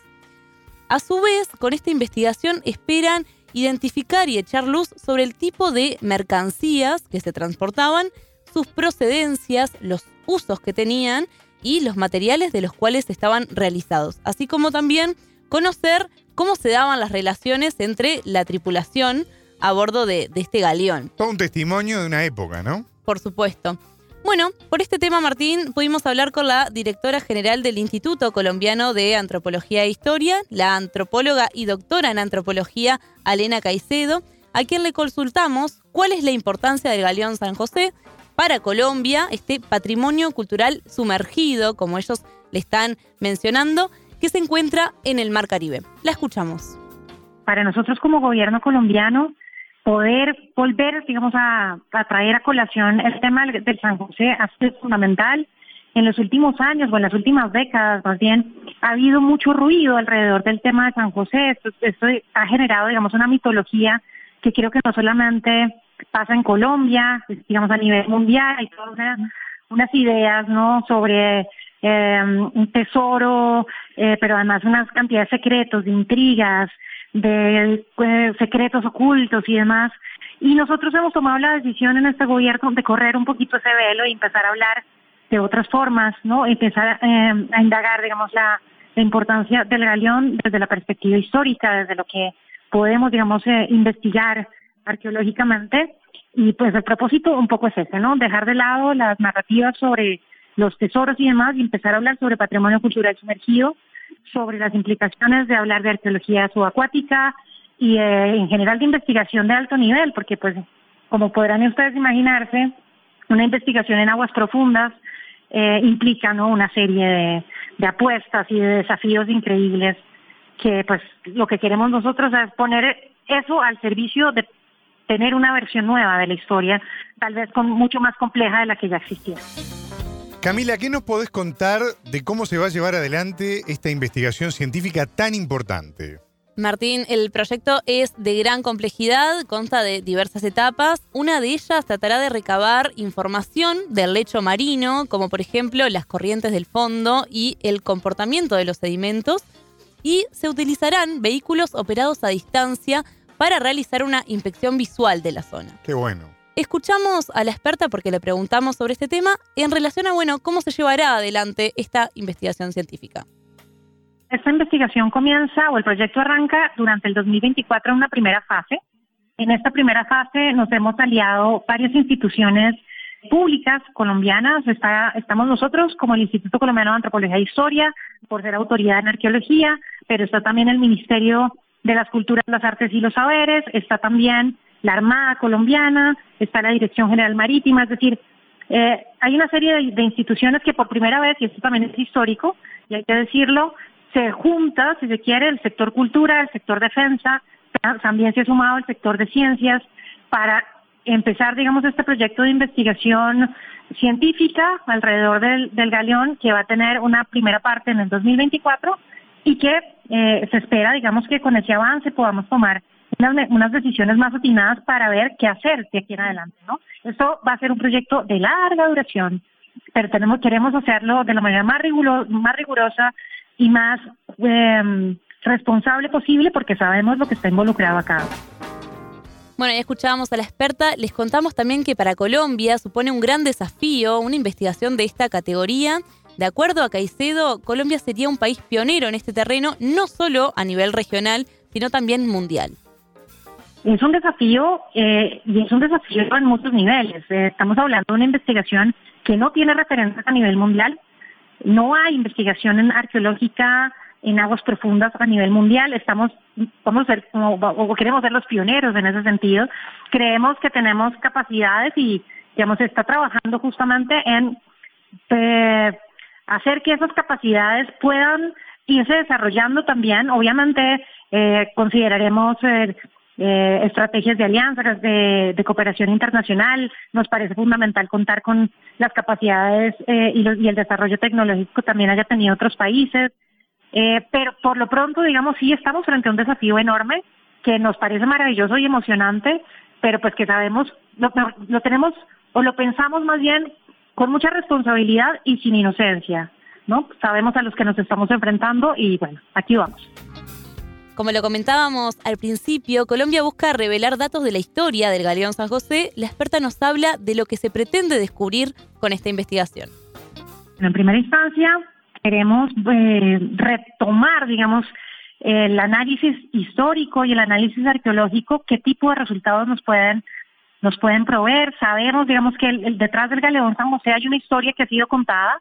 Speaker 12: A su vez, con esta investigación esperan identificar y echar luz sobre el tipo de mercancías que se transportaban, sus procedencias, los usos que tenían y los materiales de los cuales estaban realizados, así como también conocer cómo se daban las relaciones entre la tripulación a bordo de, este galeón.
Speaker 2: Todo un testimonio de una época, ¿no?
Speaker 12: Por supuesto. Bueno, por este tema, Martín, pudimos hablar con la directora general del Instituto Colombiano de Antropología e Historia, la antropóloga y doctora en antropología, Alena Caicedo, a quien le consultamos cuál es la importancia del galeón San José para Colombia, este patrimonio cultural sumergido, como ellos le están mencionando, que se encuentra en el Mar Caribe. La escuchamos.
Speaker 13: Para nosotros como gobierno colombiano, poder volver, digamos, a, traer a colación el tema del San José ha sido fundamental. En los últimos años o en las últimas décadas, más bien, ha habido mucho ruido alrededor del tema de San José. Esto, esto ha generado, digamos, una mitología que creo que no solamente pasa en Colombia, digamos, a nivel mundial, hay todas unas ideas, ¿no?, sobre eh, un tesoro, eh, pero además unas cantidades de secretos, de intrigas, de eh, secretos ocultos y demás. Y nosotros hemos tomado la decisión en este gobierno de correr un poquito ese velo y empezar a hablar de otras formas, ¿no? Empezar eh, a indagar, digamos, la, la, importancia del galeón desde la perspectiva histórica, desde lo que podemos, digamos, eh, investigar arqueológicamente. Y pues el propósito un poco es ese, ¿no? Dejar de lado las narrativas sobre los tesoros y demás y empezar a hablar sobre patrimonio cultural sumergido, sobre las implicaciones de hablar de arqueología subacuática y eh, en general de investigación de alto nivel, porque pues como podrán ustedes imaginarse, una investigación en aguas profundas eh, implica ¿no? una serie de, de apuestas y de desafíos increíbles que pues lo que queremos nosotros es poner eso al servicio de tener una versión nueva de la historia, tal vez con mucho más compleja de la que ya existía.
Speaker 2: Camila, ¿qué nos podés contar de cómo se va a llevar adelante esta investigación científica tan importante?
Speaker 12: Martín, el proyecto es de gran complejidad, consta de diversas etapas. Una de ellas tratará de recabar información del lecho marino, como por ejemplo las corrientes del fondo y el comportamiento de los sedimentos. Y se utilizarán vehículos operados a distancia para realizar una inspección visual de la zona.
Speaker 2: Qué bueno.
Speaker 12: Escuchamos a la experta porque le preguntamos sobre este tema en relación a, bueno, cómo se llevará adelante esta investigación científica.
Speaker 13: Esta investigación comienza o el proyecto arranca durante el 2024 en una primera fase. En esta primera fase nos hemos aliado varias instituciones públicas colombianas. Está, estamos nosotros como el Instituto Colombiano de Antropología e Historia, por ser autoridad en arqueología, pero está también el Ministerio de las Culturas, las Artes y los Saberes, está también la Armada Colombiana, está la Dirección General Marítima, es decir, eh, hay una serie de, instituciones que por primera vez, y esto también es histórico, y hay que decirlo, se junta, si se quiere, el sector cultura, el sector defensa, también se ha sumado el sector de ciencias para empezar, digamos, este proyecto de investigación científica alrededor del, del galeón que va a tener una primera parte en el 2024 y que eh, se espera, digamos, que con ese avance podamos tomar unas, decisiones más atinadas para ver qué hacer de aquí en adelante, ¿no? Esto va a ser un proyecto de larga duración, pero tenemos, queremos hacerlo de la manera más, rigurosa y más em, responsable posible porque sabemos lo que está involucrado acá.
Speaker 12: Bueno, ya escuchábamos a la experta, les contamos también que para Colombia supone un gran desafío una investigación de esta categoría. De acuerdo a Caicedo, Colombia sería un país pionero en este terreno, no solo a nivel regional, sino también mundial.
Speaker 13: Es un desafío eh, y es un desafío en muchos niveles. Eh, estamos hablando de una investigación que no tiene referencias a nivel mundial. No hay investigación arqueológica en aguas profundas a nivel mundial. Estamos, vamos a como, o queremos ser los pioneros en ese sentido. Creemos que tenemos capacidades y, digamos, está trabajando justamente en eh, hacer que esas capacidades puedan irse desarrollando también. Obviamente, eh, consideraremos eh, eh, estrategias de alianzas, de, cooperación internacional. Nos parece fundamental contar con las capacidades eh, y, y, el desarrollo tecnológico también haya tenido otros países. Eh, pero por lo pronto, digamos, sí estamos frente a un desafío enorme que nos parece maravilloso y emocionante, pero pues que sabemos, lo, lo tenemos o lo pensamos más bien con mucha responsabilidad y sin inocencia, ¿no? Sabemos a los que nos estamos enfrentando y bueno, aquí vamos.
Speaker 12: Como lo comentábamos al principio, Colombia busca revelar datos de la historia del Galeón San José. La experta nos habla de lo que se pretende descubrir con esta investigación.
Speaker 13: En primera instancia, queremos eh, retomar, digamos, el análisis histórico y el análisis arqueológico, qué tipo de resultados nos pueden nos pueden proveer. Sabemos, digamos, que detrás del Galeón San José hay una historia que ha sido contada,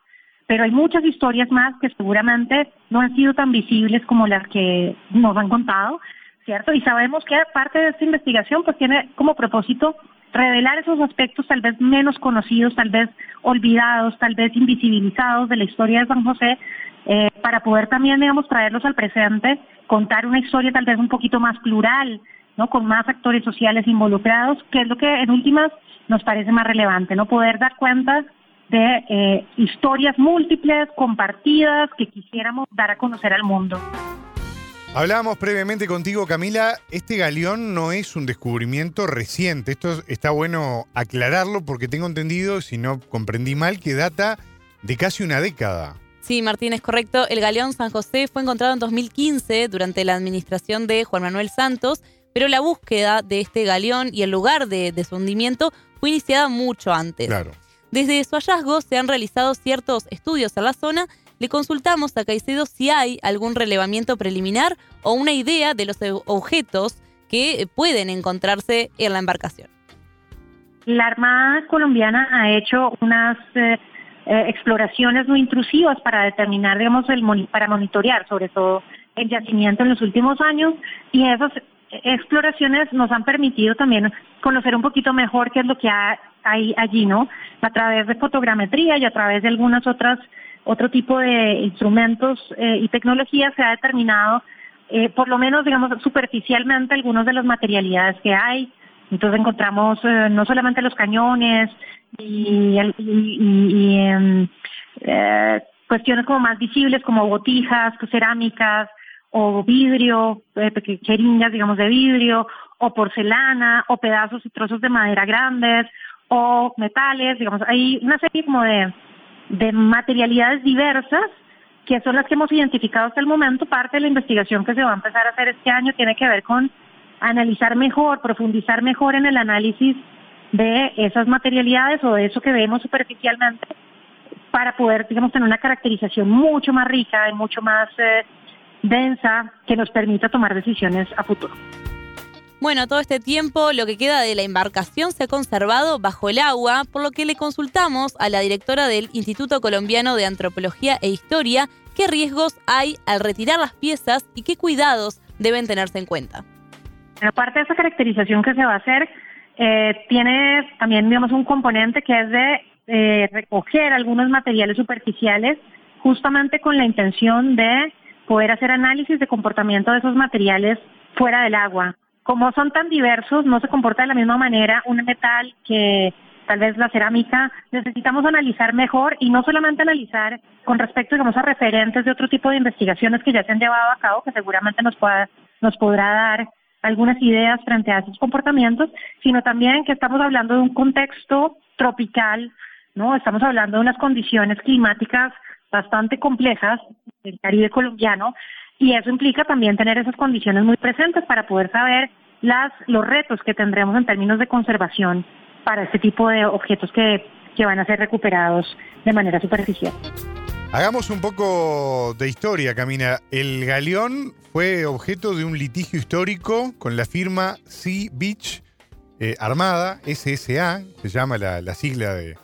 Speaker 13: pero hay muchas historias más que seguramente no han sido tan visibles como las que nos han contado, ¿cierto? Y sabemos que parte de esta investigación pues tiene como propósito revelar esos aspectos tal vez menos conocidos, tal vez olvidados, tal vez invisibilizados de la historia de San José, eh, para poder también, digamos, traerlos al presente, contar una historia tal vez un poquito más plural, ¿no? Con más actores sociales involucrados, que es lo que en últimas nos parece más relevante, ¿no? Poder dar cuenta de eh, historias múltiples, compartidas, que quisiéramos dar a conocer al mundo.
Speaker 2: Hablábamos previamente contigo, Camila, este galeón no es un descubrimiento reciente. Esto está bueno aclararlo porque tengo entendido, si no comprendí mal, que data de casi una década.
Speaker 12: Sí, Martín, es correcto. El galeón San José fue encontrado en 2015 durante la administración de Juan Manuel Santos, pero la búsqueda de este galeón y el lugar de, de su hundimiento fue iniciada mucho antes.
Speaker 2: Claro.
Speaker 12: Desde su hallazgo se han realizado ciertos estudios en la zona. Le consultamos a Caicedo si hay algún relevamiento preliminar o una idea de los objetos que pueden encontrarse en la embarcación.
Speaker 13: La Armada colombiana ha hecho unas eh, eh, exploraciones no intrusivas para determinar, digamos, el para monitorear sobre todo el yacimiento en los últimos años y esas exploraciones nos han permitido también conocer un poquito mejor qué es lo que hay allí, ¿no? A través de fotogrametría y a través de algunas otras otro tipo de instrumentos eh, y tecnologías se ha determinado, eh, por lo menos, digamos, superficialmente algunas de las materialidades que hay. Entonces encontramos eh, no solamente los cañones y, em, cuestiones como más visibles como botijas, cerámicas, o vidrio, eh, jeringas, digamos, de vidrio, o porcelana, o pedazos y trozos de madera grandes, o metales, digamos, hay una serie como de, de materialidades diversas que son las que hemos identificado hasta el momento. Parte de la investigación que se va a empezar a hacer este año tiene que ver con analizar mejor, profundizar mejor en el análisis de esas materialidades o de eso que vemos superficialmente para poder, digamos, tener una caracterización mucho más rica y mucho más eh, densa que nos permita tomar decisiones a futuro.
Speaker 12: Bueno, todo este tiempo lo que queda de la embarcación se ha conservado bajo el agua, por lo que le consultamos a la directora del Instituto Colombiano de Antropología e Historia qué riesgos hay al retirar las piezas y qué cuidados deben tenerse en cuenta.
Speaker 13: Aparte de esa caracterización que se va a hacer, eh, tiene también, digamos, un componente que es de eh, recoger algunos materiales superficiales justamente con la intención de poder hacer análisis de comportamiento de esos materiales fuera del agua. Como son tan diversos, no se comporta de la misma manera un metal que tal vez la cerámica, necesitamos analizar mejor y no solamente analizar con respecto, digamos, a referentes de otro tipo de investigaciones que ya se han llevado a cabo, que seguramente nos, pueda, nos podrá dar algunas ideas frente a esos comportamientos, sino también que estamos hablando de un contexto tropical, ¿no? Estamos hablando de unas condiciones climáticas bastante complejas del Caribe colombiano y eso implica también tener esas condiciones muy presentes para poder saber las los retos que tendremos en términos de conservación para este tipo de objetos que, que van a ser recuperados de manera superficial.
Speaker 2: Hagamos un poco de historia, Camina. El galeón fue objeto de un litigio histórico con la firma Sea Beach eh, Armada, SSA, se llama la, sigla de,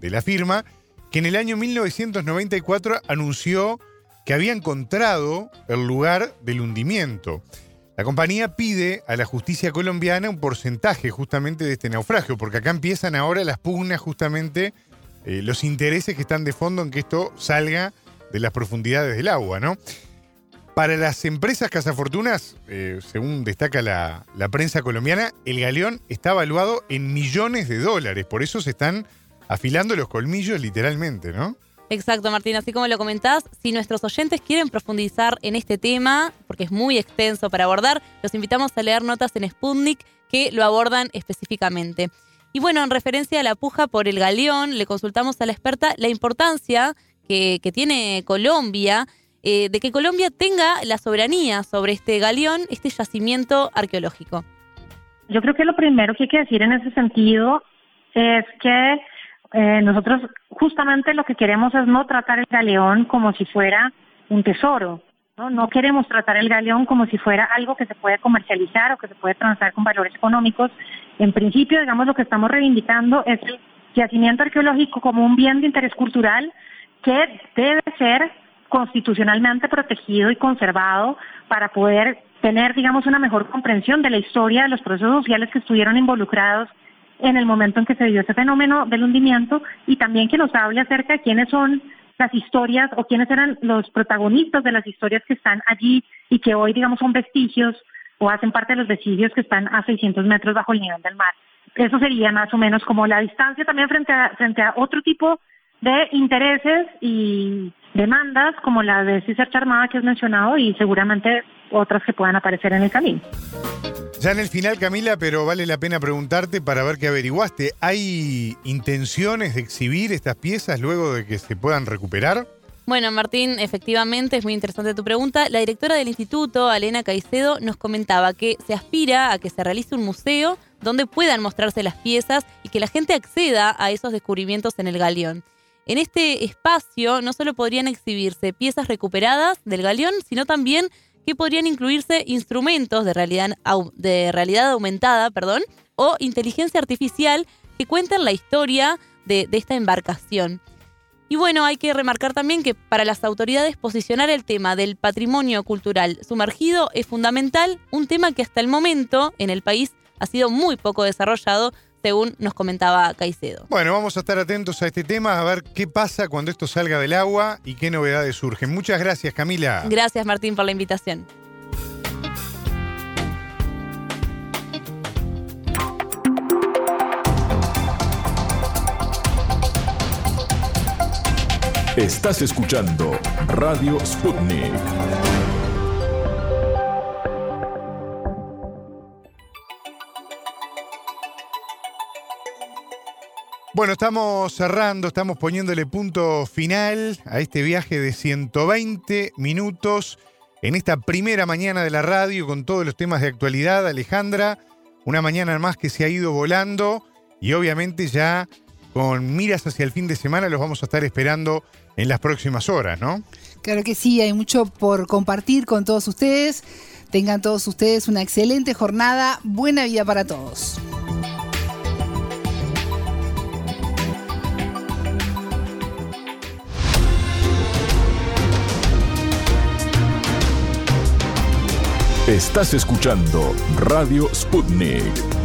Speaker 2: de, la firma, que en el año 1994 anunció que había encontrado el lugar del hundimiento. La compañía pide a la justicia colombiana un porcentaje justamente de este naufragio, porque acá empiezan ahora las pugnas justamente eh, los intereses que están de fondo en que esto salga de las profundidades del agua, ¿no? Para las empresas cazafortunas, eh, según destaca la, la, prensa colombiana, el galeón está evaluado en millones de dólares. Por eso se están afilando los colmillos literalmente, ¿no?
Speaker 12: Exacto, Martín. Así como lo comentás, si nuestros oyentes quieren profundizar en este tema, porque es muy extenso para abordar, los invitamos a leer notas en Sputnik que lo abordan específicamente. Y bueno, en referencia a la puja por el galeón, le consultamos a la experta la importancia que, tiene Colombia, eh, de que Colombia tenga la soberanía sobre este galeón, este yacimiento arqueológico.
Speaker 13: Yo creo que lo primero que hay que decir en ese sentido es que eh, nosotros justamente lo que queremos es no tratar el galeón como si fuera un tesoro. ¿no? queremos tratar el galeón como si fuera algo que se puede comercializar o que se puede transar con valores económicos, en principio, digamos, lo que estamos reivindicando es el yacimiento arqueológico como un bien de interés cultural que debe ser constitucionalmente protegido y conservado para poder tener, digamos, una mejor comprensión de la historia de los procesos sociales que estuvieron involucrados en el momento en que se dio ese fenómeno del hundimiento y también que nos hable acerca de quiénes son las historias o quiénes eran los protagonistas de las historias que están allí y que hoy, digamos, son vestigios o hacen parte de los vestigios que están a 600 metros bajo el nivel del mar. Eso sería más o menos como la distancia también frente a, frente a otro tipo de intereses y demandas como la de César Armada que has mencionado y seguramente otras que puedan aparecer en el camino.
Speaker 2: Ya en el final, Camila, pero vale la pena preguntarte para ver qué averiguaste. ¿Hay intenciones de exhibir estas piezas luego de que se puedan recuperar?
Speaker 12: Bueno, Martín, efectivamente es muy interesante tu pregunta. La directora del instituto, Alena Caicedo, nos comentaba que se aspira a que se realice un museo donde puedan mostrarse las piezas y que la gente acceda a esos descubrimientos en el galeón. En este espacio no solo podrían exhibirse piezas recuperadas del galeón, sino también que podrían incluirse instrumentos de realidad, de realidad aumentada perdón, o inteligencia artificial que cuenten la historia de esta embarcación. Y bueno, hay que remarcar también que para las autoridades posicionar el tema del patrimonio cultural sumergido es fundamental, un tema que hasta el momento en el país ha sido muy poco desarrollado, según nos comentaba Caicedo.
Speaker 2: Bueno, vamos a estar atentos a este tema, a ver qué pasa cuando esto salga del agua y qué novedades surgen. Muchas gracias, Camila.
Speaker 12: Gracias, Martín, por la invitación.
Speaker 1: Estás escuchando Radio Sputnik.
Speaker 2: Bueno, estamos cerrando, estamos poniéndole punto final a este viaje de 120 minutos en esta primera mañana de la radio con todos los temas de actualidad. Alejandra, una mañana más que se ha ido volando y obviamente ya con miras hacia el fin de semana los vamos a estar esperando en las próximas horas, ¿no?
Speaker 3: Claro que sí, hay mucho por compartir con todos ustedes. Tengan todos ustedes una excelente jornada. Buena vida para todos.
Speaker 1: Estás escuchando Radio Sputnik.